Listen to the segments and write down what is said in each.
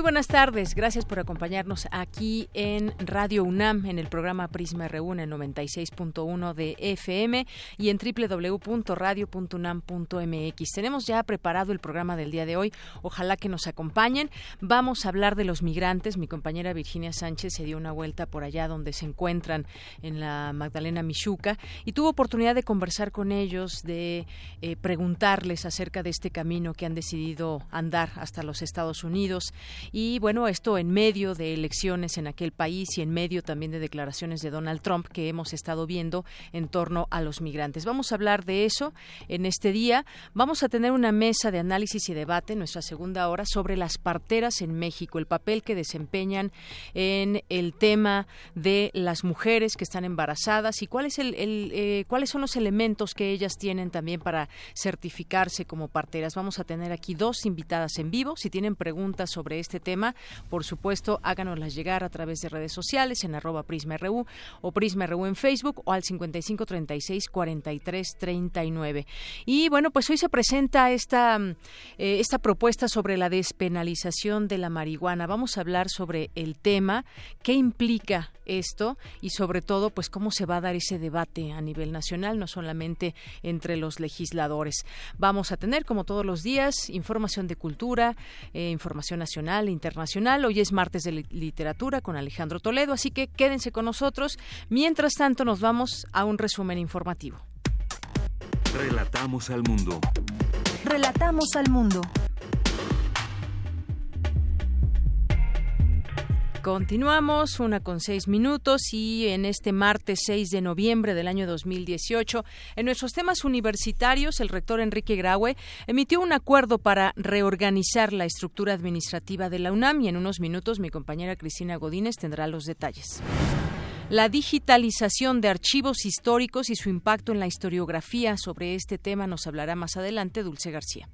Muy buenas tardes, gracias por acompañarnos aquí en Radio UNAM en el programa Prisma Reúne 96.1 de FM y en www.radio.unam.mx. Tenemos ya preparado el programa del día de hoy, ojalá que nos acompañen. Vamos a hablar de los migrantes. Mi compañera Virginia Sánchez se dio una vuelta por allá donde se encuentran en la Magdalena Michuca y tuvo oportunidad de conversar con ellos, de eh, preguntarles acerca de este camino que han decidido andar hasta los Estados Unidos y bueno, esto en medio de elecciones en aquel país y en medio también de declaraciones de Donald Trump que hemos estado viendo en torno a los migrantes. Vamos a hablar de eso en este día. Vamos a tener una mesa de análisis y debate, nuestra segunda hora, sobre las parteras en México, el papel que desempeñan en el tema de las mujeres que están embarazadas y cuál es el, eh, cuáles son los elementos que ellas tienen también para certificarse como parteras. Vamos a tener aquí dos invitadas en vivo. Si tienen preguntas sobre este tema, por supuesto, háganoslas llegar a través de redes sociales en arroba PrismaRU o PrismaRU en Facebook o al 5536-4339. Y bueno, pues hoy se presenta esta, eh, esta propuesta sobre la despenalización de la marihuana. Vamos a hablar sobre el tema, qué implica esto y sobre todo pues cómo se va a dar ese debate a nivel nacional, no solamente entre los legisladores. Vamos a tener como todos los días información de cultura, eh, información nacional internacional. Hoy es martes de literatura con Alejandro Toledo, así que quédense con nosotros. Mientras tanto nos vamos a un resumen informativo. Relatamos al mundo. Relatamos al mundo. Continuamos, una con seis minutos y en este martes 6 de noviembre del año 2018, en nuestros temas universitarios, el rector Enrique Graue emitió un acuerdo para reorganizar la estructura administrativa de la UNAM y en unos minutos mi compañera Cristina Godínez tendrá los detalles. La digitalización de archivos históricos y su impacto en la historiografía sobre este tema nos hablará más adelante Dulce García.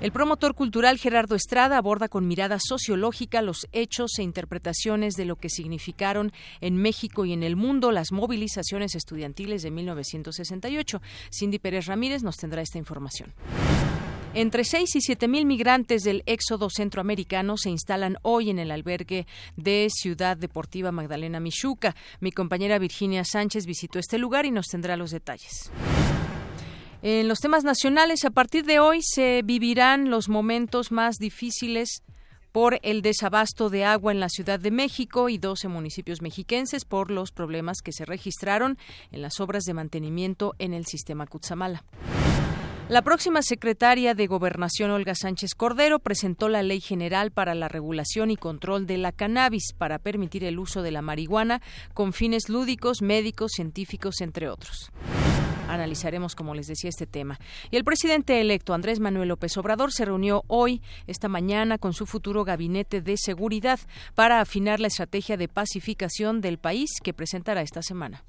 El promotor cultural Gerardo Estrada aborda con mirada sociológica los hechos e interpretaciones de lo que significaron en México y en el mundo las movilizaciones estudiantiles de 1968. Cindy Pérez Ramírez nos tendrá esta información. Entre 6 y 7 mil migrantes del éxodo centroamericano se instalan hoy en el albergue de Ciudad Deportiva Magdalena Michuca. Mi compañera Virginia Sánchez visitó este lugar y nos tendrá los detalles. En los temas nacionales, a partir de hoy se vivirán los momentos más difíciles por el desabasto de agua en la Ciudad de México y 12 municipios mexiquenses por los problemas que se registraron en las obras de mantenimiento en el sistema Cutzamala. La próxima secretaria de Gobernación, Olga Sánchez Cordero, presentó la Ley General para la Regulación y Control de la Cannabis para permitir el uso de la marihuana con fines lúdicos, médicos, científicos, entre otros analizaremos, como les decía, este tema. Y el presidente electo Andrés Manuel López Obrador se reunió hoy, esta mañana, con su futuro gabinete de seguridad para afinar la estrategia de pacificación del país que presentará esta semana.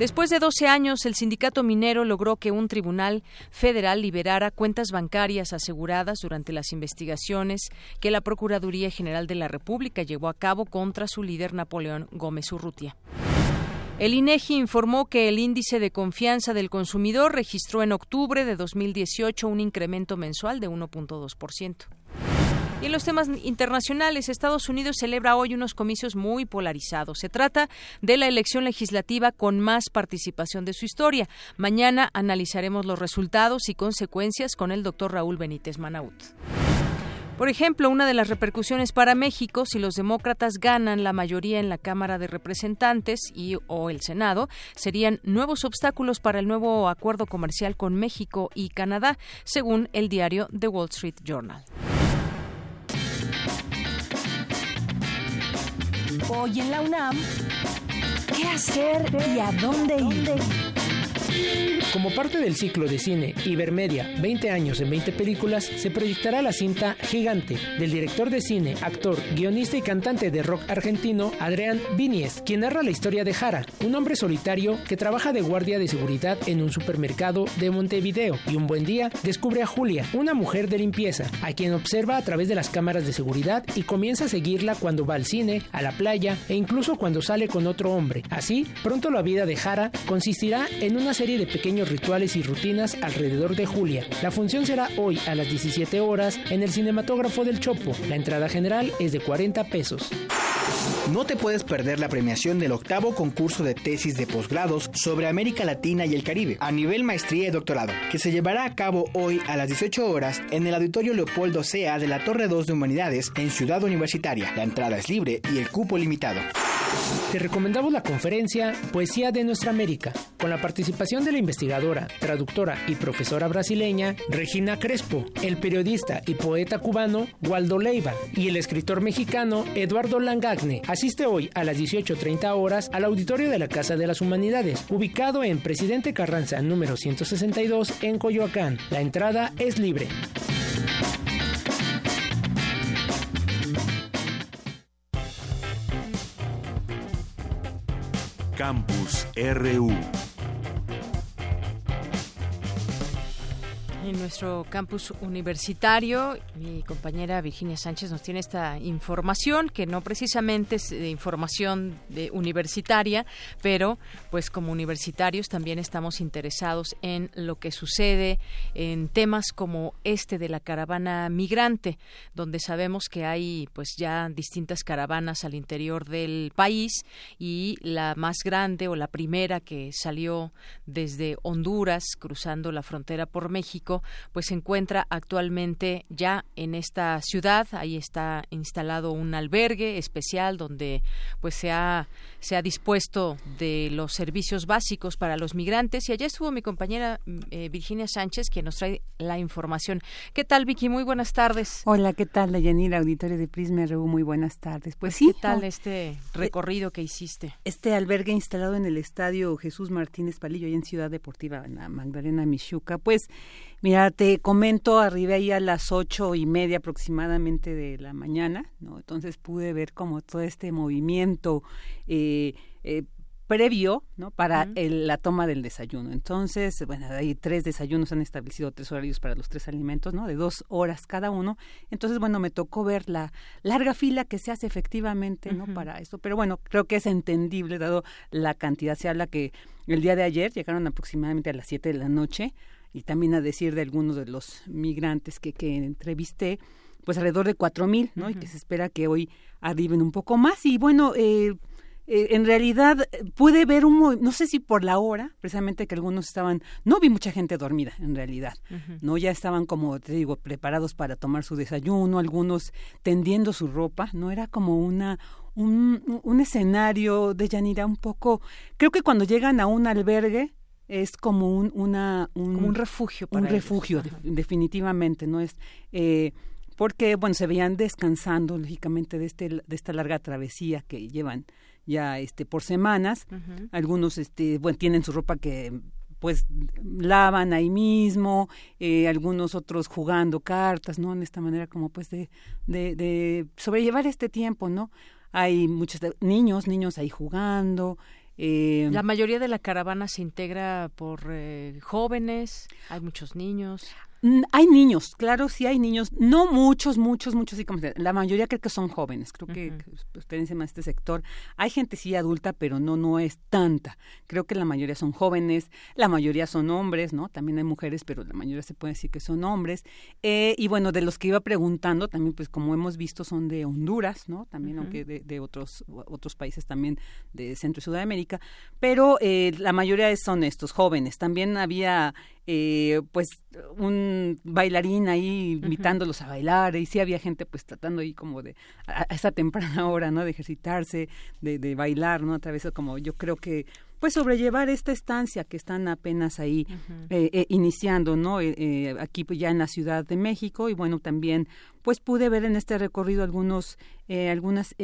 Después de 12 años, el sindicato minero logró que un tribunal federal liberara cuentas bancarias aseguradas durante las investigaciones que la Procuraduría General de la República llevó a cabo contra su líder Napoleón Gómez Urrutia. El INEGI informó que el índice de confianza del consumidor registró en octubre de 2018 un incremento mensual de 1.2%. Y en los temas internacionales, Estados Unidos celebra hoy unos comicios muy polarizados. Se trata de la elección legislativa con más participación de su historia. Mañana analizaremos los resultados y consecuencias con el doctor Raúl Benítez Manaut. Por ejemplo, una de las repercusiones para México, si los demócratas ganan la mayoría en la Cámara de Representantes y o el Senado, serían nuevos obstáculos para el nuevo acuerdo comercial con México y Canadá, según el diario The Wall Street Journal. Hoy en la UNAM, ¿qué hacer y a dónde ir? Como parte del ciclo de cine Ibermedia 20 años en 20 películas, se proyectará la cinta Gigante del director de cine, actor, guionista y cantante de rock argentino Adrián Vinies, quien narra la historia de Jara, un hombre solitario que trabaja de guardia de seguridad en un supermercado de Montevideo y un buen día descubre a Julia, una mujer de limpieza, a quien observa a través de las cámaras de seguridad y comienza a seguirla cuando va al cine, a la playa e incluso cuando sale con otro hombre. Así, pronto la vida de Jara consistirá en una serie de pequeños rituales y rutinas alrededor de Julia. La función será hoy a las 17 horas en el cinematógrafo del Chopo. La entrada general es de 40 pesos. No te puedes perder la premiación del octavo concurso de tesis de posgrados sobre América Latina y el Caribe, a nivel maestría y doctorado, que se llevará a cabo hoy a las 18 horas en el Auditorio Leopoldo Sea de la Torre 2 de Humanidades en Ciudad Universitaria. La entrada es libre y el cupo limitado. Te recomendamos la conferencia Poesía de Nuestra América, con la participación de la investigadora, traductora y profesora brasileña Regina Crespo, el periodista y poeta cubano Waldo Leiva y el escritor mexicano Eduardo Langagne. Asiste hoy a las 18.30 horas al auditorio de la Casa de las Humanidades, ubicado en Presidente Carranza número 162 en Coyoacán. La entrada es libre. Campus RU. En nuestro campus universitario, mi compañera Virginia Sánchez nos tiene esta información que no precisamente es de información de universitaria, pero pues como universitarios también estamos interesados en lo que sucede en temas como este de la caravana migrante, donde sabemos que hay pues ya distintas caravanas al interior del país y la más grande o la primera que salió desde Honduras cruzando la frontera por México pues se encuentra actualmente ya en esta ciudad. Ahí está instalado un albergue especial donde pues se ha, se ha dispuesto de los servicios básicos para los migrantes. Y allá estuvo mi compañera mm, eh, Virginia Sánchez, que nos trae la información. ¿Qué tal, Vicky? Muy buenas tardes. Hola, ¿qué tal, Dayanira, auditorio de Prisma RU? Muy buenas tardes. Pues sí. ¿Qué tal este recorrido que hiciste? Este albergue instalado en el estadio Jesús Martínez Palillo, ahí en Ciudad Deportiva, en la Magdalena Michuca, pues Mira, te comento, arriba ahí a las ocho y media aproximadamente de la mañana, ¿no? Entonces pude ver como todo este movimiento eh, eh, previo, ¿no? Para la toma del desayuno. Entonces, bueno, hay tres desayunos, han establecido tres horarios para los tres alimentos, ¿no? De dos horas cada uno. Entonces, bueno, me tocó ver la larga fila que se hace efectivamente, ¿no? Para esto. Pero bueno, creo que es entendible dado la cantidad. Se habla que el día de ayer llegaron aproximadamente a las siete de la noche y también a decir de algunos de los migrantes que, que entrevisté, pues alrededor de cuatro mil, ¿no? Y que se espera que hoy arriben un poco más. Y bueno, eh, eh, en realidad pude ver un, no sé si por la hora, precisamente que algunos estaban, no vi mucha gente dormida en realidad, ¿no? Ya estaban como, te digo, preparados para tomar su desayuno, algunos tendiendo su ropa, ¿no? Era como una, un, un escenario de Yanira un poco, creo que cuando llegan a un albergue, es como un, una, un, refugio. un refugio, definitivamente, ¿no? Es, eh, porque, bueno, se veían descansando, lógicamente, de, este, de esta larga travesía que llevan ya este, por semanas. Algunos, este, bueno, tienen su ropa que pues lavan ahí mismo, eh, algunos otros jugando cartas, ¿no? En esta manera como pues de, de, de sobrellevar este tiempo, ¿no? Hay muchos niños, niños ahí jugando, eh, la mayoría de la caravana se integra por eh, jóvenes, hay muchos niños. Hay niños, claro, sí hay niños, no muchos, muchos, muchos, sí, como la mayoría creo que son jóvenes, creo que pertenecen a este sector. Hay gente sí adulta, pero no, no es tanta. Creo que la mayoría son jóvenes, la mayoría son hombres, ¿no? También hay mujeres, pero la mayoría se puede decir que son hombres. Eh, y bueno, de los que iba preguntando, también pues como hemos visto son de Honduras, ¿no? También, aunque de, de, otros, otros países también de Centro y Sudamérica, pero eh, la mayoría son estos jóvenes. También había eh, pues un bailarín ahí invitándolos a bailar y sí había gente pues tratando ahí como de a, esa temprana hora no de ejercitarse de, de bailar no a través de como yo creo que pues sobrellevar esta estancia que están apenas ahí eh, eh, iniciando no eh, aquí pues, ya en la Ciudad de México y bueno también pues pude ver en este recorrido algunos algunas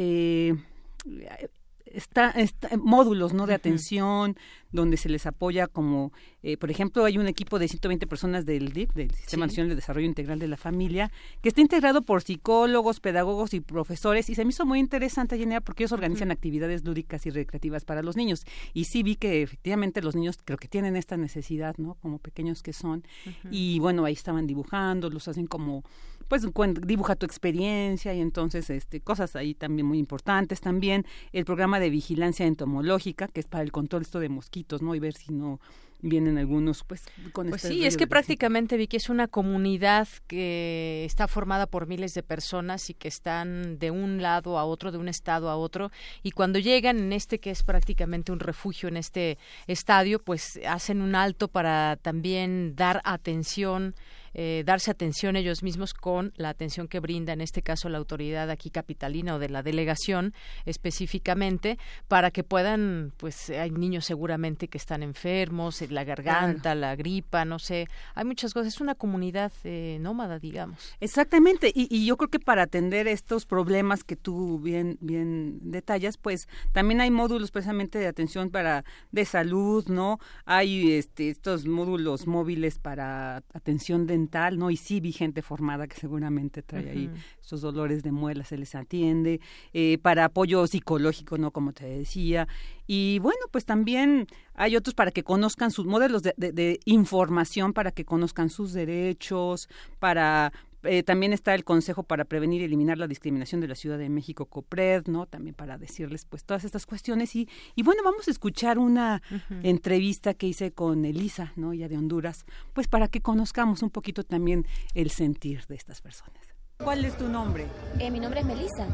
está, módulos no de atención donde se les apoya como eh, por ejemplo hay un equipo de 120 personas del DIF del Sistema Nacional de Desarrollo Integral de la Familia que está integrado por psicólogos pedagogos y profesores y se me hizo muy interesante Jenea porque ellos organizan actividades lúdicas y recreativas para los niños. Y sí vi que efectivamente los niños creo que tienen esta necesidad no como pequeños que son. Y bueno ahí estaban dibujando los hacen como pues dibuja tu experiencia y entonces este cosas ahí también muy importantes. También el programa de vigilancia entomológica que es para el control esto de mosquitos no y ver si no vienen algunos pues con pues sí es que prácticamente vi que es una comunidad que está formada por miles de personas y que están de un lado a otro de un estado a otro y cuando llegan en este que es prácticamente un refugio en este estadio pues hacen un alto para también dar atención eh, darse atención ellos mismos con la atención que brinda en este caso la autoridad aquí capitalina o de la delegación específicamente para que puedan pues hay niños seguramente que están enfermos la garganta la gripa no sé hay muchas cosas es una comunidad eh, nómada digamos. Exactamente y, y, yo creo que para atender estos problemas que tú bien bien detallas pues también hay módulos precisamente de atención para de salud no hay este estos módulos móviles para atención dental ¿no? Y sí vi gente formada que seguramente trae ahí esos dolores de muelas, se les atiende, eh, para apoyo psicológico, ¿no? Como te decía. Y bueno, pues también hay otros para que conozcan sus modelos de, de información, para que conozcan sus derechos, para eh, también está el Consejo para Prevenir y Eliminar la Discriminación de la Ciudad de México, COPRED, ¿no? También para decirles pues todas estas cuestiones. Y, y bueno, vamos a escuchar una entrevista que hice con Elisa, ¿no? Ya de Honduras, pues para que conozcamos un poquito también el sentir de estas personas. ¿Cuál es tu nombre? Eh, mi nombre es Melissa.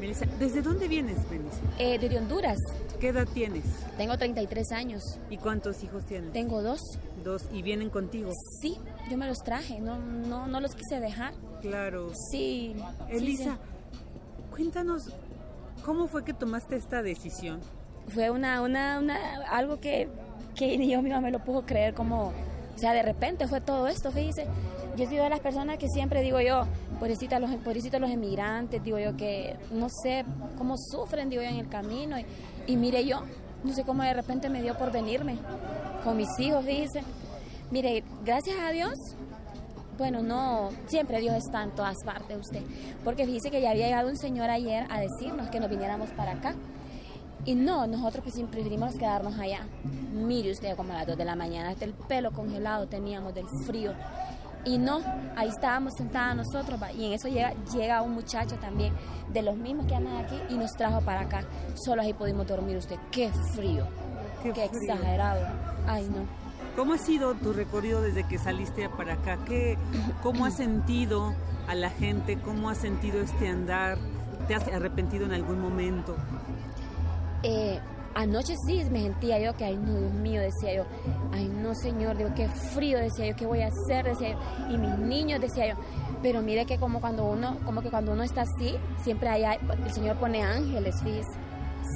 Melissa, ¿desde dónde vienes, Melissa? Eh, desde Honduras. ¿Qué edad tienes? Tengo 33 años. ¿Y cuántos hijos tienes? Tengo dos. ¿Y vienen contigo? Sí, yo me los traje, no, no, no los quise dejar. Claro. Sí. Elisa, cuéntanos, ¿cómo fue que tomaste esta decisión? Fue una, una, una, algo que, que ni yo misma me lo puedo creer, como, o sea, de repente fue todo esto, fíjese yo soy de las personas que siempre digo yo, pobrecita los, los emigrantes, digo yo que no sé cómo sufren, digo yo, en el camino. Y, mire yo, no sé cómo de repente me dio por venirme con mis hijos, dice. Mire, gracias a Dios, bueno, no, siempre Dios está en todas partes usted. Porque dice que ya había llegado un señor ayer a decirnos que nos viniéramos para acá. Y no, nosotros pues preferimos quedarnos allá. Mire usted como a las 2 de la mañana, hasta el pelo congelado teníamos del frío. Y no, ahí estábamos sentadas nosotros y en eso llega, llega un muchacho también de los mismos que andan aquí y nos trajo para acá. Solo ahí pudimos dormir usted. Qué frío, qué, exagerado. Ay, no. ¿Cómo ha sido tu recorrido desde que saliste para acá? ¿Qué, ¿Cómo has sentido a la gente? ¿Cómo has sentido este andar? ¿Te has arrepentido en algún momento? Eh, Anoche sí me sentía yo que, ay no, Dios mío, decía yo, ay no, Señor, digo, qué frío, decía yo, qué voy a hacer, decía yo, y mis niños, decía yo. Pero mire que como cuando uno, como que cuando uno está así, siempre hay, el Señor pone ángeles, fíjese,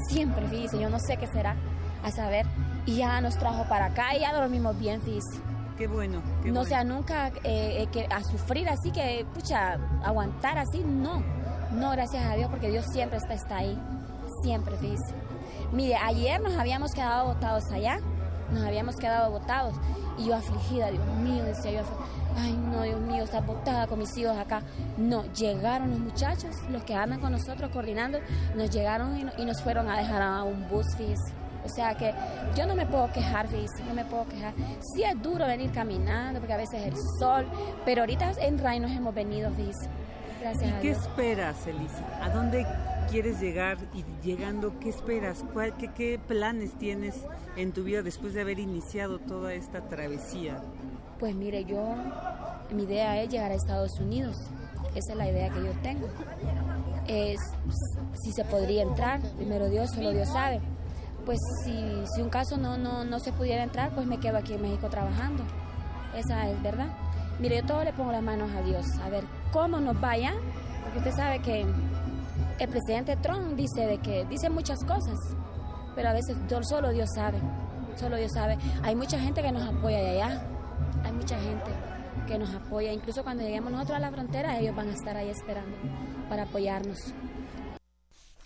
siempre, fíjese, yo no sé qué será, a saber, y ya nos trajo para acá y ya dormimos bien, fíjese. Qué bueno. no sea nunca eh, eh, que a sufrir así, que, pucha, aguantar así, no. No, gracias a Dios, porque Dios siempre está, está ahí. Siempre, fíjese. Mire, ayer nos habíamos quedado votados allá, nos habíamos quedado votados y yo afligida, Dios mío, decía yo, ay no, Dios mío, está botada con mis hijos acá. No, llegaron los muchachos, los que andan con nosotros coordinando, nos llegaron y, nos fueron a dejar a un bus, fíjese. O sea que yo no me puedo quejar, fíjese, no me puedo quejar. Sí es duro venir caminando, porque a veces el sol, pero ahorita en Ray nos hemos venido, fíjese. Gracias ¿Y qué esperas, Elisa? ¿A dónde quieres llegar y llegando, ¿qué esperas? qué, planes tienes en tu vida después de haber iniciado toda esta travesía? Pues mire, yo, mi idea es llegar a Estados Unidos. Esa es la idea que yo tengo. Es, si se podría entrar, primero Dios, solo Dios sabe. Pues si, si un caso no, no, no se pudiera entrar, pues me quedo aquí en México trabajando. Esa es verdad. Mire, yo todo le pongo las manos a Dios, a ver cómo nos vaya, porque usted sabe que el presidente Trump dice de que dice muchas cosas, pero a veces solo Dios sabe, solo Dios sabe. Hay mucha gente que nos apoya allá, hay mucha gente que nos apoya, incluso cuando lleguemos nosotros a la frontera, ellos van a estar ahí esperando para apoyarnos.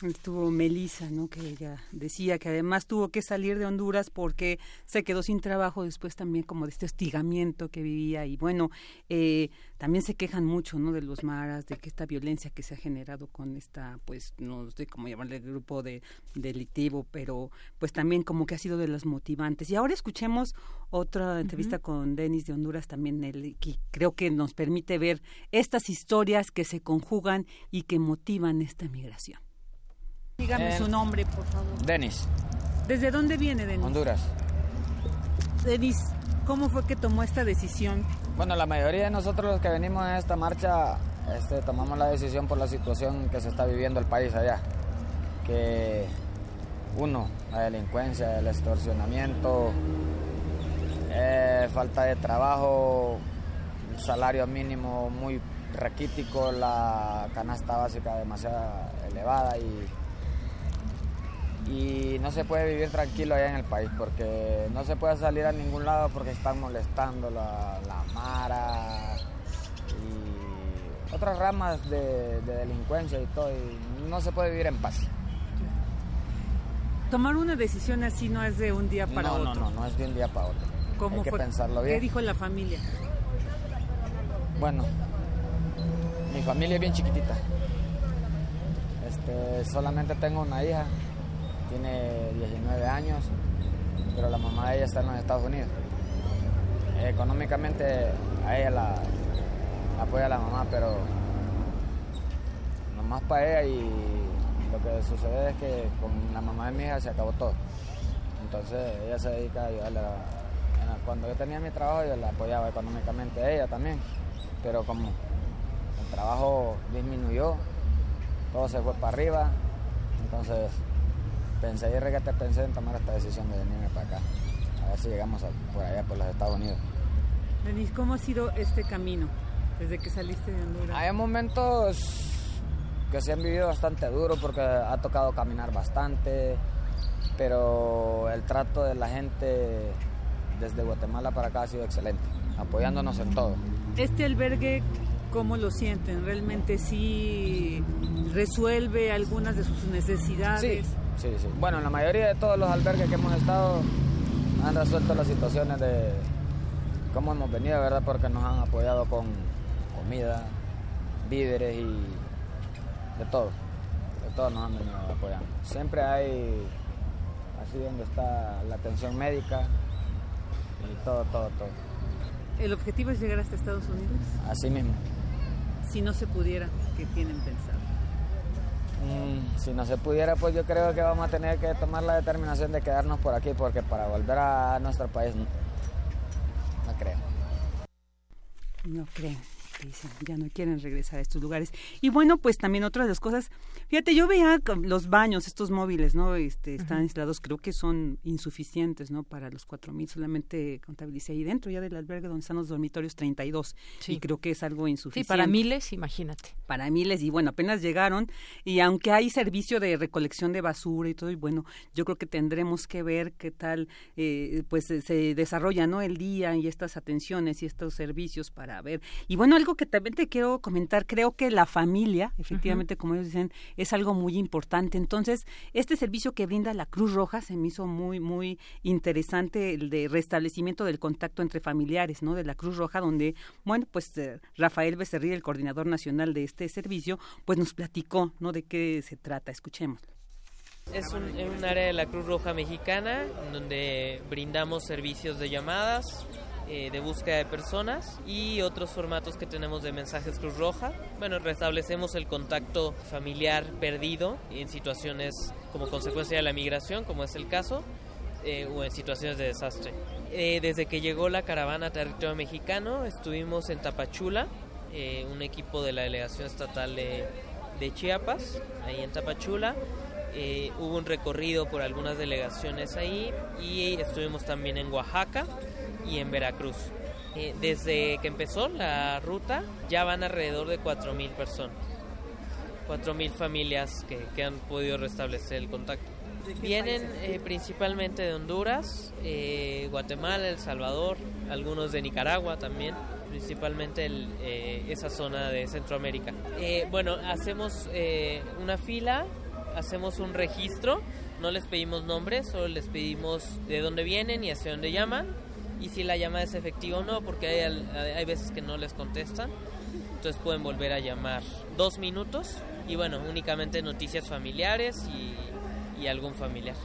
Estuvo Melissa, ¿no? Que ella decía que además tuvo que salir de Honduras porque se quedó sin trabajo después también como de este hostigamiento que vivía y bueno, eh, también se quejan mucho, ¿no? De los maras, de que esta violencia que se ha generado con esta, pues no sé cómo llamarle grupo de delictivo, pero pues también como que ha sido de los motivantes. Y ahora escuchemos otra entrevista con Denis de Honduras también, el, que creo que nos permite ver estas historias que se conjugan y que motivan esta migración. Dígame Eh, su nombre, por favor. Denis, ¿Desde dónde viene, Denis? Honduras. Denis, ¿cómo fue que tomó esta decisión? Bueno, la mayoría de nosotros los que venimos en esta marcha este, tomamos la decisión por la situación que se está viviendo el país allá. Que uno, la delincuencia, el extorsionamiento, eh, falta de trabajo, salario mínimo muy raquítico, la canasta básica demasiado elevada y y no se puede vivir tranquilo allá en el país porque no se puede salir a ningún lado porque están molestando la, la mara y otras ramas de, de delincuencia y todo y no se puede vivir en paz. Tomar una decisión así no es de un día para no, otro. no, no, no es de un día para otro. ¿Cómo Hay que fue? pensarlo ¿Qué bien. dijo la familia? Bueno, mi familia es bien chiquitita. Este, solamente tengo una hija, tiene 19 años, pero la mamá de ella está en los Estados Unidos. Económicamente a ella la, apoya la mamá, pero nomás para ella y lo que sucede es que con la mamá de mi hija se acabó todo. Entonces ella se dedica a ayudarle. a- Cuando yo tenía mi trabajo yo la apoyaba económicamente a ella también, pero como el trabajo disminuyó, todo se fue para arriba, entonces pensé y reguete pensé en tomar esta decisión de venirme para acá, a ver si llegamos a- por allá por los Estados Unidos. Denis, ¿cómo ha sido este camino desde que saliste de Honduras? Hay momentos que se han vivido bastante duro porque ha tocado caminar bastante, pero el trato de la gente desde Guatemala para acá ha sido excelente, apoyándonos en todo. Este albergue, ¿cómo lo sienten? ¿Realmente sí resuelve algunas de sus necesidades? Sí, sí. Bueno, en la mayoría de todos los albergues que hemos estado han resuelto las situaciones de cómo hemos venido, ¿verdad? Porque nos han apoyado con comida, víveres y de todo. De todo nos han venido apoyando. Siempre hay, así donde está la atención médica y todo, todo, todo. ¿El objetivo es llegar hasta Estados Unidos? Así mismo. Si no se pudiera, ¿qué tienen pensado? Mm, si no se pudiera, pues yo creo que vamos a tener que tomar la determinación de quedarnos por aquí, porque para volver a nuestro país no, no creo. No dicen, ya no quieren regresar a estos lugares. Y bueno, pues también otra de las cosas, fíjate, yo veía los baños, estos móviles, ¿no? Este, están instalados, creo que son insuficientes, ¿no? Para los cuatro mil, solamente contabilicé ahí dentro ya del albergue donde están los dormitorios 32. Sí. Y creo que es algo Sí, insuficiente. para miles, imagínate. para miles y bueno, apenas llegaron y aunque hay servicio de recolección de basura y todo y bueno, yo creo que tendremos que ver qué tal eh, pues se- desarrolla no el día y estas atenciones y estos servicios para ver. Y bueno, algo que también te quiero comentar, creo que la familia, efectivamente como ellos dicen, es algo muy importante. Entonces, este servicio que brinda la Cruz Roja se me hizo muy muy interesante el de restablecimiento del contacto entre familiares, ¿no? De la Cruz Roja donde bueno, pues eh, Rafael Becerril, el coordinador nacional de este servicio, pues nos platicó, ¿no? De qué se trata. Escuchemos. Es un, es un área de la Cruz Roja Mexicana en donde brindamos servicios de llamadas, eh, de búsqueda de personas y otros formatos que tenemos de mensajes Cruz Roja. Bueno, restablecemos el contacto familiar perdido en situaciones como consecuencia de la migración, como es el caso, eh, o en situaciones de desastre. Eh, desde que llegó la caravana a territorio mexicano, estuvimos en Tapachula, eh, un equipo de la delegación estatal de, de Chiapas, ahí en Tapachula. Eh, hubo un recorrido por algunas delegaciones ahí y estuvimos también en Oaxaca y en Veracruz. Eh, desde que empezó la ruta ya van alrededor de 4.000 personas, 4.000 familias que, que han podido restablecer el contacto. Vienen eh, principalmente de Honduras, eh, Guatemala, El Salvador, algunos de Nicaragua también, principalmente el, eh, esa zona de Centroamérica. Eh, bueno, hacemos eh, una fila hacemos un registro, no les pedimos nombres, solo les pedimos de dónde vienen y hacia dónde llaman y si la llamada es efectiva o no, porque hay, hay veces que no les contestan, entonces pueden volver a llamar dos minutos y bueno, únicamente noticias familiares y, y algún familiar.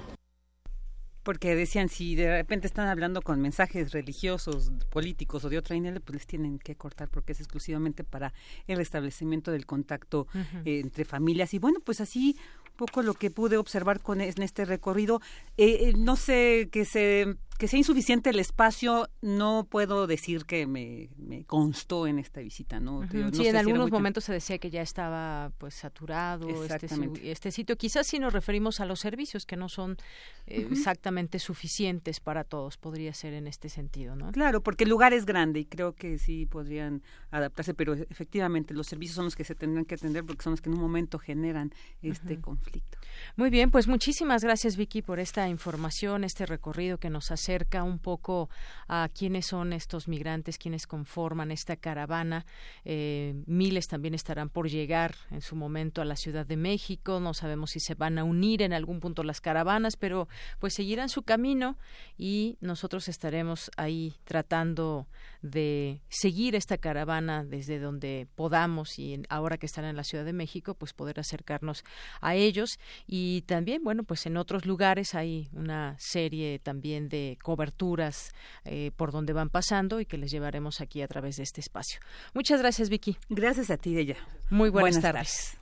Porque decían si de repente están hablando con mensajes religiosos, políticos o de otra índole, pues les tienen que cortar porque es exclusivamente para el restablecimiento del contacto eh, entre familias. Y bueno, pues así un poco lo que pude observar con en este recorrido, eh, eh, no sé que se que sea insuficiente el espacio, no puedo decir que me, constó en esta visita, ¿no? sí, en algunos momentos se decía que ya estaba pues saturado este, este, sitio. Quizás si nos referimos a los servicios que no son eh, exactamente suficientes para todos, podría ser en este sentido, ¿no? Claro, porque el lugar es grande y creo que sí podrían adaptarse, pero efectivamente los servicios son los que se tendrán que atender porque son los que en un momento generan este conflicto. Muy bien, pues muchísimas gracias Vicky por esta información, este recorrido que nos hace acerca un poco a quiénes son estos migrantes, quiénes conforman esta caravana. Eh, miles también estarán por llegar en su momento a la Ciudad de México. No sabemos si se van a unir en algún punto las caravanas, pero pues seguirán su camino y nosotros estaremos ahí tratando de seguir esta caravana desde donde podamos y ahora que están en la Ciudad de México, pues poder acercarnos a ellos y también, bueno, pues en otros lugares hay una serie también de coberturas eh, por donde van pasando y que les llevaremos aquí a través de este espacio. Muchas gracias, Vicky. Gracias a ti, ella. Muy buenas, tardes.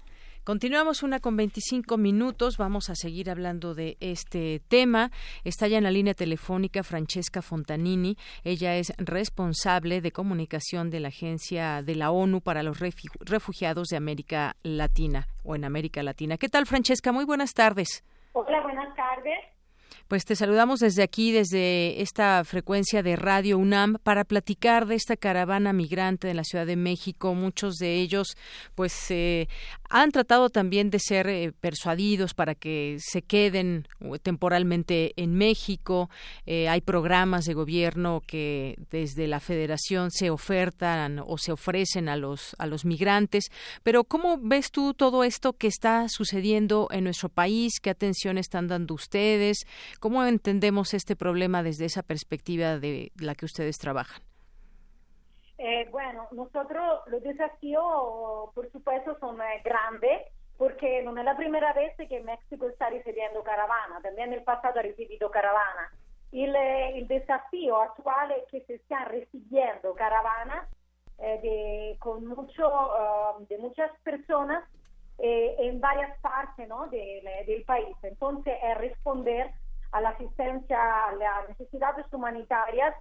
Continuamos una con 25 minutos. Vamos a seguir hablando de este tema. Está ya en la línea telefónica Francesca Fontanini. Ella es responsable de comunicación de la Agencia de la ONU para los Refugiados de América Latina o en América Latina. ¿Qué tal, Francesca? Muy buenas tardes. Hola, buenas tardes. Pues te saludamos desde aquí, desde esta frecuencia de Radio UNAM, para platicar de esta caravana migrante de la Ciudad de México. Muchos de ellos, pues, eh, han tratado también de ser eh, persuadidos para que se queden uh, temporalmente en México. Eh, hay programas de gobierno que desde la Federación se ofertan o se ofrecen a los a los migrantes. Pero cómo ves tú todo esto que está sucediendo en nuestro país? ¿Qué atención están dando ustedes? ¿Cómo entendemos este problema desde esa perspectiva de la que ustedes trabajan? Eh, bueno, nosotros los desafíos, por supuesto, son eh, grandes porque no es la primera vez que México está recibiendo caravana, también en el pasado ha recibido caravana. El, el desafío actual es que se están recibiendo caravanas eh, de, con mucho, uh, de muchas personas eh, en varias partes ¿no? de, del país. Entonces, es responder a la asistencia a las necesidades humanitarias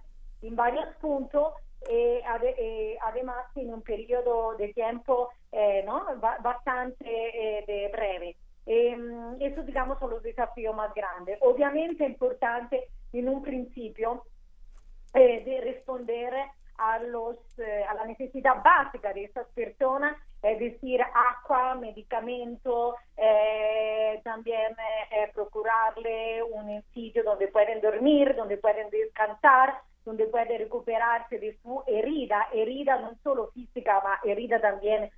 puntos, eh, eh, además en un periodo de tiempo eh, ¿no? bastante de breve. Em, eso, digamos, son los desafíos más grandes. Obviamente es importante en un principio de responder a, los, a la necesidad básica de estas personas es decir, agua, medicamento, eh, también eh, eh, procurarle un sitio donde pueden dormir, donde pueden descansar, donde pueden recuperarse de su herida, herida no solo física, ma herida también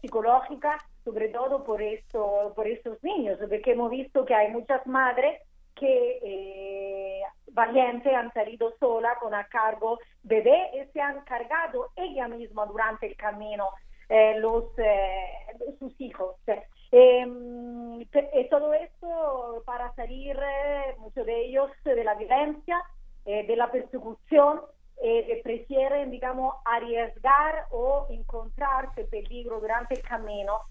psicológica, sobre todo por, esto, por estos niños, porque hemos visto que hay muchas madres que valientes han salido sola con a cargo bebé y se han cargado ella misma durante el camino. eh, los, eh, sus hijos. Em, eh, todo esto para salir, eh, muchos de ellos, de la violencia, de la persecución, prefieren, digamos, arriesgar o encontrarse peligro durante el camino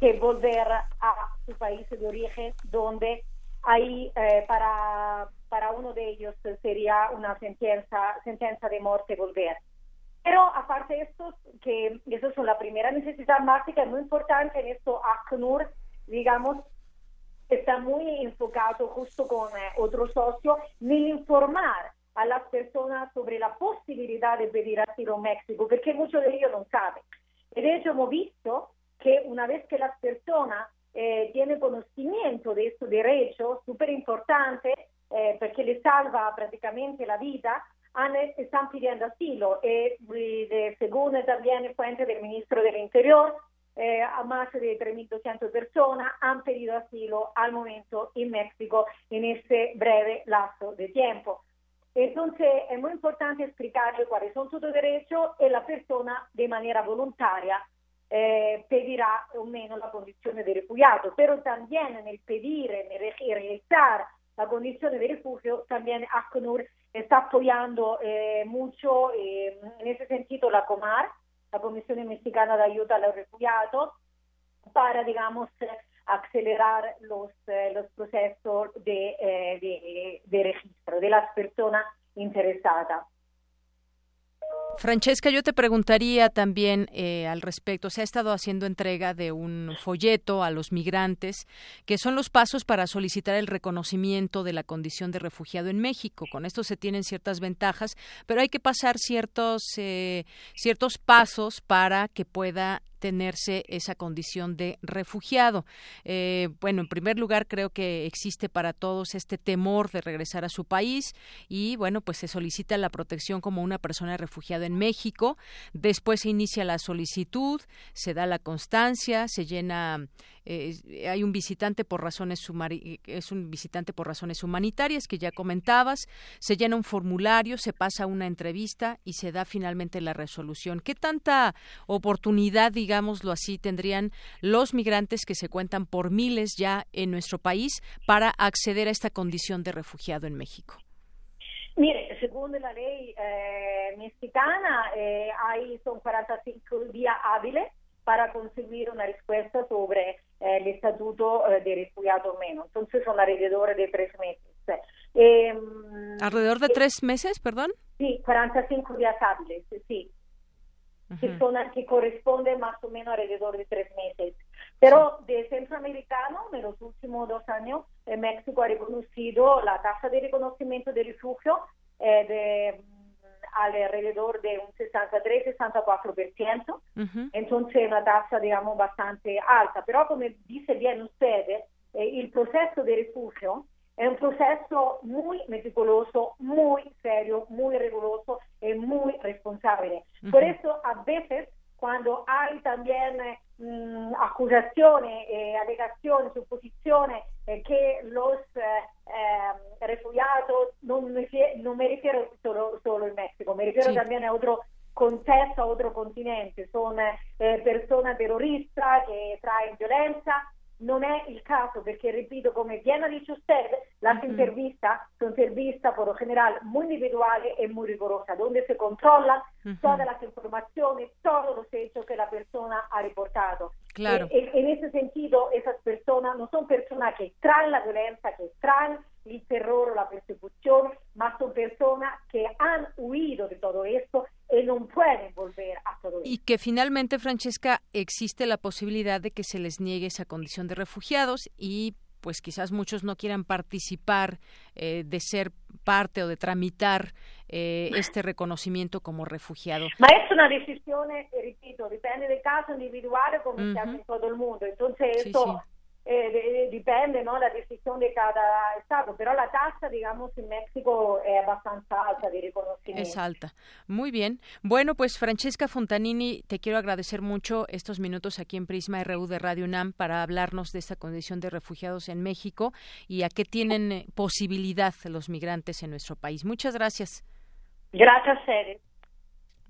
que volver a su país de origen, donde ahí para, para uno de ellos sería una sentencia, sentencia de muerte volver. Pero aparte de esto, que eso es la primera necesidad básica, muy importante en esto, ACNUR, digamos, está muy enfocado justo con eh, otro socio en informar a las personas sobre la posibilidad de pedir asilo en México, porque muchos de ellos no saben. De hecho hemos visto que una vez que las personas eh, tienen conocimiento de este derecho, súper importante, eh, porque le salva prácticamente la vida, están pidiendo asilo. Y, según también fuente del ministro del Interior, eh, a más de 3.200 personas han pedido asilo al momento en México en este breve lapso de tiempo. Entonces es muy importante explicarle cuáles son sus derechos y la persona de manera voluntaria eh, pedirá o menos la condición de refugiado, pero también en el pedir, en el realizar la condición de refugio, también ACNUR está apoyando eh, mucho eh, en ese sentido la COMAR, la Comisión Mexicana de Ayuda a los Refugiados, para, digamos, acelerar los, eh, procesos de, de, registro de las personas. Francesca, yo te preguntaría también eh, al respecto. Se ha estado haciendo entrega de un folleto a los migrantes, que son los pasos para solicitar el reconocimiento de la condición de refugiado en México. Con esto se tienen ciertas ventajas, pero hay que pasar ciertos eh, ciertos pasos para que pueda tenerse esa condición de refugiado. Eh, bueno, en primer lugar, creo que existe para todos este temor de regresar a su país y, bueno, pues se solicita la protección como una persona refugiada en México. Después se inicia la solicitud, se da la constancia, se llena eh, hay un visitante por razones es un visitante por razones humanitarias que ya comentabas, se llena un formulario, se pasa una entrevista y se da finalmente la resolución. ¿Qué tanta oportunidad, digámoslo así, tendrían los migrantes que se cuentan por miles ya en nuestro país para acceder a esta condición de refugiado en México? Mire, según la ley eh, mexicana, eh, hay son 45 días hábiles para conseguir una respuesta sobre eh, el estatuto eh, de refugiado menos. Entonces son alrededor de tres meses. Eh, ¿Alrededor de tres meses, perdón? Sí, 45 días hábiles, sí. Que, son, que corresponde más o menos alrededor de tres meses. Pero de centroamericano, en los últimos dos años, México ha reconocido la tasa de reconocimiento de refugio eh, de alrededor de un 63-64%, uh -huh. entonces una tasa, digamos, bastante alta. Pero como dice bien usted, eh, el proceso de refugio es un proceso muy meticuloso, muy serio, muy riguroso y muy responsable. Uh -huh. Por eso, a veces, cuando hay también eh, mh, acusaciones, eh, alegaciones, suposiciones eh, que los eh, refugiados, no me, no me refiero solo, solo en México, me refiero sí. también a otro contexto, a otro continente, son personas terroristas que traen violencia, non è il caso perché, repito, come bien ha dicho usted, las uh -huh. entrevistas son entrevistas por lo general muy individuales y muy rigurosas, donde se controlan -huh. todas las informaciones, todos los hechos que la persona ha reportado. Claro. E, en ese sentido, esas personas no son personas que traen la violencia, que traen el terror o la persecución, más son personas que han huido de todo esto y no pueden volver a todo esto. Y que finalmente, Francesca, existe la posibilidad de que se les niegue esa condición de refugiados y pues quizás muchos no quieran participar eh, de ser parte o de tramitar eh, este reconocimiento como refugiado. Ma es una decisión, eh, repito, depende del caso individual como uh -huh. se hace en todo el mundo. Entonces, sí, esto sí. Eh, dipende no, la decisión de cada estado, pero la tasa, digamos, en México es bastante alta de reconocimiento. Es alta. Muy bien. Bueno, pues Francesca Fontanini, te quiero agradecer mucho estos minutos aquí en Prisma RU de Radio UNAM para hablarnos de esta condición de refugiados en México y a qué tienen posibilidad los migrantes en nuestro país. Muchas gracias. Gracias.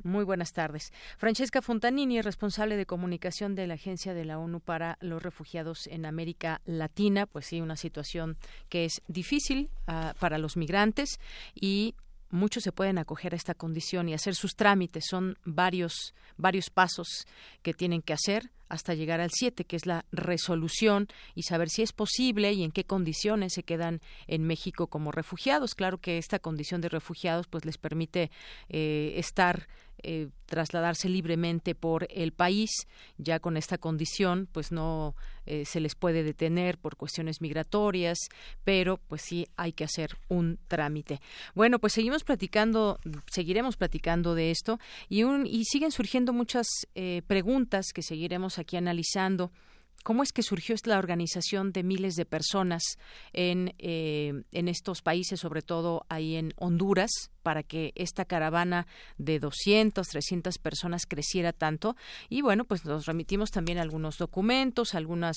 Muy buenas tardes. Francesca Fontanini, responsable de comunicación de la Agencia de la ONU para los Refugiados en América Latina. Pues sí, una situación que es difícil uh, para los migrantes y muchos se pueden acoger a esta condición y hacer sus trámites. Son varios, varios pasos que tienen que hacer hasta llegar al 7, que es la resolución y saber si es posible y en qué condiciones se quedan en México como refugiados. Claro que esta condición de refugiados pues les permite eh, estar eh, trasladarse libremente por el país. Ya con esta condición, pues no eh, se les puede detener por cuestiones migratorias, pero pues sí hay que hacer un trámite. Bueno, pues seguimos platicando, seguiremos platicando de esto y, un, y siguen surgiendo muchas eh, preguntas que seguiremos aquí analizando. ¿Cómo es que surgió la organización de miles de personas en, eh, en estos países, sobre todo ahí en Honduras, para que esta caravana de 200, 300 personas creciera tanto. Y bueno, pues nos remitimos también algunos documentos, algunas,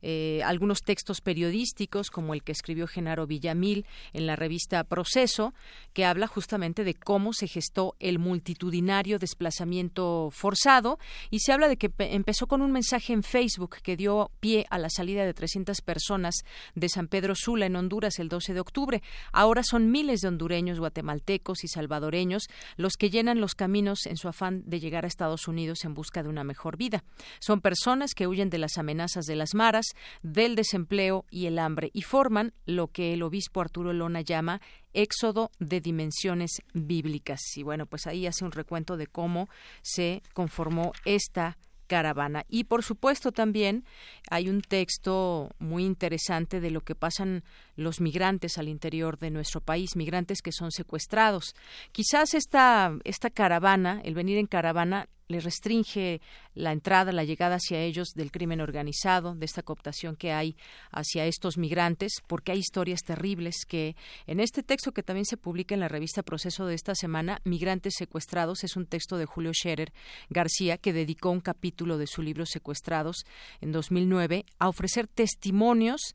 eh, algunos textos periodísticos, como el que escribió Genaro Villamil en la revista Proceso, que habla justamente de cómo se gestó el multitudinario desplazamiento forzado y se habla de que empezó con un mensaje en Facebook que dio pie a la salida de 300 personas de San Pedro Sula en Honduras el 12 de octubre. Ahora son miles de hondureños, guatemaltecos y salvadoreños los que llenan los caminos en su afán de llegar a Estados Unidos en busca de una mejor vida. Son personas que huyen de las amenazas de las maras, del desempleo y el hambre y forman lo que el obispo Arturo Lona llama éxodo de dimensiones bíblicas. Y bueno, pues ahí hace un recuento de cómo se conformó esta caravana. Y por supuesto también hay un texto muy interesante de lo que pasan los migrantes al interior de nuestro país, migrantes que son secuestrados. Quizás esta, esta caravana, el venir en caravana, le restringe la entrada, la llegada hacia ellos del crimen organizado, de esta cooptación que hay hacia estos migrantes, porque hay historias terribles que en este texto que también se publica en la revista Proceso de esta semana, Migrantes secuestrados, es un texto de Julio Scherer García que dedicó un capítulo de su libro Secuestrados en 2009 a ofrecer testimonios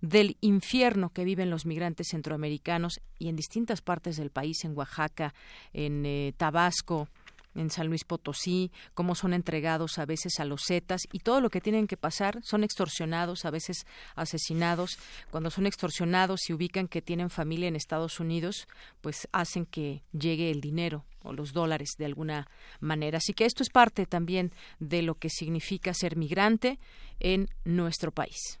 del infierno que viven los migrantes centroamericanos y en distintas partes del país, en Oaxaca, en eh, Tabasco, en San Luis Potosí, cómo son entregados a veces a los Zetas y todo lo que tienen que pasar, son extorsionados, a veces asesinados. Cuando son extorsionados y ubican que tienen familia en Estados Unidos, pues hacen que llegue el dinero o los dólares de alguna manera. Así que esto es parte también de lo que significa ser migrante en nuestro país.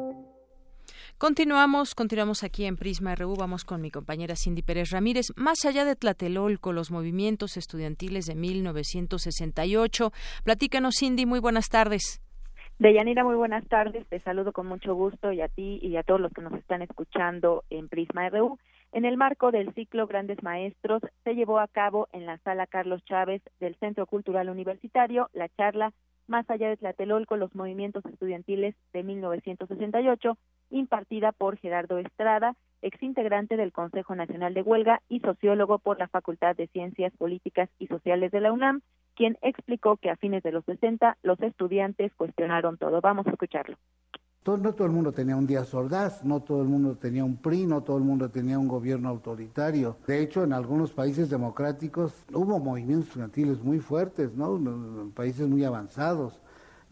Continuamos, continuamos aquí en Prisma RU, vamos con mi compañera Cindy Pérez Ramírez. Más allá de Tlatelolco, los movimientos estudiantiles de 1968. Platícanos, Cindy, muy buenas tardes. Deyanira, muy buenas tardes. Te saludo con mucho gusto y a ti y a todos los que nos están escuchando en Prisma RU. En el marco del ciclo Grandes Maestros, se llevó a cabo en la sala Carlos Chávez del Centro Cultural Universitario la charla Más allá de Tlatelolco, los movimientos estudiantiles de 1968, impartida por Gerardo Estrada, exintegrante del Consejo Nacional de Huelga y sociólogo por la Facultad de Ciencias Políticas y Sociales de la UNAM, quien explicó que a fines de los 60 los estudiantes cuestionaron todo. Vamos a escucharlo. No todo el mundo tenía un Díaz Ordaz, no todo el mundo tenía un PRI, no todo el mundo tenía un gobierno autoritario. De hecho, en algunos países democráticos hubo movimientos estudiantiles muy fuertes, ¿no? En países muy avanzados.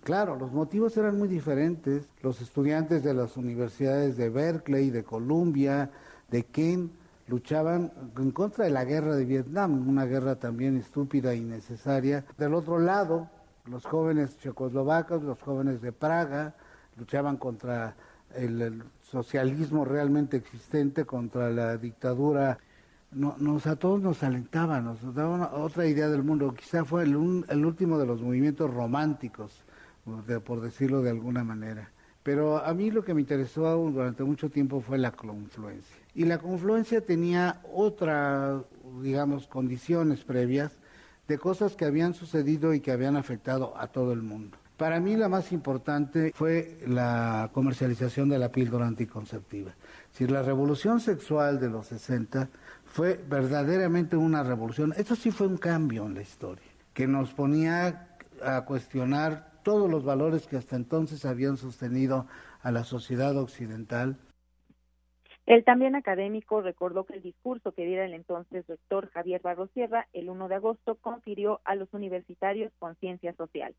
Claro, los motivos eran muy diferentes. Los estudiantes de las universidades de Berkeley, de Columbia, de Kent, luchaban en contra de la guerra de Vietnam, una guerra también estúpida y necesaria. Del otro lado, los jóvenes checoslovacos, los jóvenes de Praga, luchaban contra el, socialismo realmente existente, contra la dictadura. nos, a todos nos alentaba, nos daba otra idea del mundo. Quizá fue el último de los movimientos románticos por decirlo de alguna manera. Pero a mí lo que me interesó durante mucho tiempo fue la confluencia. Y la confluencia tenía otras, digamos, condiciones previas de cosas que habían sucedido y que habían afectado a todo el mundo. Para mí la más importante fue la comercialización de la píldora anticonceptiva. Si la revolución sexual de los 60 fue verdaderamente una revolución, eso sí fue un cambio en la historia, que nos ponía a cuestionar todos los valores que hasta entonces habían sostenido a la sociedad occidental. El también académico recordó que el discurso que diera el entonces rector Javier Barrosierra el 1 de agosto confirió a los universitarios conciencia social.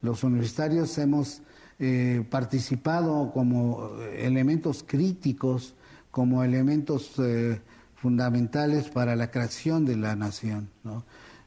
Los universitarios hemos eh, participado como elementos críticos, como elementos eh, fundamentales para la creación de la nación.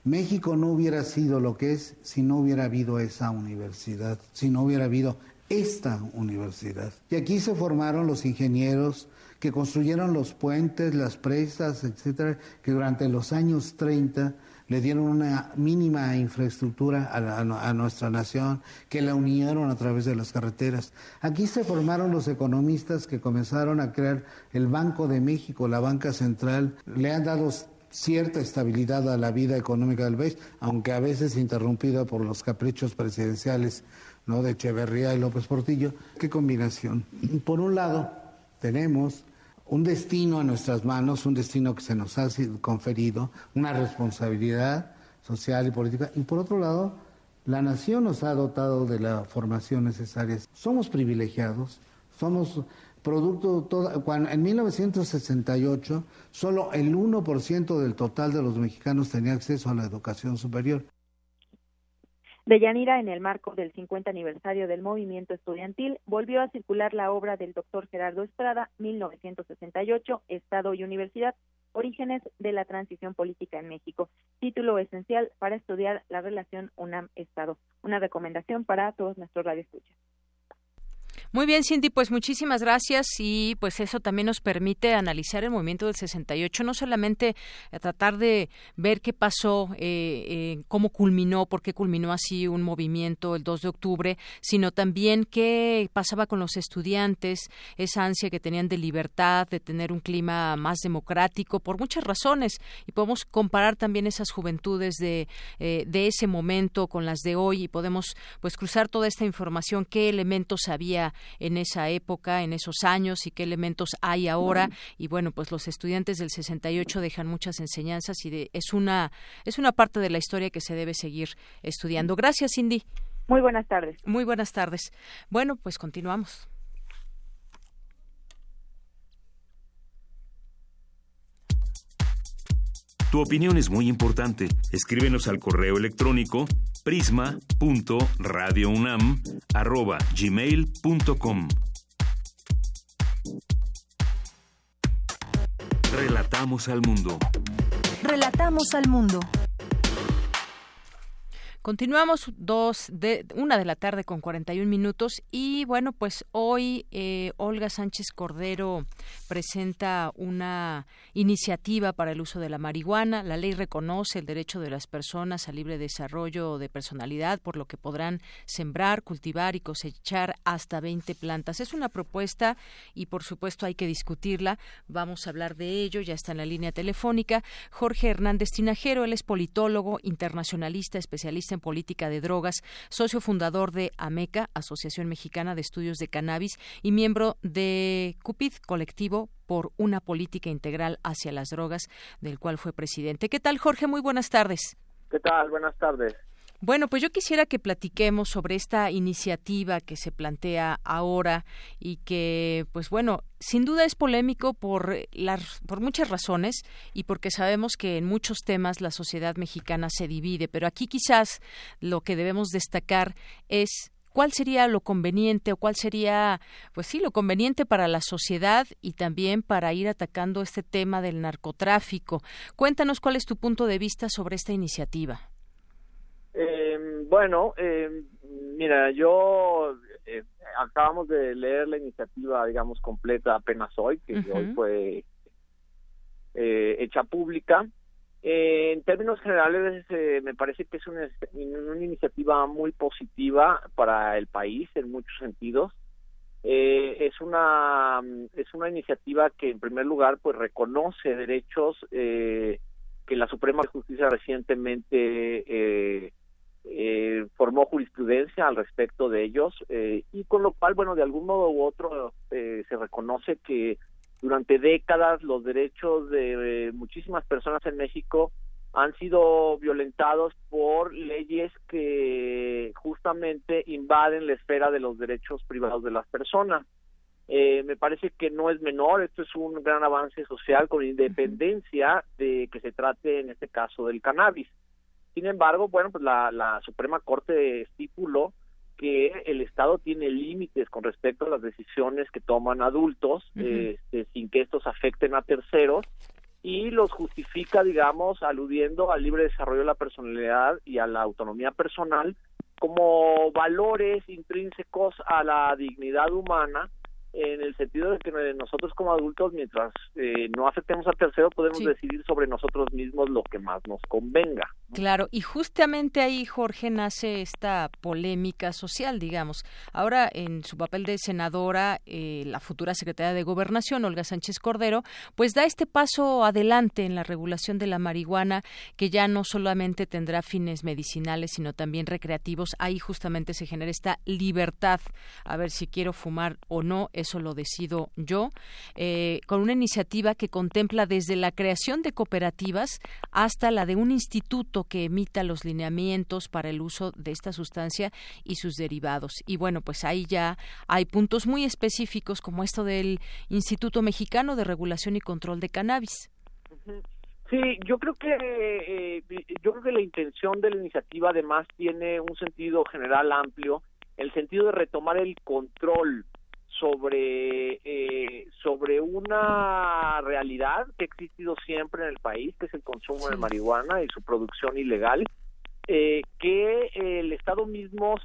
México no hubiera sido lo que es si no hubiera habido esa universidad, si no hubiera habido esta universidad. Y aquí se formaron los ingenieros que construyeron los puentes, las presas, etcétera, que durante los años 30 le dieron una mínima infraestructura a, nuestra nación, que la unieron a través de las carreteras. Aquí se formaron los economistas que comenzaron a crear el Banco de México, la banca central, le han dado cierta estabilidad a la vida económica del país, aunque a veces interrumpida por los caprichos presidenciales ¿no? de Echeverría y López Portillo. ¿Qué combinación? Por un lado, tenemos un destino en nuestras manos, un destino que se nos ha conferido, una responsabilidad social y política, y por otro lado, la nación nos ha dotado de la formación necesaria. Somos privilegiados, somos producto, todo, cuando, en 1968 solo el 1% del total de los mexicanos tenía acceso a la educación superior. Deyanira, en el marco del 50 aniversario del movimiento estudiantil, volvió a circular la obra del doctor Gerardo Estrada, 1968, Estado y Universidad, Orígenes de la Transición Política en México, título esencial para estudiar la relación UNAM-Estado. Una recomendación para todos nuestros radioescuchas. Muy bien, Cindy, pues muchísimas gracias y pues eso también nos permite analizar el movimiento del 68, no solamente tratar de ver qué pasó, eh, eh, cómo culminó, por qué culminó así un movimiento el 2 de octubre, sino también qué pasaba con los estudiantes, esa ansia que tenían de libertad, de tener un clima más democrático, por muchas razones. Y podemos comparar también esas juventudes de, eh, de ese momento con las de hoy y podemos pues cruzar toda esta información, qué elementos había en esa época, en esos años y qué elementos hay ahora. Y bueno, pues los estudiantes del 68 dejan muchas enseñanzas y es una es una parte de la historia que se debe seguir estudiando. Gracias, Cindy. Muy buenas tardes. Muy buenas tardes. Bueno, pues continuamos. Tu opinión es muy importante. Escríbenos al correo electrónico prisma.radiounam@gmail.com. Relatamos al mundo. Relatamos al mundo. Continuamos dos de una de la tarde con 41 minutos y bueno pues hoy eh, Olga Sánchez Cordero presenta una iniciativa para el uso de la marihuana. La ley reconoce el derecho de las personas al libre desarrollo de personalidad por lo que podrán sembrar, cultivar y cosechar hasta 20 plantas. Es una propuesta y por supuesto hay que discutirla. Vamos a hablar de ello. Ya está en la línea telefónica Jorge Hernández Tinajero. Él es politólogo, internacionalista, especialista en política de drogas, socio fundador de AMECA, Asociación Mexicana de Estudios de Cannabis, y miembro de CUPID, colectivo por una política integral hacia las drogas, del cual fue presidente. ¿Qué tal, Jorge? Muy buenas tardes. ¿Qué tal? Buenas tardes. Bueno, pues yo quisiera que platiquemos sobre esta iniciativa que se plantea ahora y que, pues bueno, sin duda es polémico por, las, por muchas razones y porque sabemos que en muchos temas la sociedad mexicana se divide, pero aquí quizás lo que debemos destacar es cuál sería lo conveniente o cuál sería, pues sí, lo conveniente para la sociedad y también para ir atacando este tema del narcotráfico. Cuéntanos cuál es tu punto de vista sobre esta iniciativa. Eh, bueno, eh, mira, yo eh, acabamos de leer la iniciativa, digamos, completa apenas hoy, que hoy fue eh, hecha pública. Eh, en términos generales, me parece que es una, una, iniciativa muy positiva para el país en muchos sentidos. es una es una iniciativa que, en primer lugar, pues reconoce derechos que la Suprema Justicia recientemente eh, eh, formó jurisprudencia al respecto de ellos eh, y con lo cual, bueno, de algún modo u otro eh, se reconoce que durante décadas los derechos de eh, muchísimas personas en México han sido violentados por leyes que justamente invaden la esfera de los derechos privados de las personas. Eh, me parece que no es menor, esto es un gran avance social con independencia de que se trate en este caso del cannabis. Sin embargo, bueno, pues la, la Suprema Corte estipuló que el Estado tiene límites con respecto a las decisiones que toman adultos, este, sin que estos afecten a terceros, y los justifica, digamos, aludiendo al libre desarrollo de la personalidad y a la autonomía personal como valores intrínsecos a la dignidad humana en el sentido de que nosotros como adultos, mientras eh, no aceptemos a tercero, podemos decidir sobre nosotros mismos lo que más nos convenga. Claro, y justamente ahí, Jorge, nace esta polémica social, digamos. Ahora, en su papel de senadora, eh, la futura secretaria de Gobernación, Olga Sánchez Cordero, pues da este paso adelante en la regulación de la marihuana, que ya no solamente tendrá fines medicinales, sino también recreativos. Ahí justamente se genera esta libertad, a ver si quiero fumar o no, eso lo decido yo, eh, con una iniciativa que contempla desde la creación de cooperativas hasta la de un instituto que emita los lineamientos para el uso de esta sustancia y sus derivados. Y bueno, pues ahí ya hay puntos muy específicos como esto del Instituto Mexicano de Regulación y Control de Cannabis. Sí, yo creo que eh, yo creo que la intención de la iniciativa además tiene un sentido general amplio, el sentido de retomar el control sobre eh, sobre una realidad que ha existido siempre en el país, que es el consumo de marihuana y su producción ilegal, eh, que el Estado mismo,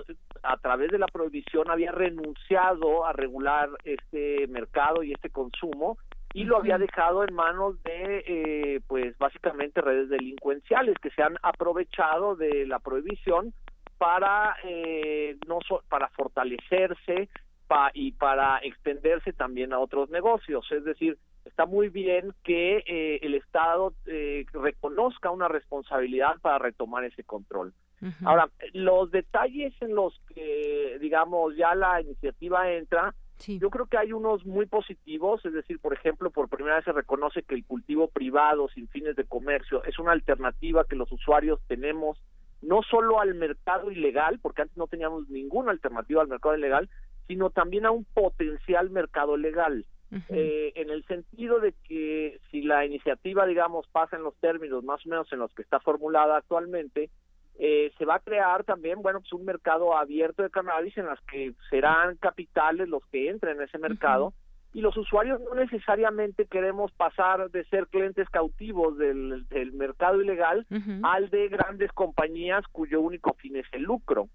a través de la prohibición, había renunciado a regular este mercado y este consumo y lo había dejado en manos de, eh, pues, básicamente redes delincuenciales que se han aprovechado de la prohibición para no para fortalecerse y para extenderse también a otros negocios. Es decir, está muy bien que eh, el Estado eh, reconozca una responsabilidad para retomar ese control. Ahora, los detalles en los que, digamos, ya la iniciativa entra, yo creo que hay unos muy positivos, es decir, por ejemplo, por primera vez se reconoce que el cultivo privado sin fines de comercio es una alternativa que los usuarios tenemos no solo al mercado ilegal, porque antes no teníamos ninguna alternativa al mercado ilegal, sino también a un potencial mercado legal. eh, en el sentido de que si la iniciativa, digamos, pasa en los términos más o menos en los que está formulada actualmente, eh, se va a crear también, bueno, pues un mercado abierto de cannabis en las que serán capitales los que entren en ese mercado y los usuarios no necesariamente queremos pasar de ser clientes cautivos del, del mercado ilegal al de grandes compañías cuyo único fin es el lucro.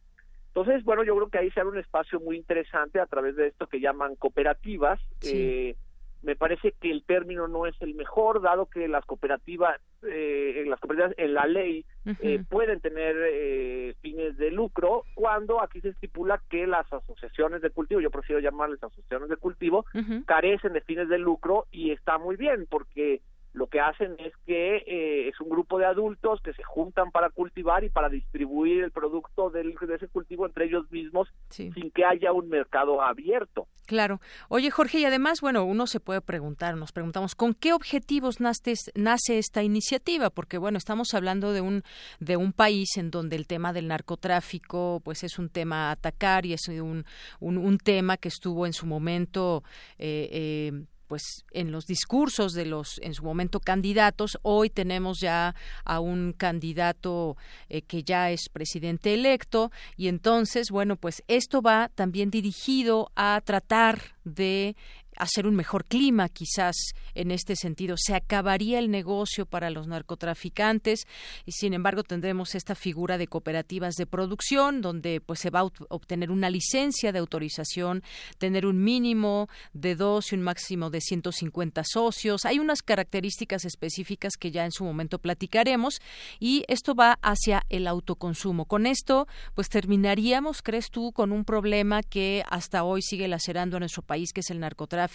Entonces, bueno, yo creo que ahí se abre un espacio muy interesante a través de esto que llaman cooperativas. Eh, me parece que el término no es el mejor, dado que las cooperativas, eh, las cooperativas en la ley eh, pueden tener eh, fines de lucro, cuando aquí se estipula que las asociaciones de cultivo, yo prefiero llamarles asociaciones de cultivo, carecen de fines de lucro y está muy bien, porque lo que hacen es que eh, es un grupo de adultos que se juntan para cultivar y para distribuir el producto del, de ese cultivo entre ellos mismos sin que haya un mercado abierto. Claro. Oye, Jorge, y además, bueno, uno se puede preguntar, nos preguntamos, ¿con qué objetivos nace, nace esta iniciativa? Porque, bueno, estamos hablando de un, de un país en donde el tema del narcotráfico, pues es un tema a atacar y es un, un, un tema que estuvo en su momento eh, eh, pues en los discursos de los en su momento candidatos hoy tenemos ya a un candidato eh, que ya es presidente electo y entonces bueno pues esto va también dirigido a tratar de hacer un mejor clima, quizás en este sentido. Se acabaría el negocio para los narcotraficantes y, sin embargo, tendremos esta figura de cooperativas de producción donde pues se va a obtener una licencia de autorización, tener un mínimo de dos y un máximo de 150 socios. Hay unas características específicas que ya en su momento platicaremos y esto va hacia el autoconsumo. Con esto, pues terminaríamos, crees tú, con un problema que hasta hoy sigue lacerando a nuestro país, que es el narcotráfico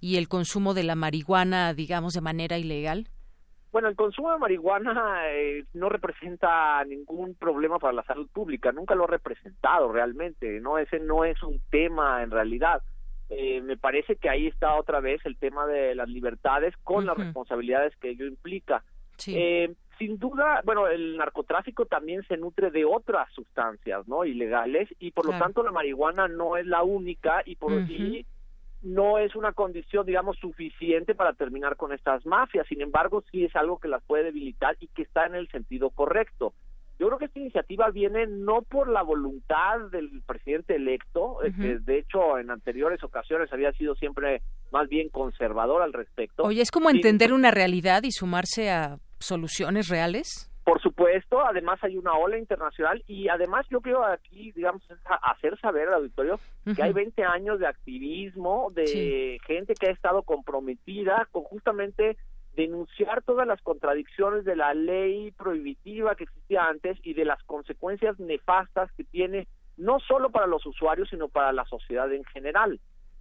y el consumo de la marihuana, digamos, de manera ilegal? Bueno, el consumo de marihuana eh, no representa ningún problema para la salud pública, nunca lo ha representado realmente, no ese no es un tema en realidad. Eh, me parece que ahí está otra vez el tema de las libertades con las responsabilidades que ello implica. Eh, sin duda, bueno, el narcotráfico también se nutre de otras sustancias, ¿no? Ilegales y por lo tanto la marihuana no es la única y por uh no es una condición, digamos, suficiente para terminar con estas mafias. Sin embargo, sí es algo que las puede debilitar y que está en el sentido correcto. Yo creo que esta iniciativa viene no por la voluntad del presidente electo, eh, que de hecho en anteriores ocasiones había sido siempre más bien conservador al respecto. Oye, es como entender una realidad y sumarse a soluciones reales. Por supuesto, además hay una ola internacional y además yo quiero aquí, digamos, hacer saber al auditorio que hay 20 años de activismo, de gente que ha estado comprometida con justamente denunciar todas las contradicciones de la ley prohibitiva que existía antes y de las consecuencias nefastas que tiene no solo para los usuarios, sino para la sociedad en general.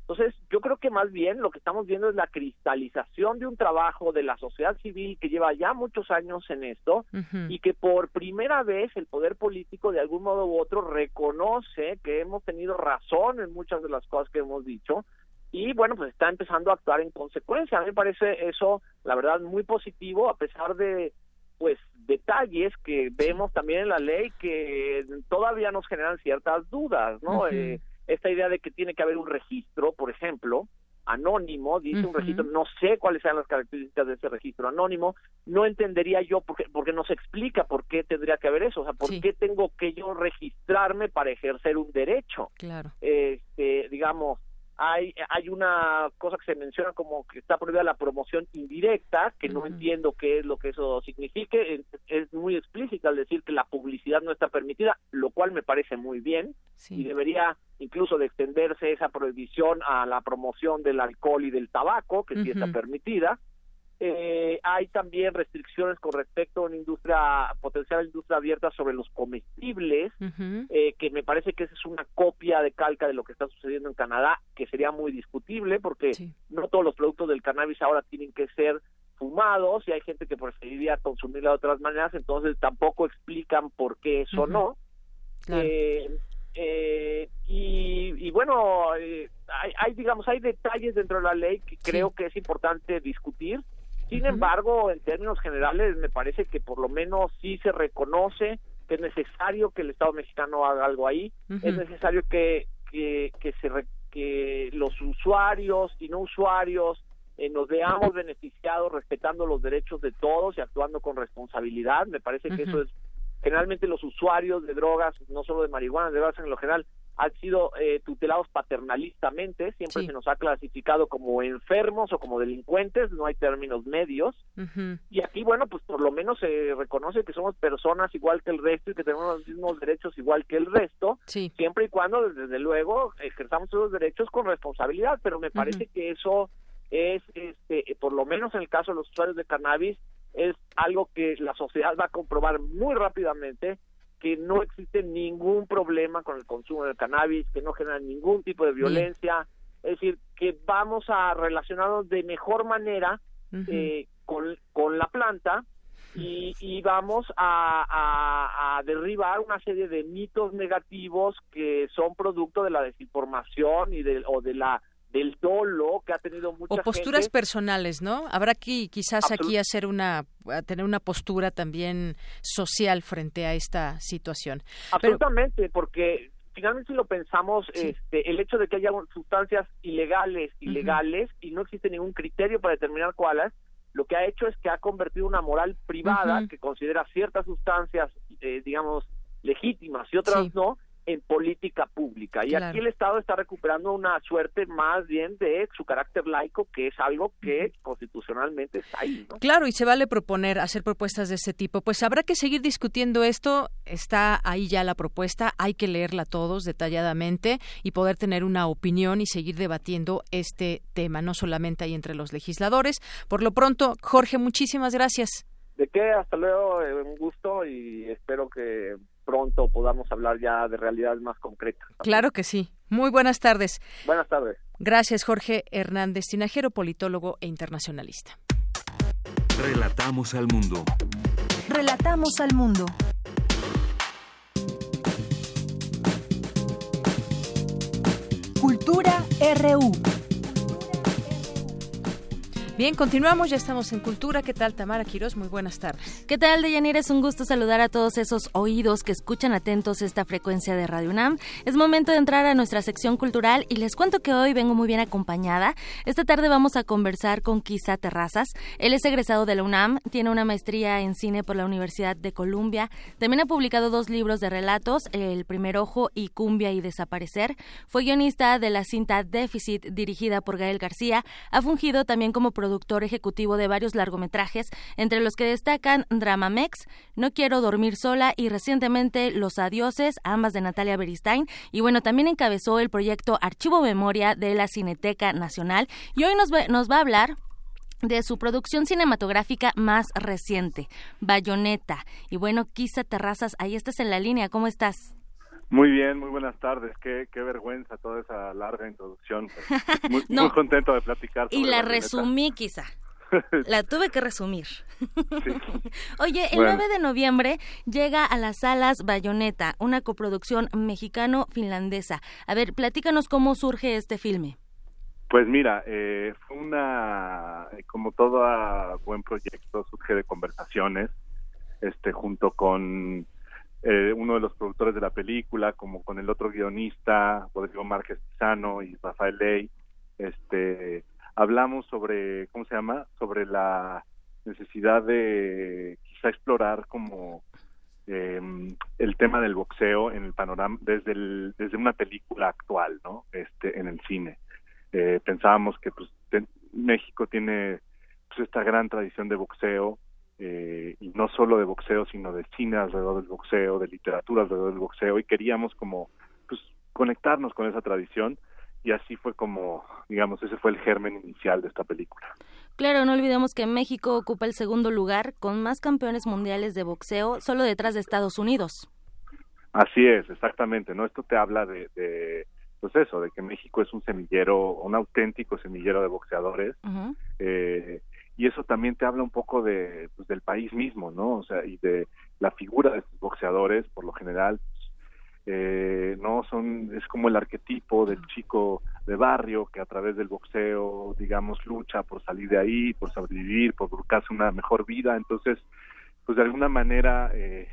Entonces, yo creo que más bien lo que estamos viendo es la cristalización de un trabajo de la sociedad civil que lleva ya muchos años en esto y que por primera vez el poder político de algún modo u otro reconoce que hemos tenido razón en muchas de las cosas que hemos dicho y bueno, pues está empezando a actuar en consecuencia. A mí me parece eso, la verdad, muy positivo a pesar de pues detalles que vemos también en la ley que todavía nos generan ciertas dudas, ¿no? eh, esta idea de que tiene que haber un registro, por ejemplo, anónimo, dice un registro, no sé cuáles sean las características de ese registro anónimo, no entendería yo porque porque nos explica por qué tendría que haber eso, o sea, por qué tengo que yo registrarme para ejercer un derecho. Claro. Este, digamos, hay, hay una cosa que se menciona como que está prohibida la promoción indirecta, que no entiendo qué es lo que eso signifique. Es, muy explícita al decir que la publicidad no está permitida, lo cual me parece muy bien y debería incluso de extenderse esa prohibición a la promoción del alcohol y del tabaco, que sí está permitida. Eh, hay también restricciones con respecto a una industria, potencial industria abierta sobre los comestibles, eh, que me parece que esa es una copia de calca de lo que está sucediendo en Canadá, que sería muy discutible porque no todos los productos del cannabis ahora tienen que ser fumados y hay gente que preferiría consumirla de otras maneras, entonces tampoco explican por qué eso no. Eh, eh, y, y, bueno, hay, hay, digamos, hay detalles dentro de la ley que creo que es importante discutir sin embargo, en términos generales, me parece que por lo menos sí se reconoce que es necesario que el Estado mexicano haga algo ahí, es necesario que, que, que, se que los usuarios y no usuarios eh, nos veamos beneficiados respetando los derechos de todos y actuando con responsabilidad. Me parece que eso es generalmente los usuarios de drogas, no solo de marihuana, de drogas en lo general, han sido eh, tutelados paternalistamente, siempre se nos ha clasificado como enfermos o como delincuentes, no hay términos medios. Y aquí, bueno, pues por lo menos se reconoce que somos personas igual que el resto y que tenemos los mismos derechos igual que el resto, siempre y cuando, desde luego, ejerzamos esos derechos con responsabilidad, pero me parece que eso es, este, por lo menos en el caso de los usuarios de cannabis, es algo que la sociedad va a comprobar muy rápidamente que no existe ningún problema con el consumo del cannabis, que no genera ningún tipo de violencia, es decir, que vamos a relacionarnos de mejor manera eh, con, con, la planta y, y vamos a, a, derribar una serie de mitos negativos que son producto de la desinformación y de, o de la del dolo que ha tenido mucha o posturas personales no habrá que quizás aquí hacer una tener una postura también social frente a esta situación. Absolutamente porque finalmente si lo pensamos este el hecho de que haya sustancias ilegales ilegales y no existe ningún criterio para determinar cuáles lo que ha hecho es que ha convertido una moral privada que considera ciertas sustancias eh, digamos legítimas y otras no en política pública. Y aquí el Estado está recuperando una suerte más bien de su carácter laico, que es algo que constitucionalmente está ahí. Claro, y se vale proponer, hacer propuestas de ese tipo. Pues habrá que seguir discutiendo esto. Está ahí ya la propuesta, hay que leerla todos detalladamente y poder tener una opinión y seguir debatiendo este tema, no solamente ahí entre los legisladores. Por lo pronto, Jorge, muchísimas gracias. De qué, hasta luego, eh, un gusto y espero que pronto podamos hablar ya de realidades más concretas. Claro que sí. Muy buenas tardes. Buenas tardes. Gracias, Jorge Hernández Tinajero, politólogo e internacionalista. Relatamos al mundo. Relatamos al mundo. Cultura RU. Bien, continuamos, ya estamos en Cultura. ¿Qué tal, Tamara Quiroz? Muy buenas tardes. ¿Qué tal, Deyanira? Es un gusto saludar a todos esos oídos que escuchan atentos esta frecuencia de Radio UNAM. Es momento de entrar a nuestra sección cultural y les cuento que hoy vengo muy bien acompañada. Esta tarde vamos a conversar con Quizá Terrazas. Él es egresado de la UNAM, tiene una maestría en cine por la Universidad de Columbia. También ha publicado dos libros de relatos, El primer ojo y Cumbia y Desaparecer. Fue guionista de la cinta Déficit, dirigida por Gael García. Ha fungido también como productor ejecutivo de varios largometrajes, entre los que destacan Drama Mex, No quiero dormir sola y recientemente Los Adioses, ambas de Natalia Beristain. Y bueno, también encabezó el proyecto Archivo Memoria de la Cineteca Nacional. Y hoy nos va a hablar de su producción cinematográfica más reciente, Bayonetta. Y bueno, Kisa Terrazas, ahí estás en la línea, ¿cómo estás? Muy bien, muy buenas tardes. Qué, qué vergüenza toda esa larga introducción. Muy, contento de platicar. y la resumí, quizá. La tuve que resumir. Oye, el 9 de noviembre llega a las salas Bayonetta, una coproducción mexicano-finlandesa. A ver, platícanos cómo surge este filme. Pues mira, eh, fue una, como todo buen proyecto, surge de conversaciones, este, junto con eh, uno de los productores de la película, como con el otro guionista, Rodrigo Márquez Pizano y Rafael Ley, este, hablamos sobre, ¿cómo se llama? Sobre la necesidad de quizá explorar como eh, el tema del boxeo en el panorama desde el, desde una película actual, ¿no? Este, en el cine eh, pensábamos que pues México tiene pues esta gran tradición de boxeo eh, y no solo de boxeo sino de cine alrededor del boxeo de literatura alrededor del boxeo y queríamos como pues conectarnos con esa tradición y así fue como digamos ese fue el germen inicial de esta película Claro, no olvidemos que México ocupa el segundo lugar con más campeones mundiales de boxeo, solo detrás de Estados Unidos. Así es, exactamente, ¿no? Esto te habla de, de pues eso, de que México es un semillero, un auténtico semillero de boxeadores, eh, y eso también te habla un poco de, pues, del país mismo, ¿no? O sea, y de la figura de estos boxeadores, por lo general, eh, no son, es como el arquetipo del chico de barrio que a través del boxeo, digamos, lucha por salir de ahí, por sobrevivir, por buscarse una mejor vida, entonces, pues de alguna manera eh,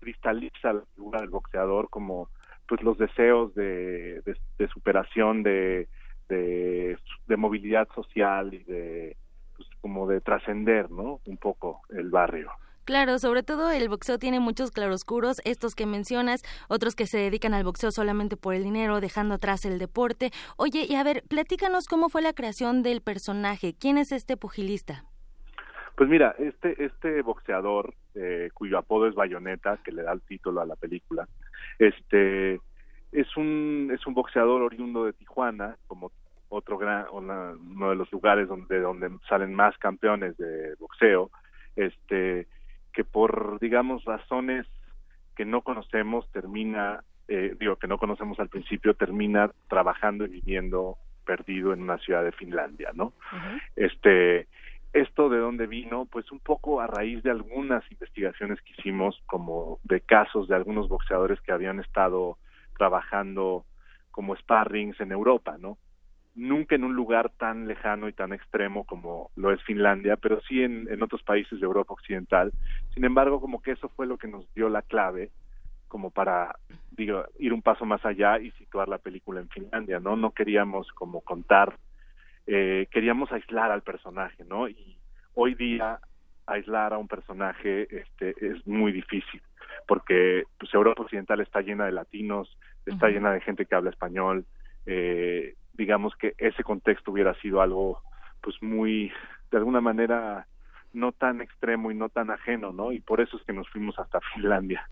cristaliza la figura del boxeador como pues los deseos de, de, superación de, de, movilidad social y de pues, como de trascender no un poco el barrio Claro, sobre todo el boxeo tiene muchos claroscuros, estos que mencionas, otros que se dedican al boxeo solamente por el dinero, dejando atrás el deporte. Oye, y a ver, platícanos cómo fue la creación del personaje. ¿Quién es este pugilista? Pues mira, este, este boxeador, eh, cuyo apodo es Bayoneta, que le da el título a la película, este es un es un boxeador oriundo de Tijuana como otro gran uno de los lugares donde donde salen más campeones de boxeo este que por digamos razones que no conocemos termina eh, digo que no conocemos al principio termina trabajando y viviendo perdido en una ciudad de Finlandia no este esto de dónde vino, pues un poco a raíz de algunas investigaciones que hicimos, como de casos de algunos boxeadores que habían estado trabajando como sparrings en Europa, ¿no? Nunca en un lugar tan lejano y tan extremo como lo es Finlandia, pero sí en, en otros países de Europa Occidental. Sin embargo, como que eso fue lo que nos dio la clave como para digo ir un paso más allá y situar la película en Finlandia, ¿no? No queríamos como contar eh, queríamos aislar al personaje, ¿no? Y hoy día aislar a un personaje este, es muy difícil, porque pues, Europa Occidental está llena de latinos, está llena de gente que habla español, eh, digamos que ese contexto hubiera sido algo pues muy, de alguna manera, no tan extremo y no tan ajeno, ¿no? Y por eso es que nos fuimos hasta Finlandia.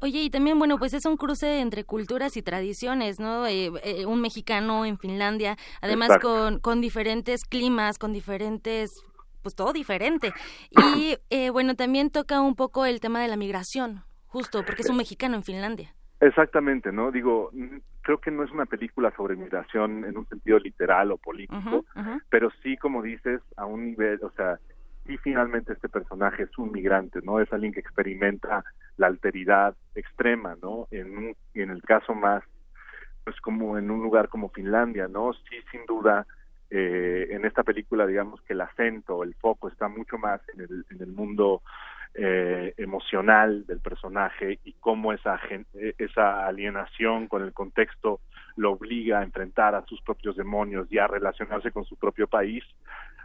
Oye, y también, bueno, pues es un cruce entre culturas y tradiciones, ¿no? Eh, eh, un mexicano en Finlandia, además con, con diferentes climas, con diferentes pues todo diferente. Y eh, bueno, también toca un poco el tema de la migración, justo porque es un mexicano en Finlandia. Exactamente, ¿no? Digo, creo que no es una película sobre migración en un sentido literal o político, pero sí, como dices, a un nivel, o sea, y finalmente este personaje es un migrante, ¿no? Es alguien que experimenta la alteridad extrema, ¿no? En, en el caso más, pues como en un lugar como Finlandia, ¿no? Sí, sin duda, eh, en esta película, digamos que el acento, el foco está mucho más en el, en el mundo eh, emocional del personaje y cómo esa, esa alienación con el contexto lo obliga a enfrentar a sus propios demonios y a relacionarse con su propio país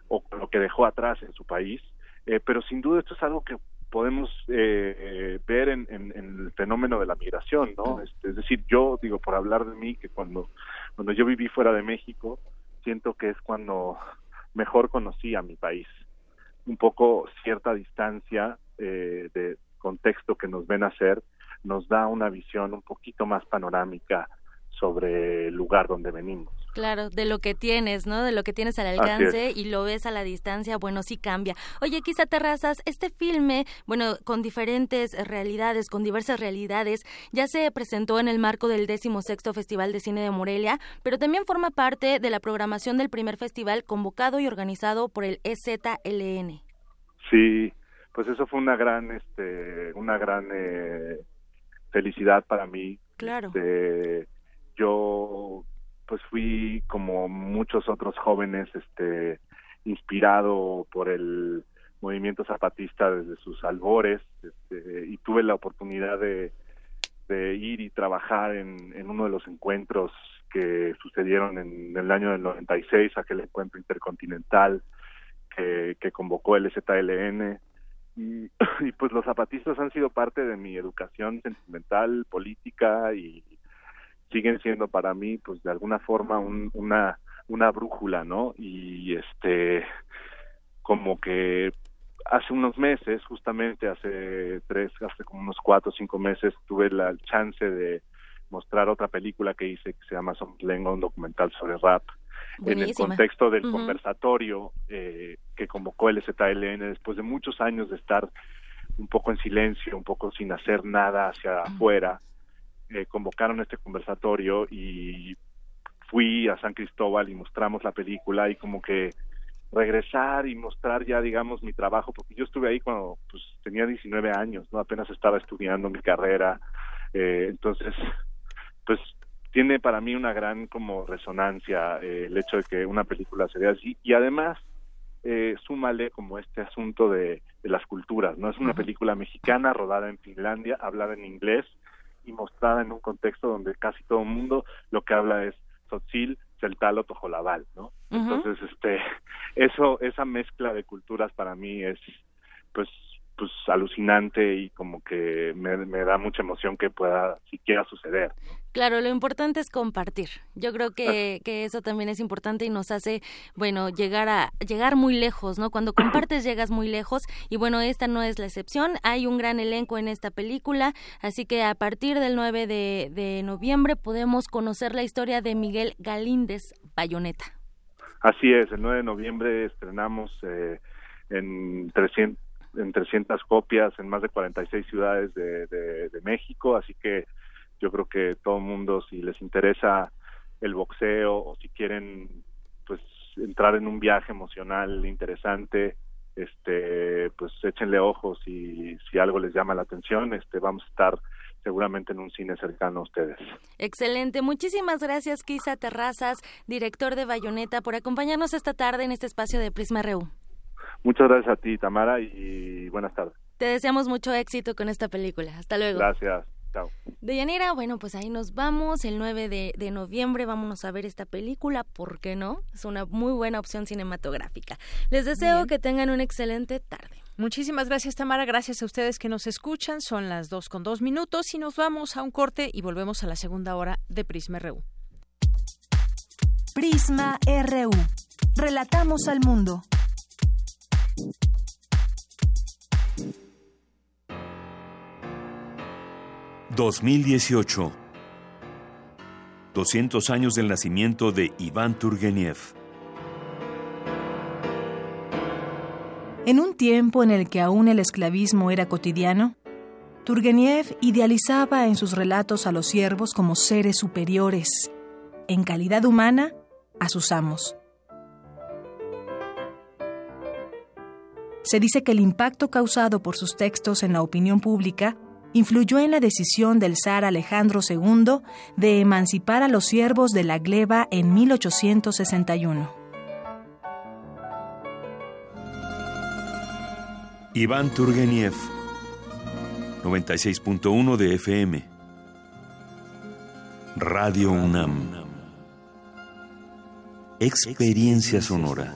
o con lo que dejó atrás en su país. Eh, pero sin duda esto es algo que podemos eh, ver en, el fenómeno de la migración, ¿no? Este, es decir, yo digo, por hablar de mí, que cuando, cuando yo viví fuera de México, siento que es cuando mejor conocí a mi país. Un poco cierta distancia eh, de contexto que nos ven hacer nos da una visión un poquito más panorámica sobre el lugar donde venimos. Claro, de lo que tienes, ¿no? De lo que tienes al alcance y lo ves a la distancia, bueno, sí cambia. Oye, quizá Terrazas, este filme, bueno, con diferentes realidades, con diversas realidades, ya se presentó en el marco del sexto Festival de Cine de Morelia, pero también forma parte de la programación del primer festival convocado y organizado por el EZLN. Sí, pues eso fue una gran, este, una gran eh, felicidad para mí. Claro. Este, yo pues fui como muchos otros jóvenes este inspirado por el movimiento zapatista desde sus albores este, y tuve la oportunidad de, de ir y trabajar en, en, uno de los encuentros que sucedieron en, el año del 96, aquel encuentro intercontinental que, que convocó el ZLN. Y, pues los zapatistas han sido parte de mi educación sentimental, política y, siguen siendo para mí pues de alguna forma una una brújula no y este como que hace unos meses justamente hace tres hace como unos cuatro o cinco meses tuve la chance de mostrar otra película que hice que se llama Lengo, un documental sobre rap en el contexto del conversatorio eh, que convocó el ZLN después de muchos años de estar un poco en silencio, un poco sin hacer nada hacia afuera eh, convocaron este conversatorio y fui a San Cristóbal y mostramos la película y como que regresar y mostrar ya digamos mi trabajo porque yo estuve ahí cuando pues tenía 19 años no apenas estaba estudiando mi carrera eh, entonces pues tiene para mí una gran como resonancia eh, el hecho de que una película se vea así. Y además eh, súmale como este asunto de, de las culturas no es una película mexicana rodada en Finlandia hablada en inglés y mostrada en un contexto donde casi todo el mundo lo que habla es Tzotzil, Celtalo, Tojolabal, ¿no? Entonces, este, eso, esa mezcla de culturas para mí es, pues, pues alucinante y como que me, da mucha emoción que pueda siquiera suceder. Claro, lo importante es compartir. Yo creo que, que, eso también es importante y nos hace, bueno, llegar a llegar muy lejos, ¿no? Cuando compartes llegas muy lejos y bueno, esta no es la excepción. Hay un gran elenco en esta película, así que a partir del 9 de, de noviembre podemos conocer la historia de Miguel Galíndez Bayoneta. Así es, el 9 de noviembre estrenamos eh, en 300 en 300 copias en más de 46 ciudades de, de, México, así que yo creo que todo el mundo, si les interesa el boxeo o si quieren pues entrar en un viaje emocional interesante, este pues échenle ojos y si algo les llama la atención, este vamos a estar seguramente en un cine cercano a ustedes. Excelente, muchísimas gracias Kisa Terrazas, director de Bayoneta, por acompañarnos esta tarde en este espacio de Prisma Reu. Muchas gracias a ti, Tamara, y buenas tardes. Te deseamos mucho éxito con esta película. Hasta luego. Gracias. Chao. Deyanira, bueno, pues ahí nos vamos. El 9 de, de, noviembre vámonos a ver esta película. ¿Por qué no? Es una muy buena opción cinematográfica. Les deseo que tengan una excelente tarde. Muchísimas gracias, Tamara. Gracias a ustedes que nos escuchan. Son las dos con dos minutos y nos vamos a un corte y volvemos a la segunda hora de Prisma RU. Prisma RU. Relatamos al mundo. 2018. 200 años del nacimiento de Iván Turgenev. En un tiempo en el que aún el esclavismo era cotidiano, Turgenev idealizaba en sus relatos a los siervos como seres superiores, en calidad humana, a sus amos. Se dice que el impacto causado por sus textos en la opinión pública influyó en la decisión del zar Alejandro II de emancipar a los siervos de la gleba en 1861. Iván Turgeniev, 96.1 de FM. Radio UNAM. Experiencia sonora.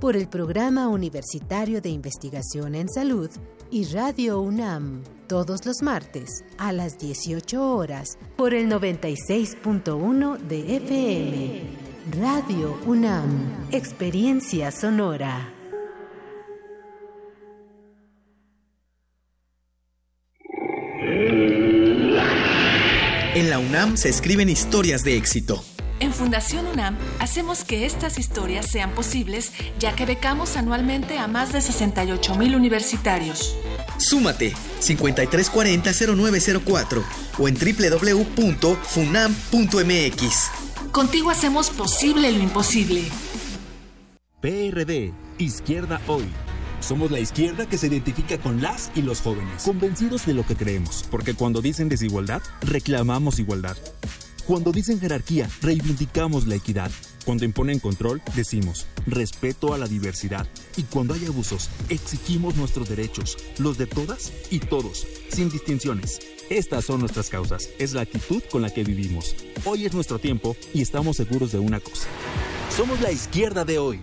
por el Programa Universitario de Investigación en Salud y Radio UNAM, todos los martes a las 18 horas por el 96.1 de FM. Radio UNAM, Experiencia Sonora. En la UNAM se escriben historias de éxito. En Fundación UNAM hacemos que estas historias sean posibles ya que becamos anualmente a más de 68 mil universitarios. Súmate 5340-0904 o en www.funam.mx. Contigo hacemos posible lo imposible. PRD, Izquierda Hoy. Somos la izquierda que se identifica con las y los jóvenes, convencidos de lo que creemos, porque cuando dicen desigualdad, reclamamos igualdad. Cuando dicen jerarquía, reivindicamos la equidad. Cuando imponen control, decimos respeto a la diversidad. Y cuando hay abusos, exigimos nuestros derechos, los de todas y todos, sin distinciones. Estas son nuestras causas, es la actitud con la que vivimos. Hoy es nuestro tiempo y estamos seguros de una cosa. Somos la izquierda de hoy.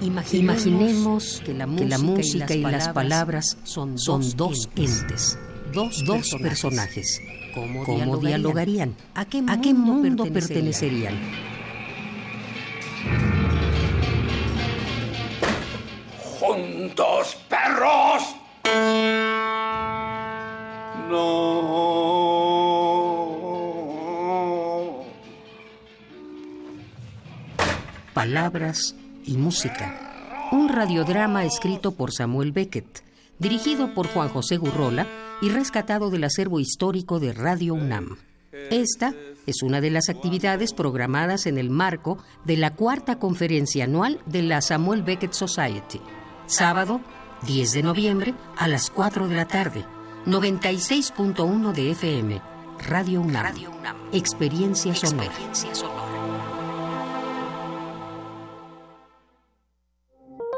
Imaginemos que la música, y, las palabras son, dos entes, dos, personajes. ¿Cómo, dialogarían? ¿A qué mundo, pertenecerían? ¡Juntos, perros! No. Palabras y música. Un radiodrama escrito por Samuel Beckett, dirigido por Juan José Gurrola y rescatado del acervo histórico de Radio UNAM. Esta es una de las actividades programadas en el marco de la cuarta conferencia anual de la Samuel Beckett Society. Sábado, 10 de noviembre, a las 4 de la tarde. 96.1 de FM. Radio UNAM. Experiencia sonora.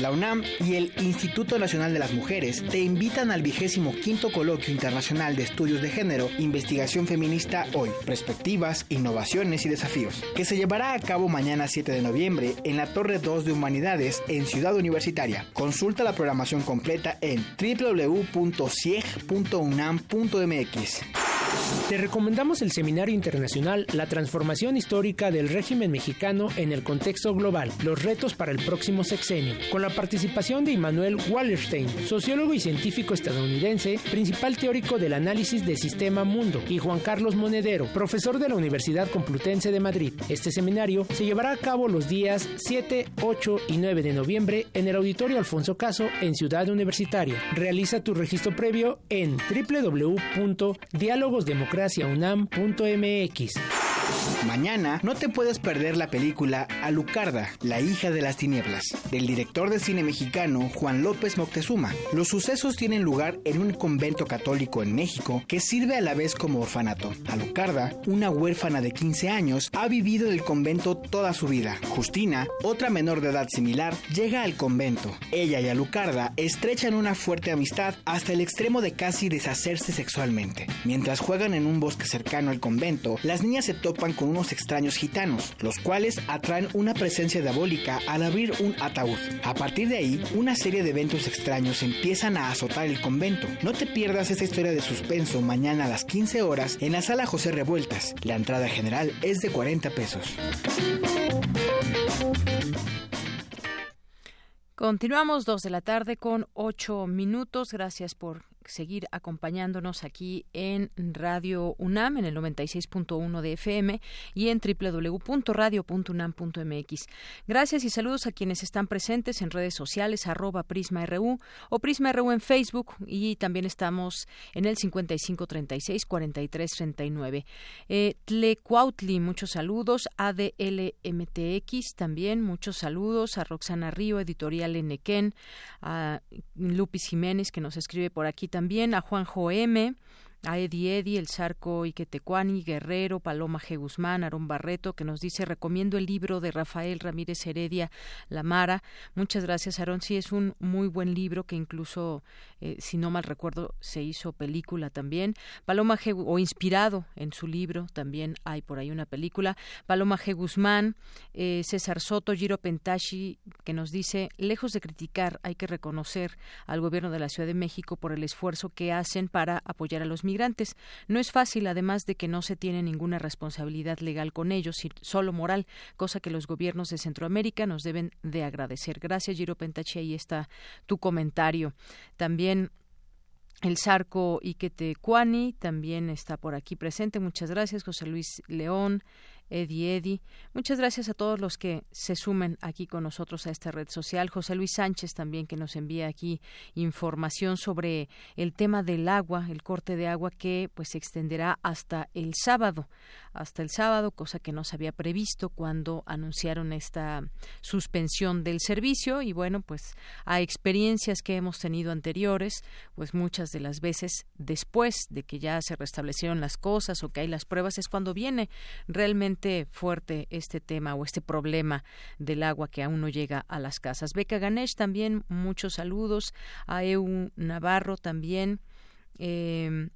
La UNAM y el Instituto Nacional de las Mujeres te invitan al vigésimo quinto coloquio internacional de estudios de género, investigación feminista hoy, perspectivas, innovaciones y desafíos, que se llevará a cabo mañana 7 de noviembre en la Torre 2 de Humanidades en Ciudad Universitaria. Consulta la programación completa en www.cieg.unam.mx. Te recomendamos el seminario internacional La transformación histórica del régimen mexicano en el contexto global, los retos para el próximo sexenio, con la participación de Immanuel Wallerstein, sociólogo y científico estadounidense, principal teórico del análisis de sistema mundo, y Juan Carlos Monedero, profesor de la Universidad Complutense de Madrid. Este seminario se llevará a cabo los días 7, 8 y 9 de noviembre en el Auditorio Alfonso Caso en Ciudad Universitaria. Realiza tu registro previo en www.dialogosdemocráticos democraciaunam.mx. Mañana no te puedes perder la película Alucarda, la hija de las tinieblas, del director de cine mexicano Juan López Moctezuma. Los sucesos tienen lugar en un convento católico en México que sirve a la vez como orfanato. Alucarda, una huérfana de 15 años, ha vivido en el convento toda su vida. Justina, otra menor de edad similar, llega al convento. Ella y Alucarda estrechan una fuerte amistad hasta el extremo de casi deshacerse sexualmente. Mientras juegan en un bosque cercano al convento, las niñas se topan con extraños gitanos, los cuales atraen una presencia diabólica al abrir un ataúd. A partir de ahí, una serie de eventos extraños empiezan a azotar el convento. No te pierdas esta historia de suspenso mañana a las 15 horas en la sala José Revueltas. La entrada general es de 40 pesos. Continuamos dos de la tarde con ocho minutos. Gracias por seguir acompañándonos aquí en Radio UNAM en el 96.1 de FM y en www.radio.unam.mx. Gracias y saludos a quienes están presentes en redes sociales arroba PrismaRU o PrismaRU en Facebook y también estamos en el 5536-4339. Eh, Tlecuautli, muchos saludos. ADLMTX también, muchos saludos. A Roxana Río, editorial Enequén. A Lupis Jiménez que nos escribe por aquí también a Juanjo M., a Eddie Eddy, El Sarco Iquetecuani, Guerrero, Paloma G. Guzmán, Aarón Barreto, que nos dice, recomiendo el libro de Rafael Ramírez Heredia, La Mara. Muchas gracias, Aarón. Sí, es un muy buen libro que incluso, eh, si no mal recuerdo, se hizo película también. Paloma G. o inspirado en su libro, también hay por ahí una película. Paloma G. Guzmán, eh, César Soto, Giro Pentashi, que nos dice, lejos de criticar, hay que reconocer al gobierno de la Ciudad de México por el esfuerzo que hacen para apoyar a los migrantes no es fácil, además de que no se tiene ninguna responsabilidad legal con ellos, solo moral, cosa que los gobiernos de Centroamérica nos deben de agradecer. Gracias, Giro Pentachi, ahí está tu comentario. También el Sarco Iquetecuani también está por aquí presente. Muchas gracias, José Luis León. Eddie Eddy. Muchas gracias a todos los que se sumen aquí con nosotros a esta red social. José Luis Sánchez también que nos envía aquí información sobre el tema del agua, el corte de agua que pues se extenderá hasta el sábado, hasta el sábado, cosa que no se había previsto cuando anunciaron esta suspensión del servicio y bueno, pues a experiencias que hemos tenido anteriores, pues muchas de las veces después de que ya se restablecieron las cosas o que hay las pruebas es cuando viene realmente fuerte este tema o este problema del agua que aún no llega a las casas. Beca Ganesh también, muchos saludos. A Eu Navarro también. Eh,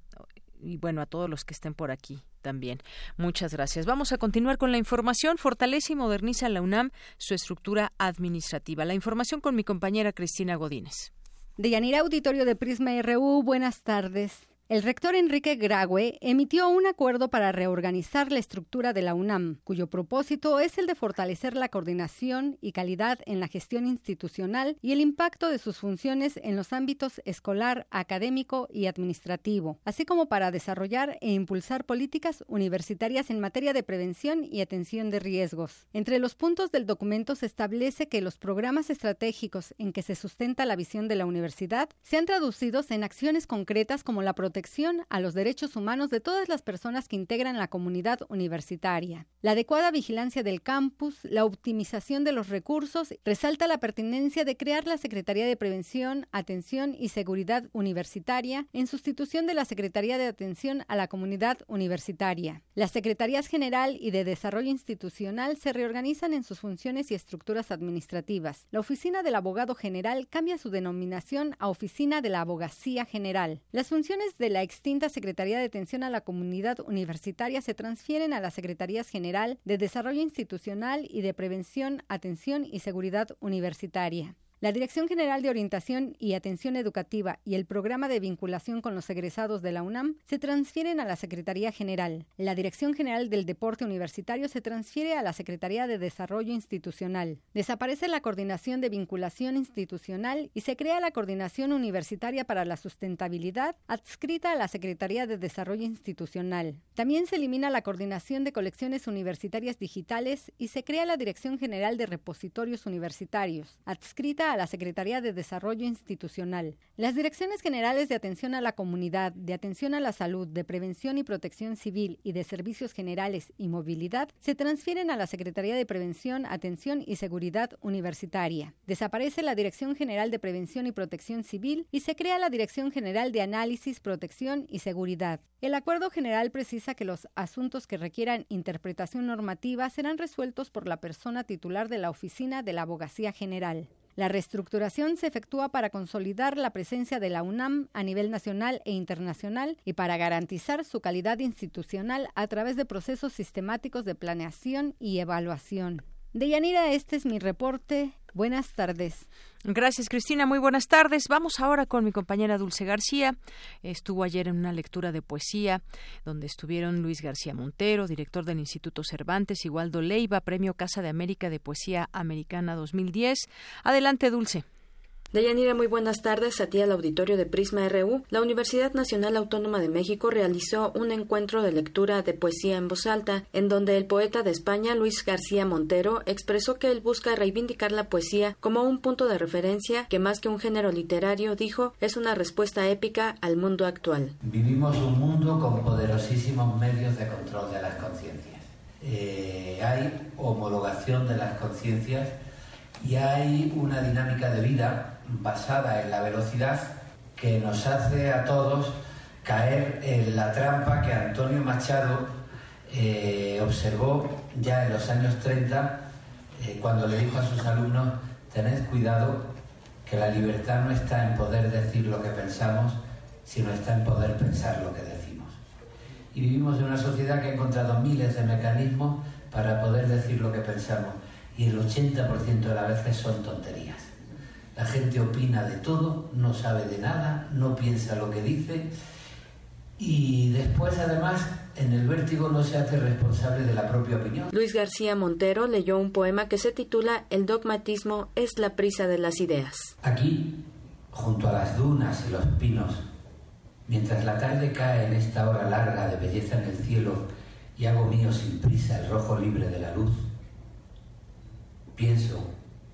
y bueno, a todos los que estén por aquí también. Muchas gracias. Vamos a continuar con la información. Fortalece y moderniza la UNAM su estructura administrativa. La información con mi compañera Cristina Godínez. De Yanira Auditorio de Prisma RU, buenas tardes. El rector Enrique Graue emitió un acuerdo para reorganizar la estructura de la UNAM, cuyo propósito es el de fortalecer la coordinación y calidad en la gestión institucional y el impacto de sus funciones en los ámbitos escolar, académico y administrativo, así como para desarrollar e impulsar políticas universitarias en materia de prevención y atención de riesgos. Entre los puntos del documento se establece que los programas estratégicos en que se sustenta la visión de la universidad sean traducidos en acciones concretas como la protección a los derechos humanos de todas las personas que integran la comunidad universitaria. La adecuada vigilancia del campus, la optimización de los recursos, resalta la pertinencia de crear la Secretaría de Prevención, Atención y Seguridad Universitaria en sustitución de la Secretaría de Atención a la Comunidad Universitaria. Las Secretarías General y de Desarrollo Institucional se reorganizan en sus funciones y estructuras administrativas. La Oficina del Abogado General cambia su denominación a Oficina de la Abogacía General. Las funciones de la extinta Secretaría de Atención a la Comunidad Universitaria se transfieren a las Secretarías General de Desarrollo Institucional y de Prevención, Atención y Seguridad Universitaria. La Dirección General de Orientación y Atención Educativa y el Programa de Vinculación con los Egresados de la UNAM se transfieren a la Secretaría General. La Dirección General del Deporte Universitario se transfiere a la Secretaría de Desarrollo Institucional. Desaparece la Coordinación de Vinculación Institucional y se crea la Coordinación Universitaria para la Sustentabilidad, adscrita a la Secretaría de Desarrollo Institucional. También se elimina la Coordinación de Colecciones Universitarias Digitales y se crea la Dirección General de Repositorios Universitarios, adscrita la Secretaría de Desarrollo Institucional. Las Direcciones Generales de Atención a la Comunidad, de Atención a la Salud, de Prevención y Protección Civil y de Servicios Generales y Movilidad se transfieren a la Secretaría de Prevención, Atención y Seguridad Universitaria. Desaparece la Dirección General de Prevención y Protección Civil y se crea la Dirección General de Análisis, Protección y Seguridad. El acuerdo general precisa que los asuntos que requieran interpretación normativa serán resueltos por la persona titular de la Oficina de la Abogacía General. La reestructuración se efectúa para consolidar la presencia de la UNAM a nivel nacional e internacional y para garantizar su calidad institucional a través de procesos sistemáticos de planeación y evaluación. Deyanira, este es mi reporte. Buenas tardes. Gracias, Cristina. Muy buenas tardes. Vamos ahora con mi compañera Dulce García. Estuvo ayer en una lectura de poesía donde estuvieron Luis García Montero, director del Instituto Cervantes, y Waldo Leiva, Premio Casa de América de Poesía Americana 2010. Adelante, Dulce. Deyanira, muy buenas tardes a ti al auditorio de Prisma RU. La Universidad Nacional Autónoma de México realizó un encuentro de lectura de poesía en voz alta, en donde el poeta de España, Luis García Montero, expresó que él busca reivindicar la poesía como un punto de referencia que más que un género literario, dijo, es una respuesta épica al mundo actual. Vivimos un mundo con poderosísimos medios de control de las conciencias. Eh, hay homologación de las conciencias y hay una dinámica de vida basada en la velocidad que nos hace a todos caer en la trampa que Antonio Machado eh, observó ya en los años 30 eh, cuando le dijo a sus alumnos, tened cuidado que la libertad no está en poder decir lo que pensamos, sino está en poder pensar lo que decimos. Y vivimos en una sociedad que ha encontrado miles de mecanismos para poder decir lo que pensamos y el 80% de las veces son tonterías. La gente opina de todo, no sabe de nada, no piensa lo que dice y después además en el vértigo no se hace responsable de la propia opinión. Luis García Montero leyó un poema que se titula El dogmatismo es la prisa de las ideas. Aquí, junto a las dunas y los pinos, mientras la tarde cae en esta hora larga de belleza en el cielo y hago mío sin prisa el rojo libre de la luz, pienso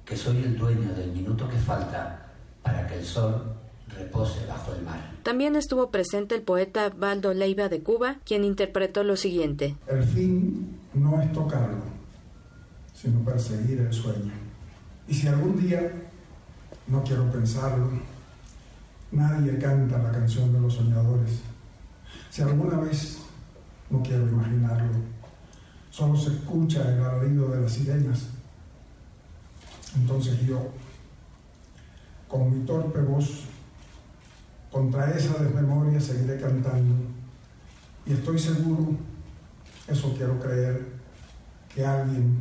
que soy el dueño del minuto que falta para que el sol repose bajo el mar. También estuvo presente el poeta Baldo Leiva de Cuba, quien interpretó lo siguiente. El fin no es tocarlo, sino perseguir el sueño. Y si algún día, no quiero pensarlo, nadie canta la canción de los soñadores, si alguna vez, no quiero imaginarlo, solo se escucha el alarido de las sirenas, entonces yo, con mi torpe voz, contra esa desmemoria seguiré cantando. Y estoy seguro, eso quiero creer, que alguien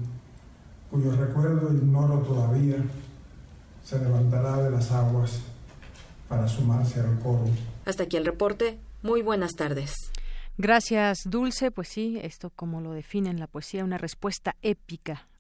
cuyo recuerdo ignoro todavía, se levantará de las aguas para sumarse al coro. Hasta aquí el reporte. Muy buenas tardes. Gracias, Dulce. Pues sí, esto como lo define en la poesía, una respuesta épica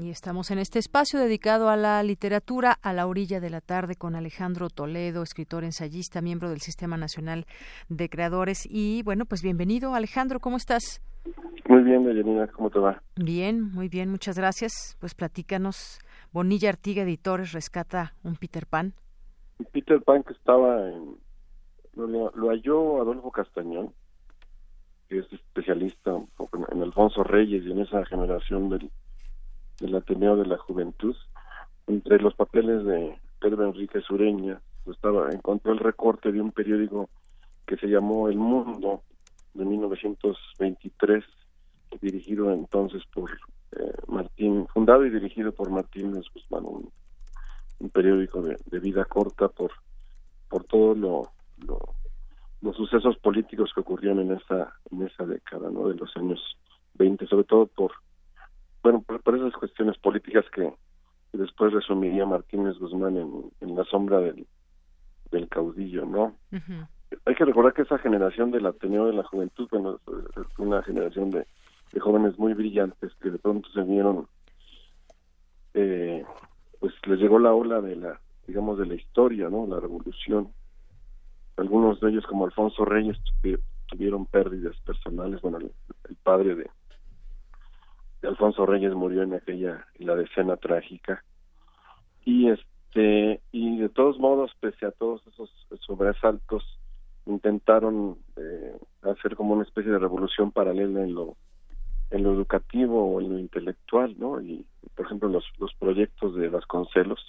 Y estamos en este espacio dedicado a la literatura a la orilla de la tarde con Alejandro Toledo, escritor, ensayista, miembro del Sistema Nacional de Creadores. Y bueno, pues bienvenido Alejandro, ¿cómo estás? Muy bien, Deyanira, ¿cómo te va? Bien, muy bien, muchas gracias. Pues platícanos, Bonilla Artiga Editores rescata un Peter Pan. Peter Pan que estaba en... Lo, lo halló Adolfo Castañón, que es especialista en Alfonso Reyes y en esa generación del del Ateneo de la Juventud, entre los papeles de Pedro Enrique Sureña, estaba, encontró el recorte de un periódico que se llamó El Mundo de 1923, dirigido entonces por eh, Martín, fundado y dirigido por Martín Guzmán, un, periódico de, vida corta por por todos lo, los sucesos políticos que ocurrieron en esa en esa década, ¿no? De los años 20, sobre todo por bueno, por, esas cuestiones políticas que, después resumiría Martínez Guzmán en, la sombra del, del caudillo, ¿no? Hay que recordar que esa generación del Ateneo de la Juventud, bueno, es una generación de, jóvenes muy brillantes que de pronto se vieron, eh, pues les llegó la ola de la, digamos, de la historia, ¿no? La revolución. Algunos de ellos, como Alfonso Reyes, tuvieron pérdidas personales, bueno, el padre de, Alfonso Reyes murió en aquella la decena trágica. Y este y de todos modos pese a todos esos sobresaltos intentaron eh, hacer como una especie de revolución paralela en lo en lo educativo o en lo intelectual no y por ejemplo los los proyectos de Vasconcelos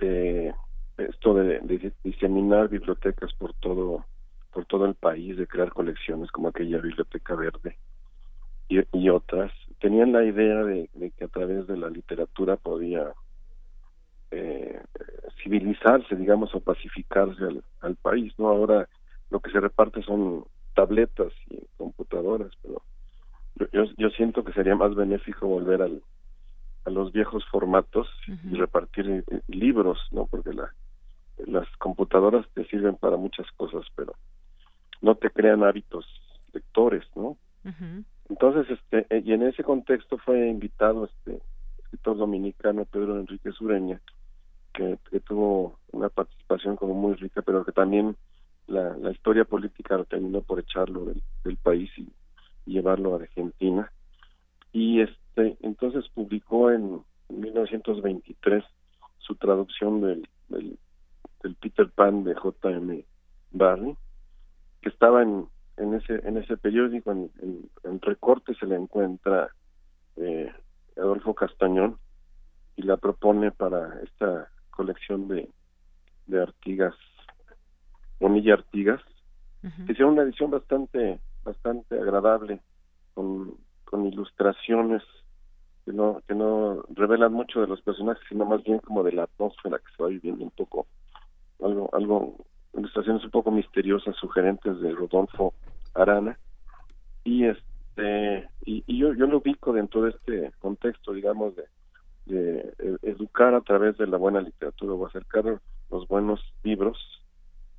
eh, esto de, diseminar bibliotecas por todo por todo el país de crear colecciones como aquella biblioteca verde y otras tenían la idea de, que a través de la literatura podía eh, civilizarse, digamos, o pacificarse al, país, ¿no? Ahora lo que se reparte son tabletas y computadoras, pero yo, yo siento que sería más benéfico volver al, a los viejos formatos y repartir eh, libros, ¿no? Porque la, las computadoras te sirven para muchas cosas, pero no te crean hábitos lectores, ¿no? Entonces, este, eh, y en ese contexto fue invitado este escritor dominicano Pedro Enrique Sureña, que, tuvo una participación como muy rica, pero que también la, la historia política terminó por echarlo del, país y, llevarlo a Argentina. Y este, entonces publicó en 1923 su traducción del, del, del Peter Pan de J.M. Barney, que estaba en, en ese en ese periódico en, en, recorte se le encuentra eh, Adolfo Castañón y la propone para esta colección de, de Artigas Bonilla Artigas que hicieron una edición bastante bastante agradable con, con ilustraciones que no que no revelan mucho de los personajes sino más bien como de la atmósfera que se va viviendo un poco algo algo ilustraciones un poco misteriosas, sugerentes de Rodolfo Arana. Y este y, yo, yo lo ubico dentro de este contexto, digamos, de, de educar a través de la buena literatura o acercar los buenos libros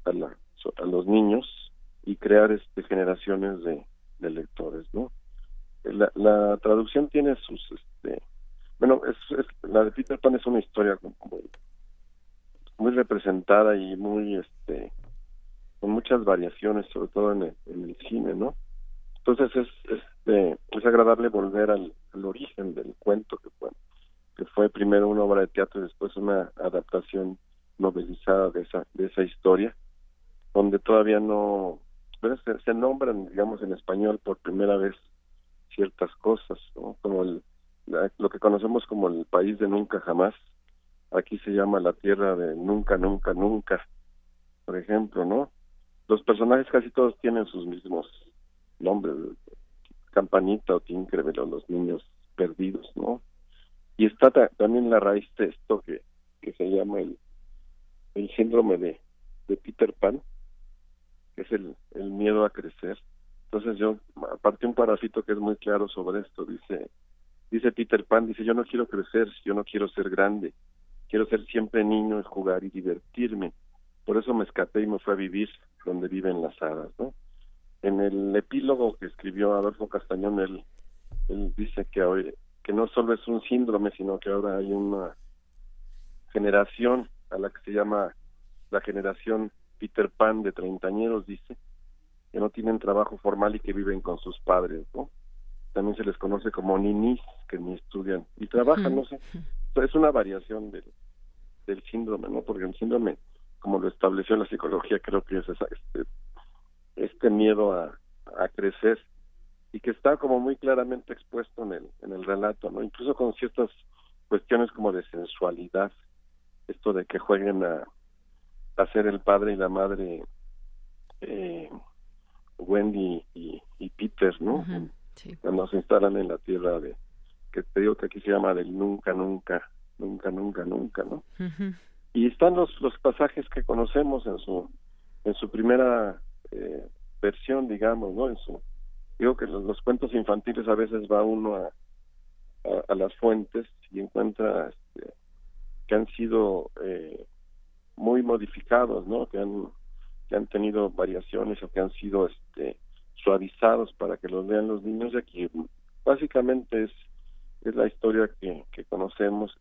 a, la, a los niños y crear este generaciones de, lectores, ¿no? La, la traducción tiene sus, este, bueno, es, la de Peter Pan es una historia como muy representada y muy este con muchas variaciones sobre todo en el, cine no entonces es este es agradable volver al, origen del cuento que fue que fue primero una obra de teatro y después una adaptación novelizada de esa de esa historia donde todavía no se, se nombran digamos en español por primera vez ciertas cosas como el, lo que conocemos como el país de nunca jamás aquí se llama la tierra de nunca, nunca, nunca, por ejemplo, ¿no? Los personajes casi todos tienen sus mismos nombres, Campanita o Tinkerbell o los niños perdidos, ¿no? Y está también la raíz de esto que, que se llama el, el síndrome de, de Peter Pan, que es el, el miedo a crecer. Entonces yo aparte un parásito que es muy claro sobre esto, dice, dice Peter Pan, dice yo no quiero crecer, yo no quiero ser grande, quiero ser siempre niño y jugar y divertirme. Por eso me escapé y me fui a vivir donde viven las hadas, ¿no? En el epílogo que escribió Adolfo Castañón, él, él dice que hoy, que no solo es un síndrome, sino que ahora hay una generación a la que se llama la generación Peter Pan de treintañeros, dice, que no tienen trabajo formal y que viven con sus padres, ¿no? También se les conoce como ninis, que ni estudian y trabajan, no sé. Es una variación del, del síndrome, ¿no? Porque el síndrome, como lo estableció la psicología, creo que es esa, este, este miedo a, a crecer y que está como muy claramente expuesto en el, en el relato, ¿no? Incluso con ciertas cuestiones como de sensualidad, esto de que jueguen a, a ser el padre y la madre eh, Wendy y, y Peter, ¿no? Cuando se instalan en la tierra de, que te digo que aquí se llama del nunca, nunca, nunca, nunca, nunca, ¿no? Y están los, los pasajes que conocemos en su, en su primera eh, versión, digamos, ¿no? En su, digo que los, cuentos infantiles a veces va uno a, a, las fuentes y encuentra este, que han sido eh, muy modificados, ¿no? Que han, que han tenido variaciones o que han sido este, suavizados para que los vean los niños. Y aquí básicamente es es la historia que, que conocemos.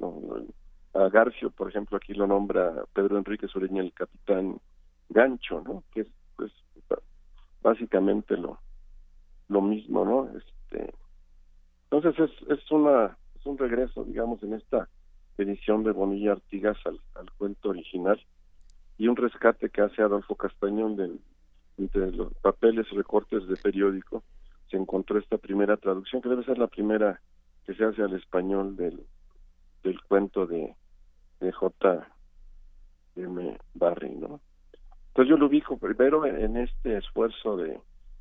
A Garfio, por ejemplo, aquí lo nombra Pedro Enrique Sureña el capitán Gancho, ¿no? Que es pues, básicamente lo, lo mismo, ¿no? Este, Entonces es, es, una, es un regreso, digamos, en esta edición de Bonilla Artigas al, al cuento original y un rescate que hace Adolfo Castañón de, entre los papeles recortes de periódico se encontró esta primera traducción que debe ser la primera que se hace al español del, del cuento de, de J. M. Barry, ¿no? Entonces yo lo ubico primero en este esfuerzo de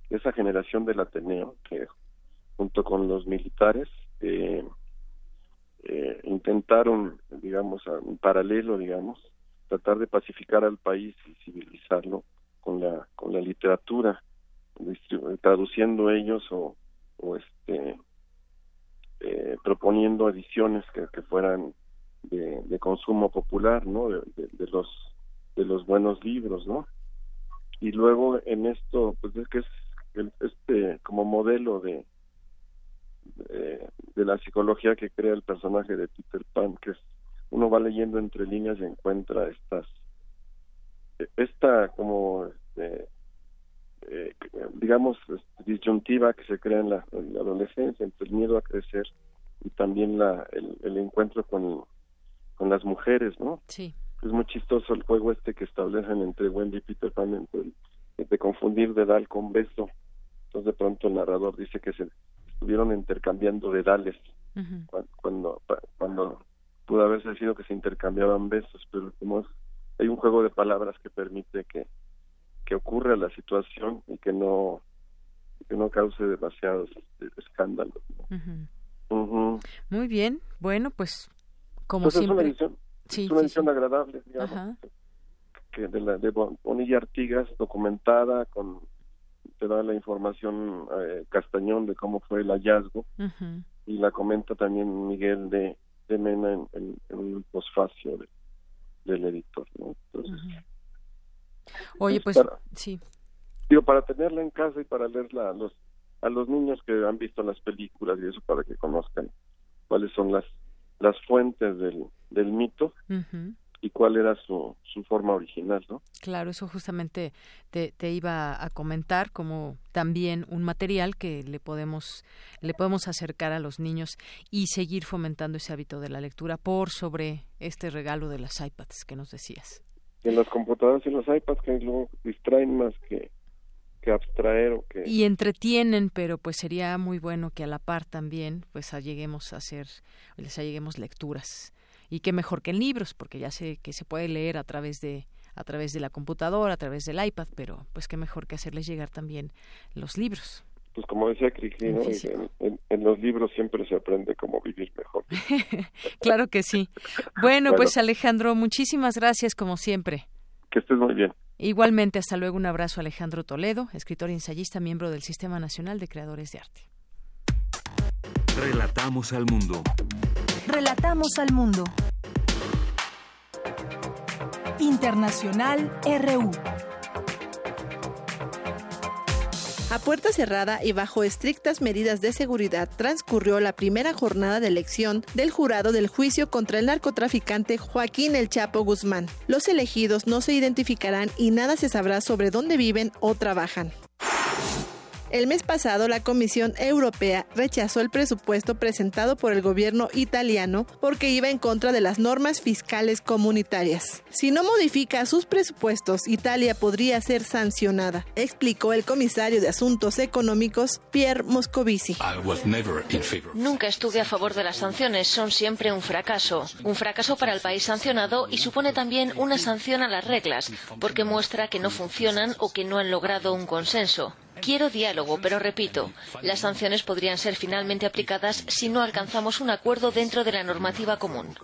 esa generación del Ateneo que junto con los militares eh, eh, intentaron, digamos, en paralelo, digamos, tratar de pacificar al país y civilizarlo con la con la literatura, traduciendo ellos o, o este eh, proponiendo ediciones que, que fueran de, consumo popular, ¿no? De, los de los buenos libros, ¿no? Y luego en esto, pues es que es este como modelo de, de, la psicología que crea el personaje de Peter Pan, que es uno va leyendo entre líneas y encuentra estas esta como este, eh, digamos disyuntiva que se crea en la, adolescencia entre el miedo a crecer y también la el, encuentro con con las mujeres no sí. Es muy chistoso el juego este que establecen entre Wendy y Peter Pan entre de confundir dedal con beso. Entonces de pronto el narrador dice que se estuvieron intercambiando dedales cuando cuando pudo haberse sido que se intercambiaban besos pero como hay un juego de palabras que permite que que ocurra la situación y que no que no cause demasiados este, escándalos muy bien. Bueno pues como siempre es una edición, es una edición agradable digamos que de la de Bonilla Artigas documentada con te da la información eh, Castañón de cómo fue el hallazgo y la comenta también Miguel de, de Mena en, en, un posfacio del editor. ¿no? Oye, pues, para, sí. Digo, para tenerla en casa y para leerla a los, a los niños que han visto las películas y eso para que conozcan cuáles son las, las fuentes del, del mito y cuál era su, su forma original, ¿no? Claro, eso justamente te, te, iba a comentar como también un material que le podemos le podemos acercar a los niños y seguir fomentando ese hábito de la lectura por sobre este regalo de las iPads que nos decías. En las computadoras y los iPads que luego distraen más que que abstraer o que y entretienen pero pues sería muy bueno que a la par también pues alleguemos a hacer les alleguemos lecturas y qué mejor que en libros, porque ya sé que se puede leer a través de a través de la computadora, a través del iPad, pero pues qué mejor que hacerles llegar también los libros. Pues como decía Cricri, en, los libros siempre se aprende cómo vivir mejor. claro que sí. Bueno, pues Alejandro, muchísimas gracias como siempre. Que estés muy bien. Igualmente, hasta luego. Un abrazo a Alejandro Toledo, escritor y ensayista, miembro del Sistema Nacional de Creadores de Arte. Relatamos al mundo. Relatamos al mundo. Internacional RU. A puerta cerrada y bajo estrictas medidas de seguridad transcurrió la primera jornada de elección del jurado del juicio contra el narcotraficante Joaquín El Chapo Guzmán. Los elegidos no se identificarán y nada se sabrá sobre dónde viven o trabajan. El mes pasado, la Comisión Europea rechazó el presupuesto presentado por el gobierno italiano porque iba en contra de las normas fiscales comunitarias. Si no modifica sus presupuestos, Italia podría ser sancionada, explicó el comisario de Asuntos Económicos, Pierre Moscovici. Nunca estuve a favor de las sanciones, son siempre un fracaso. Un fracaso para el país sancionado y supone también una sanción a las reglas, porque muestra que no funcionan o que no han logrado un consenso. Quiero diálogo, pero repito, las sanciones podrían ser finalmente aplicadas si no alcanzamos un acuerdo dentro de la normativa común.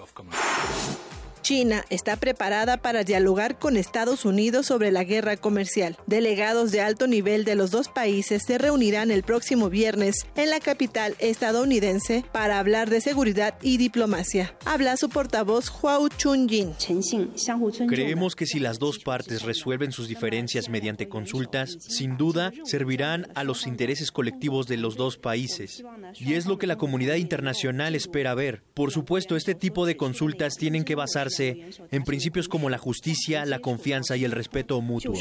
China está preparada para dialogar con Estados Unidos sobre la guerra comercial. Delegados de alto nivel de los dos países se reunirán el próximo viernes en la capital estadounidense para hablar de seguridad y diplomacia. Habla su portavoz Huao Chun-yin. Creemos que si las dos partes resuelven sus diferencias mediante consultas, sin duda servirán a los intereses colectivos de los dos países. Y es lo que la comunidad internacional espera ver. Por supuesto, este tipo de consultas tienen que basarse en principios como la justicia, la confianza y el respeto mutuo.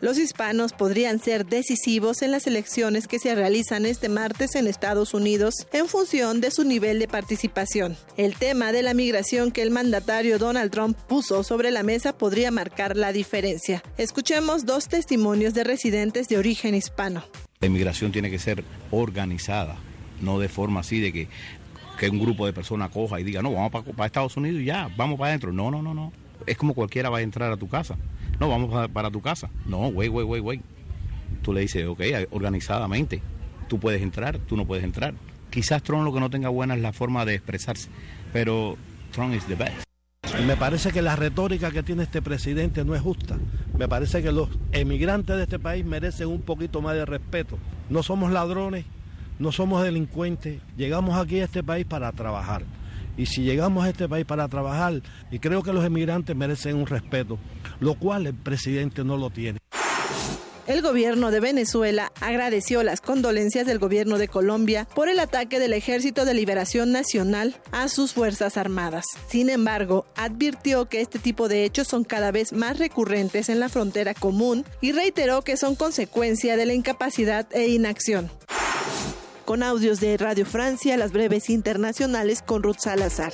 Los hispanos podrían ser decisivos en las elecciones que se realizan este martes en Estados Unidos en función de su nivel de participación. El tema de la migración que el mandatario Donald Trump puso sobre la mesa podría marcar la diferencia. Escuchemos dos testimonios de residentes de origen hispano. La inmigración tiene que ser organizada, no de forma así de que, que un grupo de personas coja y diga, no, vamos para, Estados Unidos y ya, vamos para adentro. No, no, no, no. Es como cualquiera va a entrar a tu casa. No, vamos para, tu casa. No, güey, güey, güey, güey. Tú le dices, ok, organizadamente. Tú puedes entrar, tú no puedes entrar. Quizás Trump lo que no tenga buena es la forma de expresarse, pero Trump is the best. Me parece que la retórica que tiene este presidente no es justa. Me parece que los emigrantes de este país merecen un poquito más de respeto. No somos ladrones, no somos delincuentes. Llegamos aquí a este país para trabajar. Y si llegamos a este país para trabajar, y creo que los emigrantes merecen un respeto, lo cual el presidente no lo tiene. El gobierno de Venezuela agradeció las condolencias del gobierno de Colombia por el ataque del Ejército de Liberación Nacional a sus Fuerzas Armadas. Sin embargo, advirtió que este tipo de hechos son cada vez más recurrentes en la frontera común y reiteró que son consecuencia de la incapacidad e inacción. Con audios de Radio Francia, las breves internacionales con Ruth Salazar.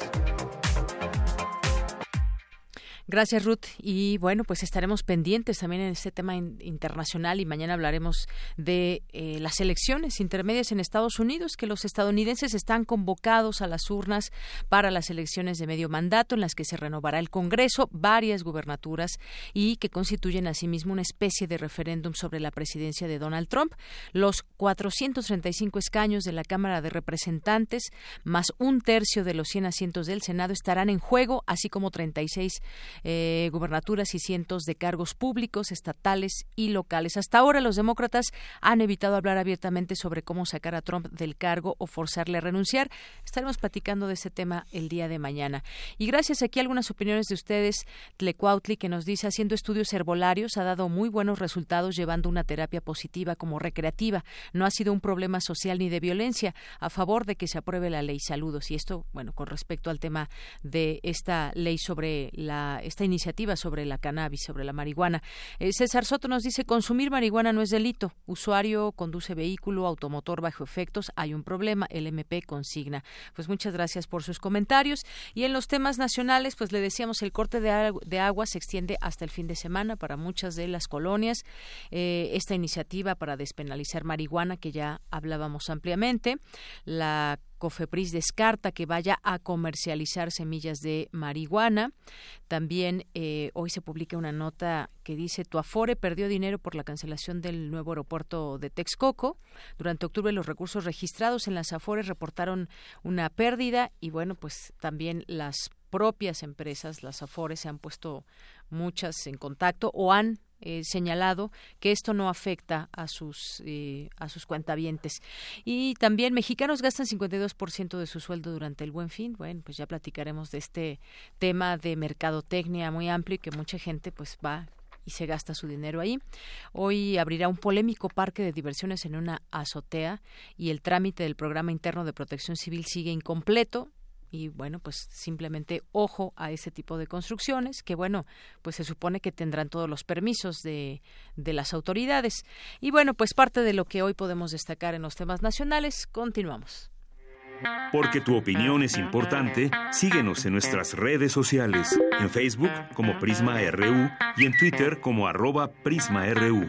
Gracias, Ruth. Y bueno, pues estaremos pendientes también en este tema internacional y mañana hablaremos de eh, las elecciones intermedias en Estados Unidos, que los estadounidenses están convocados a las urnas para las elecciones de medio mandato en las que se renovará el Congreso, varias gubernaturas y que constituyen asimismo una especie de referéndum sobre la presidencia de Donald Trump. Los 435 escaños de la Cámara de Representantes, más un tercio de los 100 asientos del Senado, estarán en juego, así como 36 eh, gubernaturas y cientos de cargos públicos, estatales y locales. Hasta ahora los demócratas han evitado hablar abiertamente sobre cómo sacar a Trump del cargo o forzarle a renunciar. Estaremos platicando de ese tema el día de mañana. Y gracias aquí a algunas opiniones de ustedes, Tlecuautli, que nos dice, haciendo estudios herbolarios ha dado muy buenos resultados llevando una terapia positiva como recreativa. No ha sido un problema social ni de violencia. A favor de que se apruebe la ley. Saludos. Y esto, bueno, con respecto al tema de esta ley sobre la esta iniciativa sobre la cannabis, sobre la marihuana. Eh, César Soto nos dice, consumir marihuana no es delito. Usuario conduce vehículo automotor bajo efectos, hay un problema. El MP consigna. Pues muchas gracias por sus comentarios. Y en los temas nacionales, pues le decíamos, el corte de, agua se extiende hasta el fin de semana para muchas de las colonias. Eh, esta iniciativa para despenalizar marihuana, que ya hablábamos ampliamente, la Cofepris descarta que vaya a comercializar semillas de marihuana. También eh, hoy se publica una nota que dice tu Afore perdió dinero por la cancelación del nuevo aeropuerto de Texcoco. Durante octubre los recursos registrados en las Afores reportaron una pérdida y bueno, pues también las propias empresas, las Afores, se han puesto muchas en contacto o han eh, señalado que esto no afecta a sus eh, a sus cuentavientes. Y también mexicanos gastan 52% de su sueldo durante el Buen Fin. Bueno pues ya platicaremos de este tema de mercadotecnia muy amplio y que mucha gente pues va y se gasta su dinero ahí. Hoy abrirá un polémico parque de diversiones en una azotea y el trámite del programa interno de protección civil sigue incompleto y bueno, pues simplemente ojo a ese tipo de construcciones que bueno, pues se supone que tendrán todos los permisos de, de las autoridades. Y bueno, pues parte de lo que hoy podemos destacar en los temas nacionales, continuamos. Porque tu opinión es importante, síguenos en nuestras redes sociales, en Facebook como Prisma RU y en Twitter como arroba PrismaRU.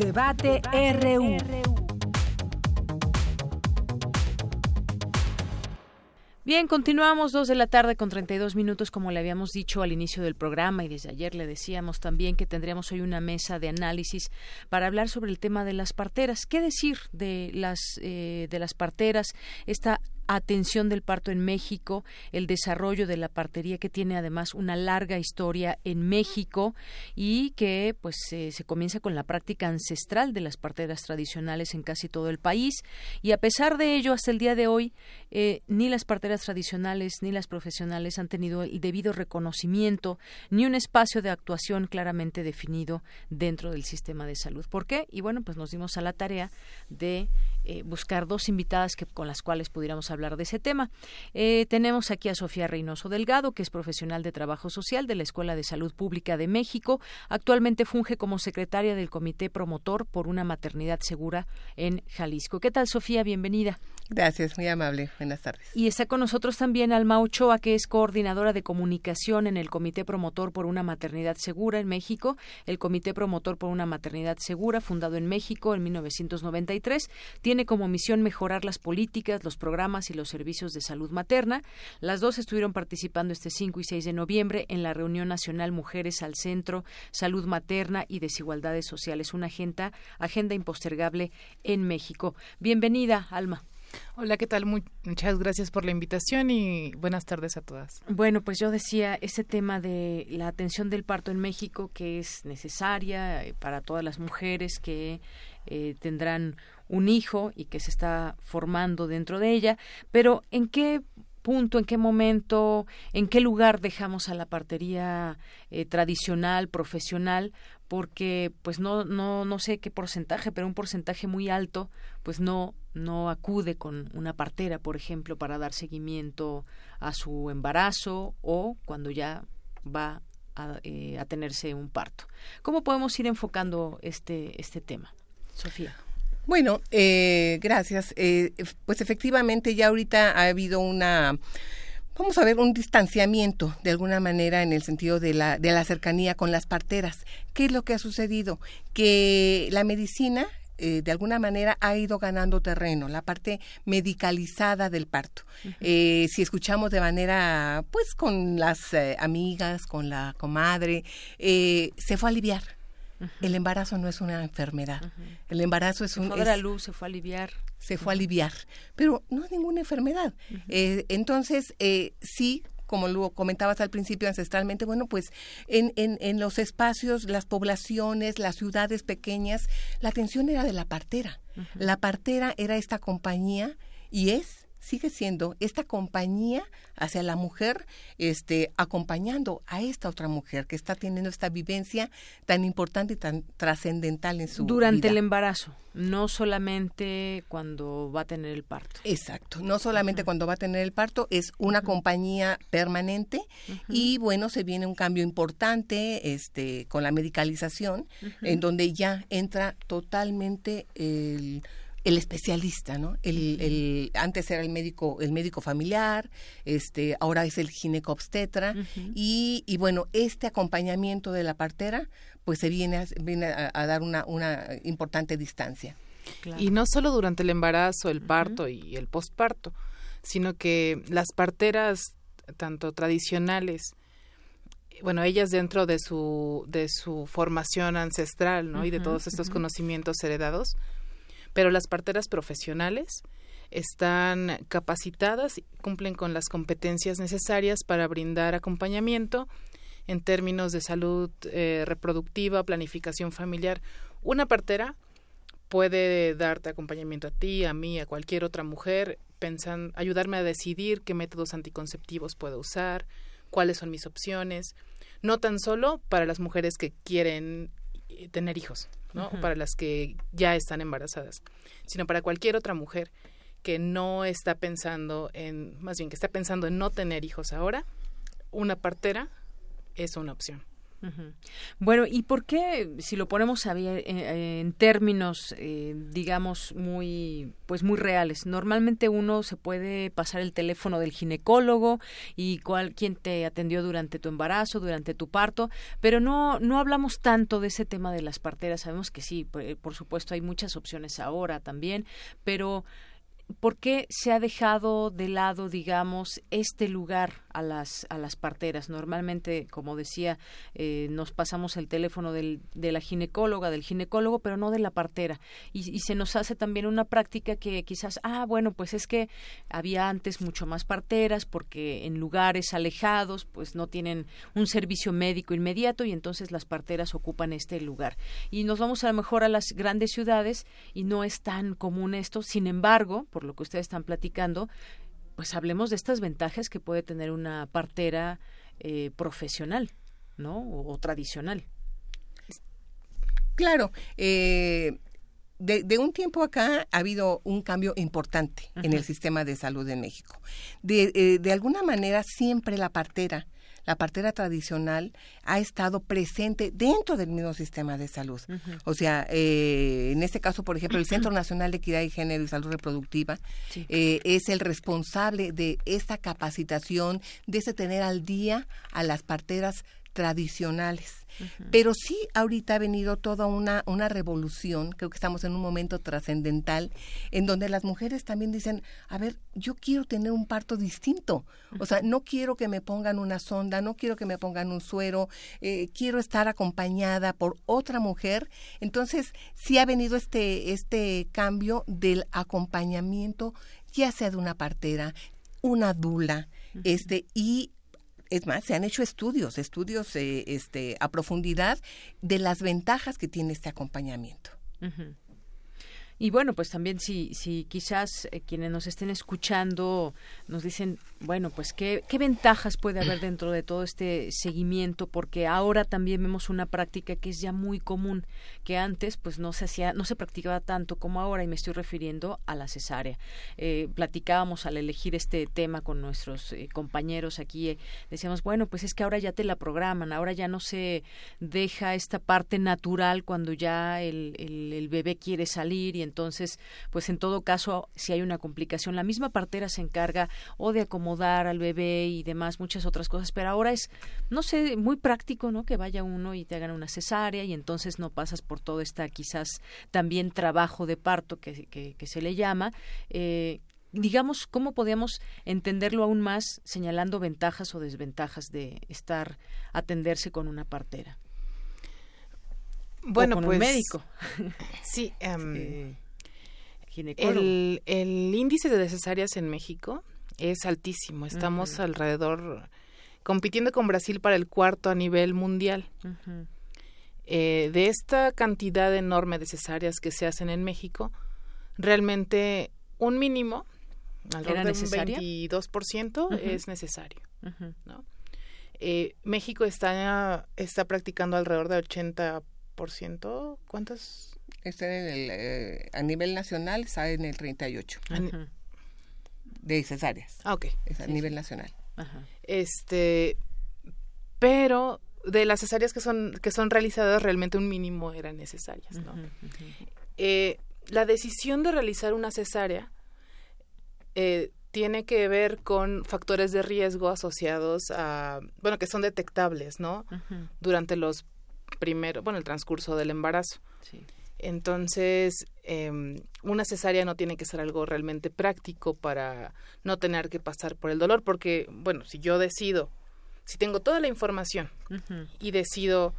Debate RU. Bien, continuamos dos de la tarde con 32 minutos, como le habíamos dicho al inicio del programa y desde ayer le decíamos también que tendríamos hoy una mesa de análisis para hablar sobre el tema de las parteras. ¿Qué decir de las eh, de las parteras? Esta atención del parto en México, el desarrollo de la partería que tiene además una larga historia en México y que pues se comienza con la práctica ancestral de las parteras tradicionales en casi todo el país y a pesar de ello hasta el día de hoy eh, ni las parteras tradicionales ni las profesionales han tenido el debido reconocimiento ni un espacio de actuación claramente definido dentro del sistema de salud. ¿Por qué? Y bueno, pues nos dimos a la tarea de eh, buscar dos invitadas que, con las cuales pudiéramos hablar de ese tema. Eh, tenemos aquí a Sofía Reynoso Delgado, que es profesional de trabajo social de la Escuela de Salud Pública de México. Actualmente funge como secretaria del Comité Promotor por una Maternidad Segura en Jalisco. ¿Qué tal, Sofía? Bienvenida. Gracias, muy amable. Buenas tardes. Y está con nosotros también Alma Ochoa, que es coordinadora de comunicación en el Comité Promotor por una Maternidad Segura en México. El Comité Promotor por una Maternidad Segura, fundado en México en 1993, tiene como misión mejorar las políticas, los programas y los servicios de salud materna. Las dos estuvieron participando este 5 y 6 de noviembre en la reunión nacional Mujeres al Centro, Salud Materna y Desigualdades Sociales, una agenda, agenda impostergable en México. Bienvenida, Alma. Hola, ¿qué tal? muchas gracias por la invitación y buenas tardes a todas. Bueno, pues yo decía ese tema de la atención del parto en México que es necesaria eh, para todas las mujeres que eh, tendrán un hijo y que se está formando dentro de ella, pero ¿en qué punto, en qué momento, en qué lugar dejamos a la partería eh, tradicional, profesional, porque pues no, no, no sé qué porcentaje, pero un porcentaje muy alto, pues no, no acude con una partera, por ejemplo, para dar seguimiento a su embarazo o cuando ya va a, eh, a tenerse un parto. ¿Cómo podemos ir enfocando este, este tema? Sofía. Bueno, eh, gracias. Eh, pues efectivamente ya ahorita ha habido una vamos a ver un distanciamiento de alguna manera en el sentido de la, de la cercanía con las parteras. ¿Qué es lo que ha sucedido? Que la medicina eh, de alguna manera ha ido ganando terreno, la parte medicalizada del parto. Eh, si escuchamos de manera, pues con las eh, amigas, con la comadre, se fue a aliviar. El embarazo no es una enfermedad. El embarazo es se un... Fue la luz, se fue a aliviar se fue a aliviar, pero no es ninguna enfermedad. Eh, entonces, eh, sí, como lo comentabas al principio ancestralmente, bueno, pues en, en, en, los espacios, las poblaciones, las ciudades pequeñas, la atención era de la partera. La partera era esta compañía y es sigue siendo esta compañía hacia la mujer, este, acompañando a esta otra mujer que está teniendo esta vivencia tan importante y tan trascendental en su durante el embarazo, no solamente cuando va a tener el parto. Exacto, no solamente cuando va a tener el parto, es una compañía permanente y bueno, se viene un cambio importante, este, con la medicalización, en donde ya entra totalmente el el especialista, ¿no? El, el, antes era el médico, el médico familiar, este, ahora es el ginecobstetra y, y, bueno, este acompañamiento de la partera, pues se viene a, viene a, dar una, una importante distancia. Y no solo durante el embarazo, el parto y el posparto, sino que las parteras, tanto tradicionales, bueno, ellas dentro de su, de su formación ancestral, ¿no? y de todos estos conocimientos heredados, pero las parteras profesionales están capacitadas y cumplen con las competencias necesarias para brindar acompañamiento en términos de salud eh, reproductiva, planificación familiar. Una partera puede darte acompañamiento a ti, a mí, a cualquier otra mujer, pensando, ayudarme a decidir qué métodos anticonceptivos puedo usar, cuáles son mis opciones, no tan solo para las mujeres que quieren tener hijos, ¿no? Para las que ya están embarazadas, sino para cualquier otra mujer que no está pensando en, más bien que está pensando en no tener hijos ahora, una partera es una opción. Bueno, ¿y por qué, si lo ponemos eh, en términos, eh, digamos, muy, pues muy reales, normalmente uno se puede pasar el teléfono del ginecólogo y cuál, quién te atendió durante tu embarazo, durante tu parto, pero no, no hablamos tanto de ese tema de las parteras. Sabemos que sí, por supuesto, hay muchas opciones ahora también, pero ¿por qué se ha dejado de lado, digamos, este lugar a las, a las parteras? Normalmente, como decía, eh, nos pasamos el teléfono del, de la ginecóloga, del ginecólogo, pero no de la partera. Y, y, se nos hace también una práctica que quizás, ah, bueno, pues es que había antes mucho más parteras porque en lugares alejados, pues no tienen un servicio médico inmediato y entonces las parteras ocupan este lugar. Y nos vamos a lo mejor a las grandes ciudades y no es tan común esto. Sin embargo, lo que ustedes están platicando, pues hablemos de estas ventajas que puede tener una partera eh, profesional, ¿no? O, tradicional. Claro. Eh, de, un tiempo acá ha habido un cambio importante en el sistema de salud en México. De, eh, de alguna manera siempre la partera, la partera tradicional ha estado presente dentro del mismo sistema de salud. O sea, eh, en este caso, por ejemplo, el Centro Nacional de Equidad y Género y Salud Reproductiva eh, es el responsable de esta capacitación, de ese tener al día a las parteras tradicionales. Pero sí, ahorita ha venido toda una, una revolución, creo que estamos en un momento trascendental, en donde las mujeres también dicen, a ver, yo quiero tener un parto distinto, o sea, no quiero que me pongan una sonda, no quiero que me pongan un suero, eh, quiero estar acompañada por otra mujer. Entonces, sí ha venido este, este cambio del acompañamiento, ya sea de una partera, una dula, este, y es más, se han hecho estudios, estudios eh, este, a profundidad de las ventajas que tiene este acompañamiento. Y bueno, pues también si, si quizás eh, quienes nos estén escuchando nos dicen, bueno, pues ¿qué, qué ventajas puede haber dentro de todo este seguimiento, porque ahora también vemos una práctica que es ya muy común, que antes pues no se hacía, no se practicaba tanto como ahora, y me estoy refiriendo a la cesárea. Eh, platicábamos al elegir este tema con nuestros eh, compañeros aquí, decíamos, bueno, pues es que ahora ya te la programan, ahora ya no se deja esta parte natural cuando ya el, el, el bebé quiere salir y entonces, pues en todo caso, si hay una complicación, la misma partera se encarga o de acomodar al bebé y demás, muchas otras cosas, pero ahora es, no sé, muy práctico, ¿no? Que vaya uno y te hagan una cesárea y entonces no pasas por todo esta quizás también trabajo de parto que, que, se le llama. Eh, digamos, ¿cómo podemos entenderlo aún más señalando ventajas o desventajas de estar, atenderse con una partera? Bueno, con pues un médico. Sí, um, el, el, índice de cesáreas en México es altísimo. Estamos alrededor compitiendo con Brasil para el cuarto a nivel mundial. eh, de esta cantidad enorme de cesáreas que se hacen en México, realmente un mínimo, alrededor de un 22% es necesario. ¿no? Eh, México está, está practicando alrededor del 80 ciento ¿Cuántos? Está en el, eh, a nivel nacional está en el 38 de cesáreas. Ah, ok. Es a nivel nacional. Este, pero de las cesáreas que son que son realizadas realmente un mínimo eran necesarias, ¿no? Eh, la decisión de realizar una cesárea eh, tiene que ver con factores de riesgo asociados a, bueno, que son detectables, ¿no? Durante los primero, bueno, el transcurso del embarazo. Entonces, eh, una cesárea no tiene que ser algo realmente práctico para no tener que pasar por el dolor, porque, bueno, si yo decido, si tengo toda la información y decido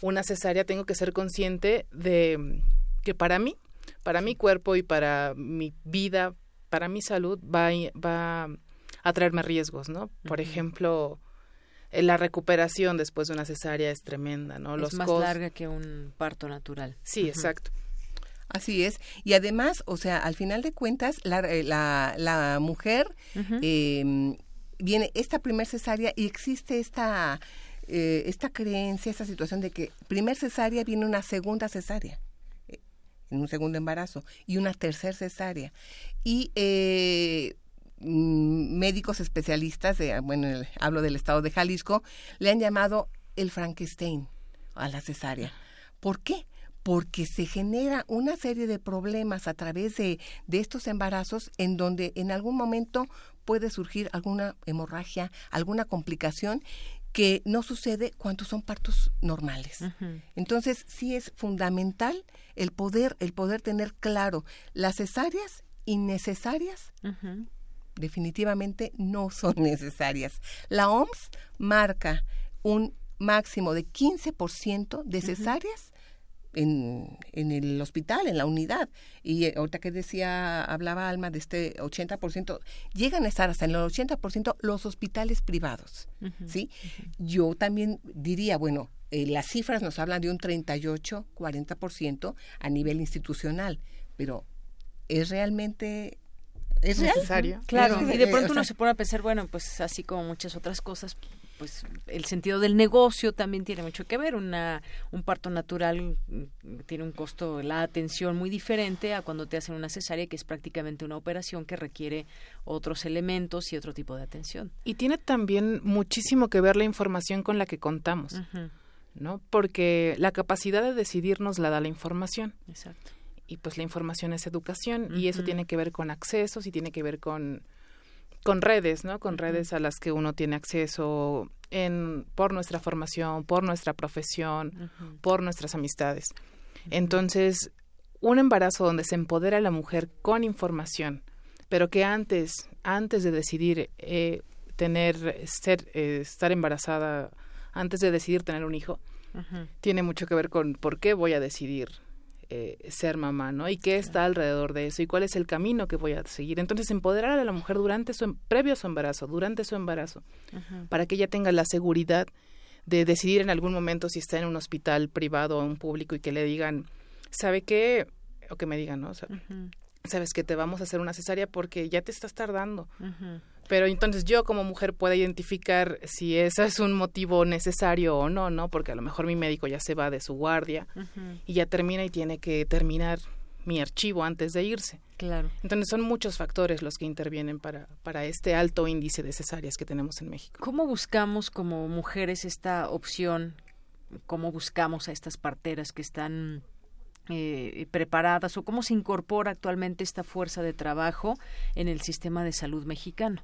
una cesárea, tengo que ser consciente de que para mí, para mi cuerpo y para mi vida, para mi salud, va, va a traerme riesgos, ¿no? Por ejemplo, la recuperación después de una cesárea es tremenda, ¿no? Es más larga que un parto natural. Sí, exacto. Así es. Y además, o sea, al final de cuentas, la, eh, la, la mujer em, viene esta primer cesárea y existe esta, eh, esta creencia, esta situación de que primer cesárea viene una segunda cesárea en un segundo embarazo y una tercera cesárea. Y eh, médicos especialistas, de, bueno, hablo del estado de Jalisco, le han llamado el Frankenstein a la cesárea. ¿Por qué? Porque se genera una serie de problemas a través de, de estos embarazos en donde en algún momento puede surgir alguna hemorragia, alguna complicación que no sucede cuando son partos normales. Entonces, sí es fundamental el poder, el poder tener claro las cesáreas innecesarias definitivamente no son necesarias. La OMS marca un máximo de 15% de cesáreas en, en, el hospital, en la unidad. Y eh, ahorita que decía, hablaba Alma de este 80%, llegan a estar hasta en el 80% los hospitales privados. ¿sí? Yo también diría, bueno, eh, las cifras nos hablan de un 38, 40% a nivel institucional, pero ¿es realmente es necesario. Claro, y de pronto uno se pone a pensar, bueno, pues así como muchas otras cosas, pues el sentido del negocio también tiene mucho que ver. Una, un parto natural mm, tiene un costo, la atención muy diferente a cuando te hacen una cesárea, que es prácticamente una operación que requiere otros elementos y otro tipo de atención. Y tiene también muchísimo que ver la información con la que contamos, ¿no? Porque la capacidad de decidir nos la da la información. Exacto. Y pues la información es educación y eso tiene que ver con accesos y tiene que ver con con redes, ¿no? Con redes a las que uno tiene acceso en por nuestra formación, por nuestra profesión, por nuestras amistades. Entonces, un embarazo donde se empodera a la mujer con información, pero que antes, antes de decidir eh, tener, ser, eh, estar embarazada, antes de decidir tener un hijo, tiene mucho que ver con por qué voy a decidir eh, ser mamá, ¿no? Y qué está alrededor de eso y cuál es el camino que voy a seguir. Entonces, empoderar a la mujer durante su, em, previo a su embarazo, durante su embarazo, para que ella tenga la seguridad de decidir en algún momento si está en un hospital privado o un público y que le digan, ¿sabe qué? O que me digan, ¿no? Sabes que te vamos a hacer una cesárea porque ya te estás tardando. Pero entonces yo como mujer puedo identificar si ese es un motivo necesario o no, ¿no? Porque a lo mejor mi médico ya se va de su guardia y ya termina y tiene que terminar mi archivo antes de irse. Claro. Entonces son muchos factores los que intervienen para, para este alto índice de cesáreas que tenemos en México. ¿Cómo buscamos como mujeres esta opción? ¿Cómo buscamos a estas parteras que están eh, preparadas o cómo se incorpora actualmente esta fuerza de trabajo en el sistema de salud mexicano?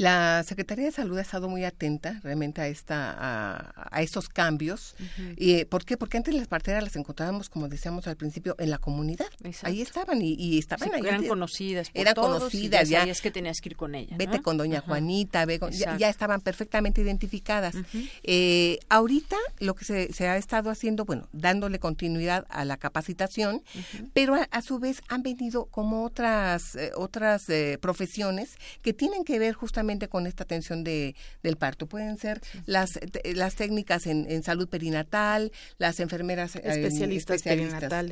La Secretaría de Salud ha estado muy atenta realmente a esta a, estos cambios. y, eh, ¿Por qué? Porque antes las parteras las encontrábamos, como decíamos al principio, en la comunidad. Ahí estaban y, estaban ahí. Eran conocidas. eran conocidas. ya es que tenías que ir con ella. Vete con doña Juanita, ya, estaban perfectamente identificadas. eh, ahorita lo que se, ha estado haciendo, bueno, dándole continuidad a la capacitación, pero a, su vez han venido como otras, eh, otras eh, profesiones que tienen que ver justamente con esta atención de, del parto. Pueden ser las, las técnicas en, salud perinatal, las enfermeras eh, especialistas,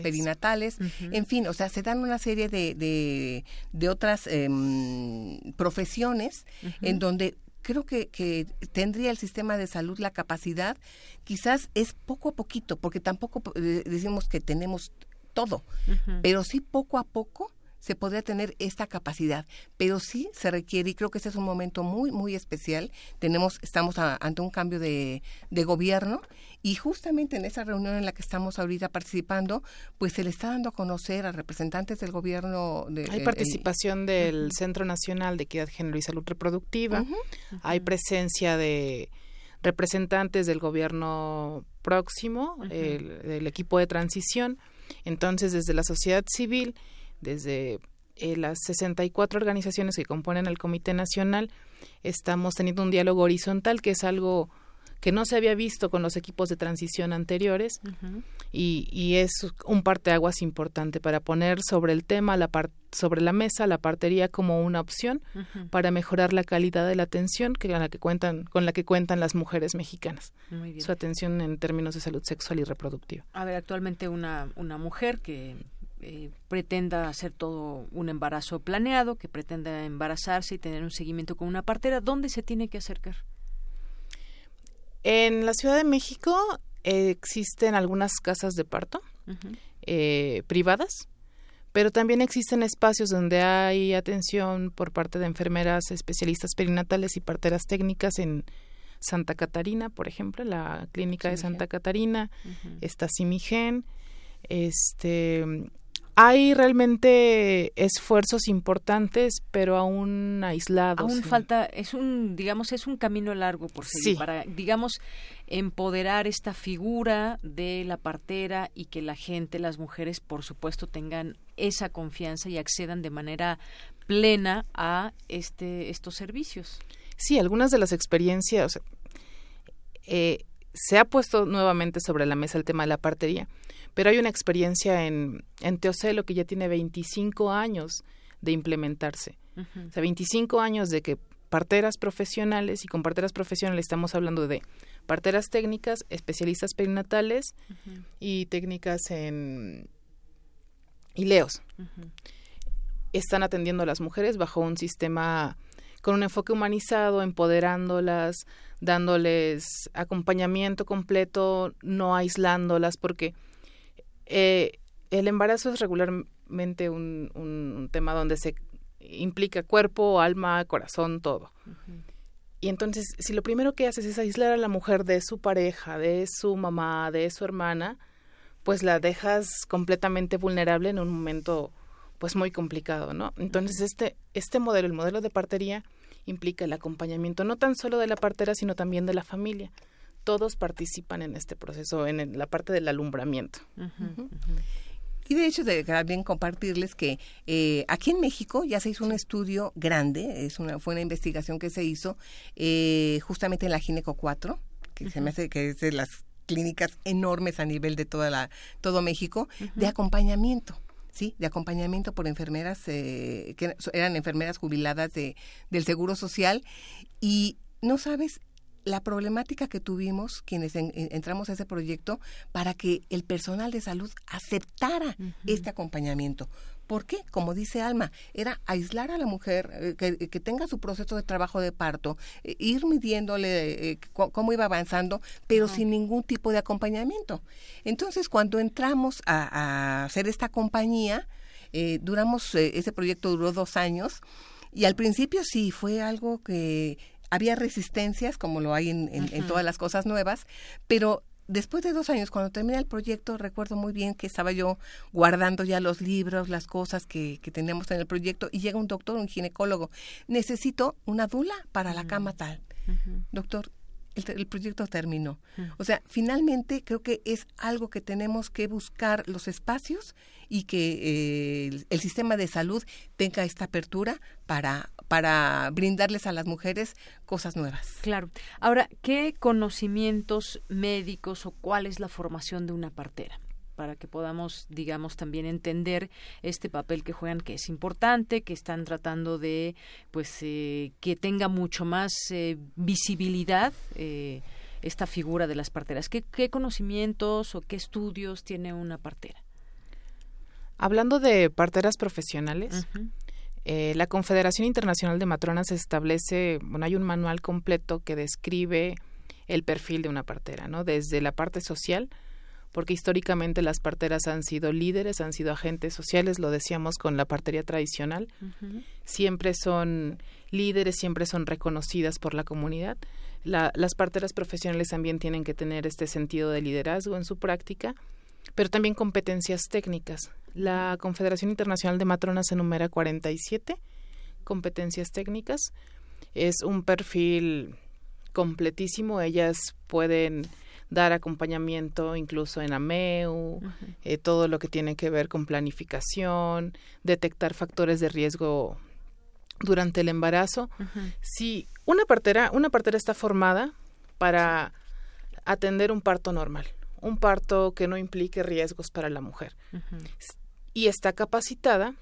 perinatales, en fin, o sea, se dan una serie de, de, otras em, profesiones en donde creo que, que, tendría el sistema de salud la capacidad, quizás es poco a poquito, porque tampoco eh, decimos que tenemos todo, pero sí poco a poco se podría tener esta capacidad, pero sí se requiere, y creo que este es un momento muy, muy especial, tenemos, estamos ante un cambio de, de, gobierno, y justamente en esa reunión en la que estamos ahorita participando, pues se le está dando a conocer a representantes del gobierno. De, hay participación del Centro Nacional de Equidad, Género y Salud Reproductiva, hay presencia de representantes del gobierno próximo, el, del equipo de transición, entonces desde la sociedad civil, desde eh, las 64 organizaciones que componen el Comité Nacional, estamos teniendo un diálogo horizontal que es algo que no se había visto con los equipos de transición anteriores y, y, es un parteaguas importante para poner sobre el tema, la sobre la mesa, la partería como una opción para mejorar la calidad de la atención que, con, la que cuentan, con la que cuentan las mujeres mexicanas. Su atención en términos de salud sexual y reproductiva. A ver, actualmente una, una mujer que eh, pretenda hacer todo un embarazo planeado, que pretenda embarazarse y tener un seguimiento con una partera, ¿dónde se tiene que acercar? En la Ciudad de México existen algunas casas de parto eh, privadas, pero también existen espacios donde hay atención por parte de enfermeras especialistas perinatales y parteras técnicas en Santa Catarina, por ejemplo, la clínica de Santa Catarina, está Simigen, este hay realmente esfuerzos importantes, pero aún aislados. Aún falta, es un, digamos, es un camino largo por seguir para, digamos, empoderar esta figura de la partera y que la gente, las mujeres, por supuesto, tengan esa confianza y accedan de manera plena a este, estos servicios. Sí, algunas de las experiencias, eh, se ha puesto nuevamente sobre la mesa el tema de la partería pero hay una experiencia en, en Teocelo que ya tiene 25 años de implementarse. O sea, 25 años de que parteras profesionales, y con parteras profesionales estamos hablando de parteras técnicas, especialistas perinatales y técnicas en ileos. Están atendiendo a las mujeres bajo un sistema con un enfoque humanizado, empoderándolas, dándoles acompañamiento completo, no aislándolas, porque eh, el embarazo es regularmente un, un, tema donde se implica cuerpo, alma, corazón, todo. Y entonces, si lo primero que haces es aislar a la mujer de su pareja, de su mamá, de su hermana, pues la dejas completamente vulnerable en un momento pues muy complicado, ¿no? Entonces, este este modelo, el modelo de partería implica el acompañamiento no tan solo de la partera, sino también de la familia. Todos participan en este proceso, en la parte del alumbramiento. Y de hecho, de, también compartirles que eh, aquí en México ya se hizo un estudio grande, es una, fue una investigación que se hizo eh, justamente en la Gineco 4, que se me hace que es de las clínicas enormes a nivel de toda la, todo México, de acompañamiento. Sí, de acompañamiento por enfermeras, eh, que eran enfermeras jubiladas de, del Seguro Social. Y no sabes la problemática que tuvimos quienes entramos a ese proyecto para que el personal de salud aceptara este acompañamiento. ¿Por qué? Como dice Alma, era aislar a la mujer, eh, que, tenga su proceso de trabajo de parto, eh, ir midiéndole eh, cómo iba avanzando, pero sin ningún tipo de acompañamiento. Entonces, cuando entramos a, hacer esta compañía, duramos, ese proyecto duró dos años, y al principio sí, fue algo que había resistencias, como lo hay en, todas las cosas nuevas, pero después de dos años, cuando termina el proyecto, recuerdo muy bien que estaba yo guardando ya los libros, las cosas que, que teníamos en el proyecto, y llega un doctor, un ginecólogo, necesito una dula para la cama tal. Doctor, el, proyecto terminó. O sea, finalmente creo que es algo que tenemos que buscar los espacios y que eh, el, sistema de salud tenga esta apertura para, para brindarles a las mujeres cosas nuevas. Claro. Ahora, ¿qué conocimientos médicos o cuál es la formación de una partera? para que podamos, digamos, también entender este papel que juegan, que es importante, que están tratando de, pues, eh, que tenga mucho más eh, visibilidad eh, esta figura de las parteras. ¿Qué, conocimientos o qué estudios tiene una partera? Hablando de parteras profesionales, la Confederación Internacional de Matronas establece, bueno, hay un manual completo que describe el perfil de una partera, ¿no? Desde la parte social, porque históricamente las parteras han sido líderes, han sido agentes sociales, lo decíamos con la partería tradicional, siempre son líderes, siempre son reconocidas por la comunidad. las parteras profesionales también tienen que tener este sentido de liderazgo en su práctica, pero también competencias técnicas. La Confederación Internacional de Matronas enumera 47 competencias técnicas. Es un perfil completísimo, ellas pueden dar acompañamiento incluso en AMEU, eh, todo lo que tiene que ver con planificación, detectar factores de riesgo durante el embarazo. Si una partera, una partera está formada para atender un parto normal, un parto que no implique riesgos para la mujer. Y está capacitada,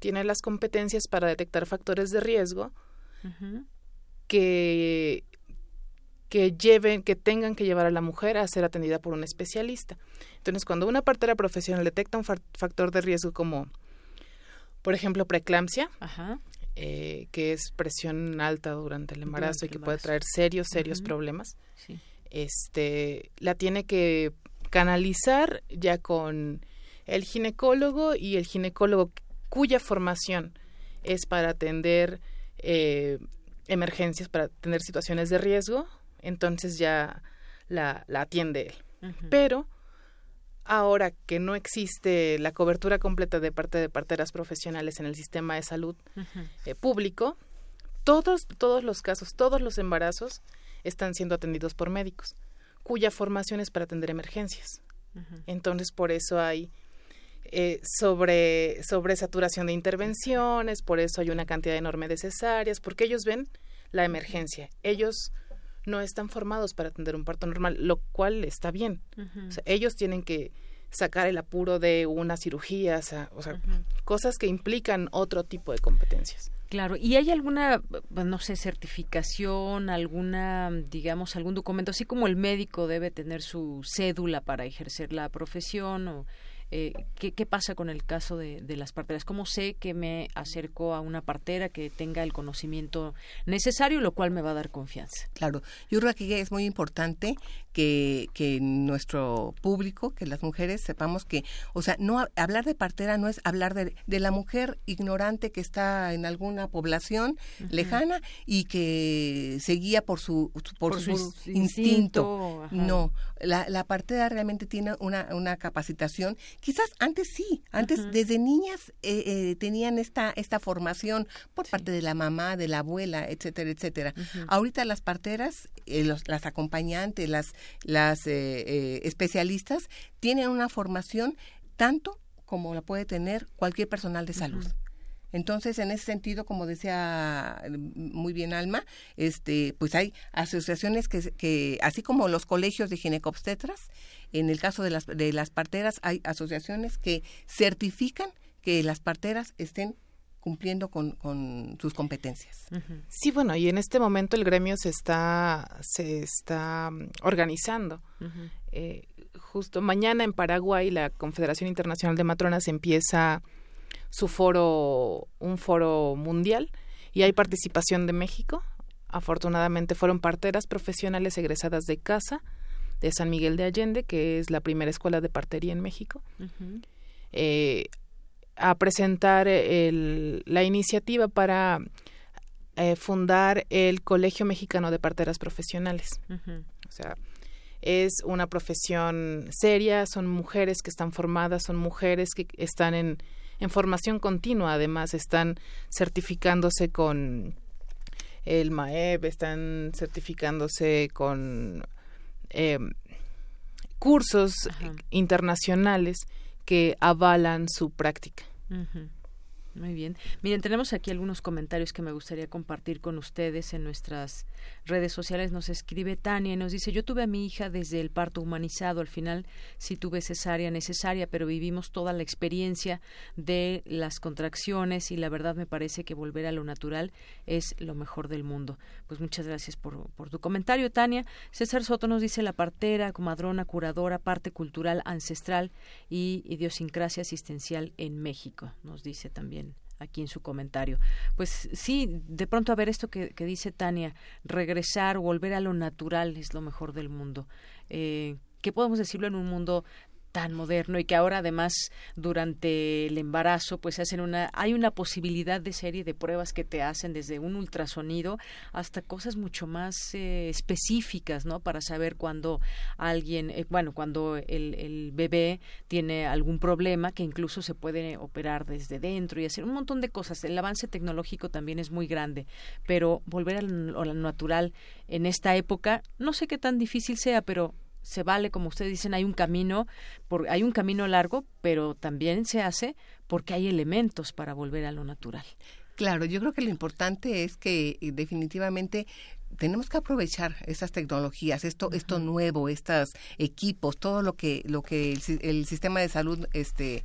tiene las competencias para detectar factores de riesgo que que lleven, que tengan que llevar a la mujer a ser atendida por un especialista. Entonces, cuando una partera profesional detecta un factor de riesgo como, por ejemplo, preeclampsia, eh, que es presión alta durante el embarazo y que puede traer serios, serios problemas, este, la tiene que canalizar ya con el ginecólogo y el ginecólogo cuya formación es para atender eh, emergencias, para atender situaciones de riesgo, entonces ya la, atiende él. Pero ahora que no existe la cobertura completa de parte de parteras profesionales en el sistema de salud eh, público, todos, todos los casos, todos los embarazos están siendo atendidos por médicos, cuya formación es para atender emergencias. Entonces, por eso hay eh, sobre, sobre saturación de intervenciones, por eso hay una cantidad enorme de cesáreas, porque ellos ven la emergencia. Ellos no están formados para atender un parto normal, lo cual está bien. ellos tienen que sacar el apuro de una cirugía, o sea, cosas que implican otro tipo de competencias. Claro, ¿y hay alguna, no sé, certificación, alguna, digamos, algún documento, así como el médico debe tener su cédula para ejercer la profesión o Eh, ¿qué, ¿qué, pasa con el caso de, de, las parteras? ¿Cómo sé que me acerco a una partera que tenga el conocimiento necesario, lo cual me va a dar confianza? Claro, yo creo que es muy importante que, que nuestro público, que las mujeres sepamos que, o sea, no hablar de partera no es hablar de, de la mujer ignorante que está en alguna población lejana y que se guía por su, por, su, instinto. no, la, la partera realmente tiene una, una capacitación. Quizás antes sí, antes desde niñas eh, eh, tenían esta, esta formación por parte de la mamá, de la abuela, etcétera, etcétera. Ahorita las parteras, eh, las acompañantes, las, las especialistas tienen una formación tanto como la puede tener cualquier personal de salud. Entonces, en ese sentido, como decía muy bien Alma, este, pues hay asociaciones que, que así como los colegios de ginecobstetras, en el caso de las, de las parteras hay asociaciones que certifican que las parteras estén cumpliendo con, con sus competencias. Sí, bueno, y en este momento el gremio se está, se está mm, organizando. Eh, justo mañana en Paraguay la Confederación Internacional de Matronas empieza su foro, un foro mundial, y hay participación de México. Afortunadamente fueron parteras profesionales egresadas de casa, de San Miguel de Allende, que es la primera escuela de partería en México, eh, a presentar la iniciativa para eh, fundar el Colegio Mexicano de Parteras Profesionales. O sea, es una profesión seria, son mujeres que están formadas, son mujeres que están en, en formación continua, además están certificándose con el MAEB, están certificándose con eh, cursos internacionales que avalan su práctica. Muy bien. Miren, tenemos aquí algunos comentarios que me gustaría compartir con ustedes en nuestras redes sociales. Nos escribe Tania y nos dice, yo tuve a mi hija desde el parto humanizado. Al final sí tuve cesárea necesaria, pero vivimos toda la experiencia de las contracciones y la verdad me parece que volver a lo natural es lo mejor del mundo. Pues muchas gracias por, por tu comentario, Tania. César Soto nos dice la partera, comadrona, curadora, parte cultural, ancestral y idiosincrasia asistencial en México, nos dice también aquí en su comentario. Pues sí, de pronto a ver esto que, dice Tania, regresar, volver a lo natural es lo mejor del mundo. Eh, ¿Qué podemos decirlo en un mundo tan moderno y que ahora además durante el embarazo pues hacen una hay una posibilidad de serie de pruebas que te hacen desde un ultrasonido hasta cosas mucho más eh, específicas no para saber cuando alguien eh, bueno cuando el, el, bebé tiene algún problema que incluso se puede operar desde dentro y hacer un montón de cosas. El avance tecnológico también es muy grande pero volver a lo natural en esta época no sé qué tan difícil sea pero se vale, como ustedes dicen, hay un camino, por, hay un camino largo, pero también se hace porque hay elementos para volver a lo natural. Claro, yo creo que lo importante es que eh, definitivamente tenemos que aprovechar esas tecnologías, esto, esto nuevo, estos equipos, todo lo que, lo que el, sistema de salud este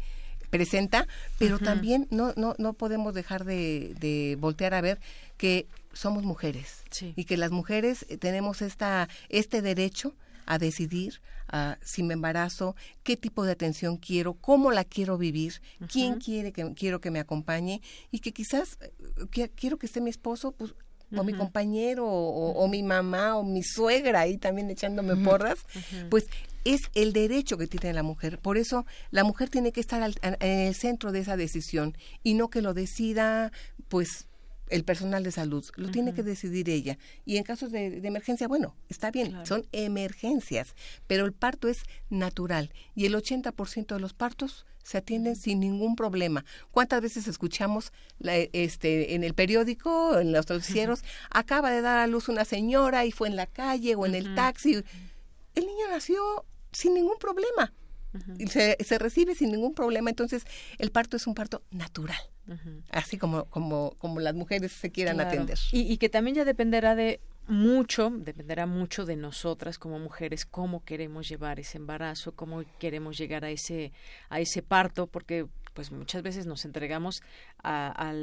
presenta, pero también no, no, no podemos dejar de, de voltear a ver que somos mujeres y que las mujeres tenemos esta, este derecho a decidir si me embarazo, qué tipo de atención quiero, cómo la quiero vivir, quién quiere que quiero que me acompañe y que quizás eh, quiero que esté mi esposo, pues o mi compañero o, mi mamá o mi suegra ahí también echándome porras, pues es el derecho que tiene la mujer. Por eso la mujer tiene que estar en el centro de esa decisión y no que lo decida pues el personal de salud, lo tiene que decidir ella. Y en casos de, emergencia, bueno, está bien, son emergencias, pero el parto es natural y el 80% de los partos se atienden sin ningún problema. ¿Cuántas veces escuchamos este, en el periódico, en los noticieros, acaba de dar a luz una señora y fue en la calle o en el taxi? El niño nació sin ningún problema. Se, se recibe sin ningún problema, entonces el parto es un parto natural así como, como, como las mujeres se quieran atender. Y, que también ya dependerá de mucho, dependerá mucho de nosotras como mujeres, cómo queremos llevar ese embarazo, cómo queremos llegar a ese, a ese parto, porque pues muchas veces nos entregamos a, a,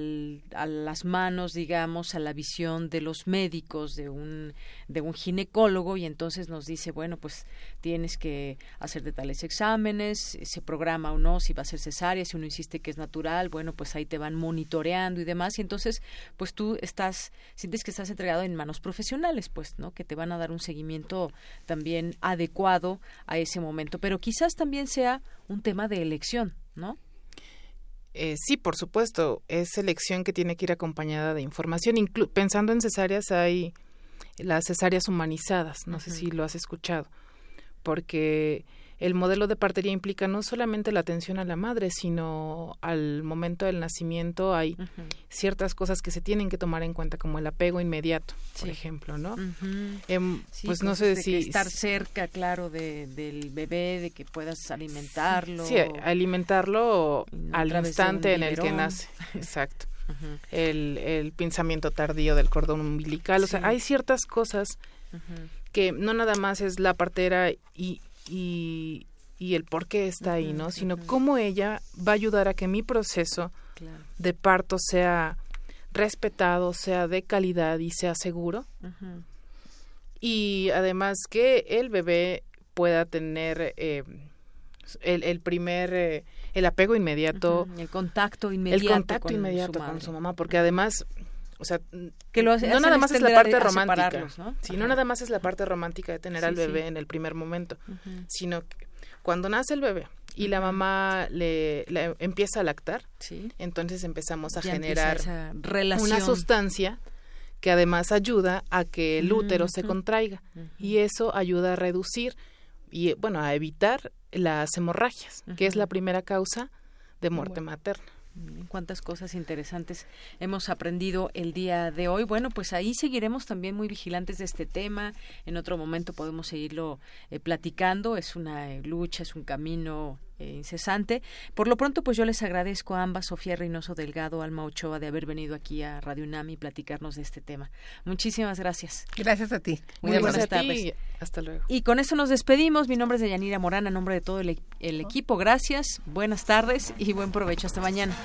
las manos, digamos, a la visión de los médicos, de un, de un ginecólogo, y entonces nos dice, bueno, pues tienes que hacer de tales exámenes, se programa o no, si va a ser cesárea, si uno insiste que es natural, bueno, pues ahí te van monitoreando y demás, y entonces, pues tú estás, sientes que estás entregado en manos profesionales, pues, ¿no? Que te van a dar un seguimiento también adecuado a ese momento, pero quizás también sea un tema de elección, ¿no? Eh, sí, por supuesto, es elección que tiene que ir acompañada de información. pensando en cesáreas, hay las cesáreas humanizadas, no sé si lo has escuchado, porque el modelo de partería implica no solamente la atención a la madre, sino al momento del nacimiento hay ciertas cosas que se tienen que tomar en cuenta, como el apego inmediato, por ejemplo, ¿no? Em, pues no sé si... Estar cerca, claro, del bebé, de que puedas alimentarlo. Sí, alimentarlo al instante en el que nace. Exacto. el, el pensamiento tardío del cordón umbilical. O sea, hay ciertas cosas que no nada más es la partera y y, y el por qué está ahí, ¿no? Sino cómo ella va a ayudar a que mi proceso de parto sea respetado, sea de calidad y sea seguro. Y además que el bebé pueda tener eh, el, el, primer, eh, el apego inmediato. El contacto inmediato. El contacto inmediato con su mamá, porque además o sea, que lo no nada más es la parte romántica, ¿no? Sí, no nada más es la parte romántica de tener al bebé en el primer momento, sino que cuando nace el bebé y la mamá le, empieza a lactar, entonces empezamos a generar una sustancia que además ayuda a que el útero se contraiga y eso ayuda a reducir y bueno, a evitar las hemorragias, que es la primera causa de muerte materna. Cuántas cosas interesantes hemos aprendido el día de hoy. Bueno, pues ahí seguiremos también muy vigilantes de este tema. En otro momento podemos seguirlo eh, platicando. Es una eh, lucha, es un camino eh, incesante. Por lo pronto, pues yo les agradezco a ambas, Sofía Reynoso Delgado, Alma Ochoa, de haber venido aquí a Radio UNAM y platicarnos de este tema. Muchísimas gracias. Gracias a ti. Muy, buenas tardes. Hasta luego. Y con eso nos despedimos. Mi nombre es Deyanira Morán, a nombre de todo el, el equipo. Gracias, buenas tardes y buen provecho. Hasta mañana.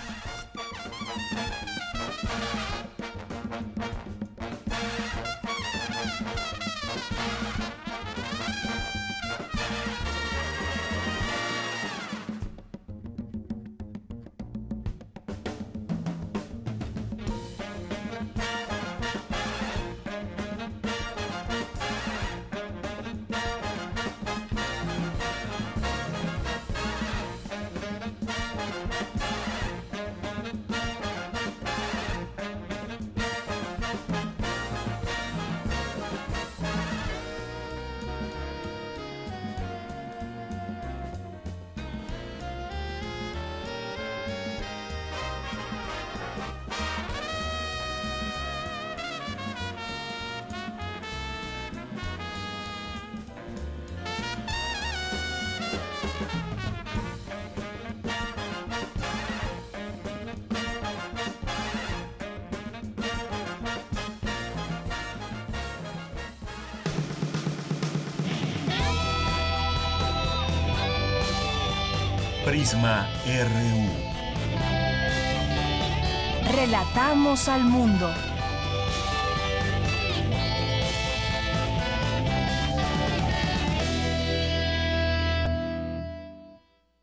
RU. Relatamos al mundo.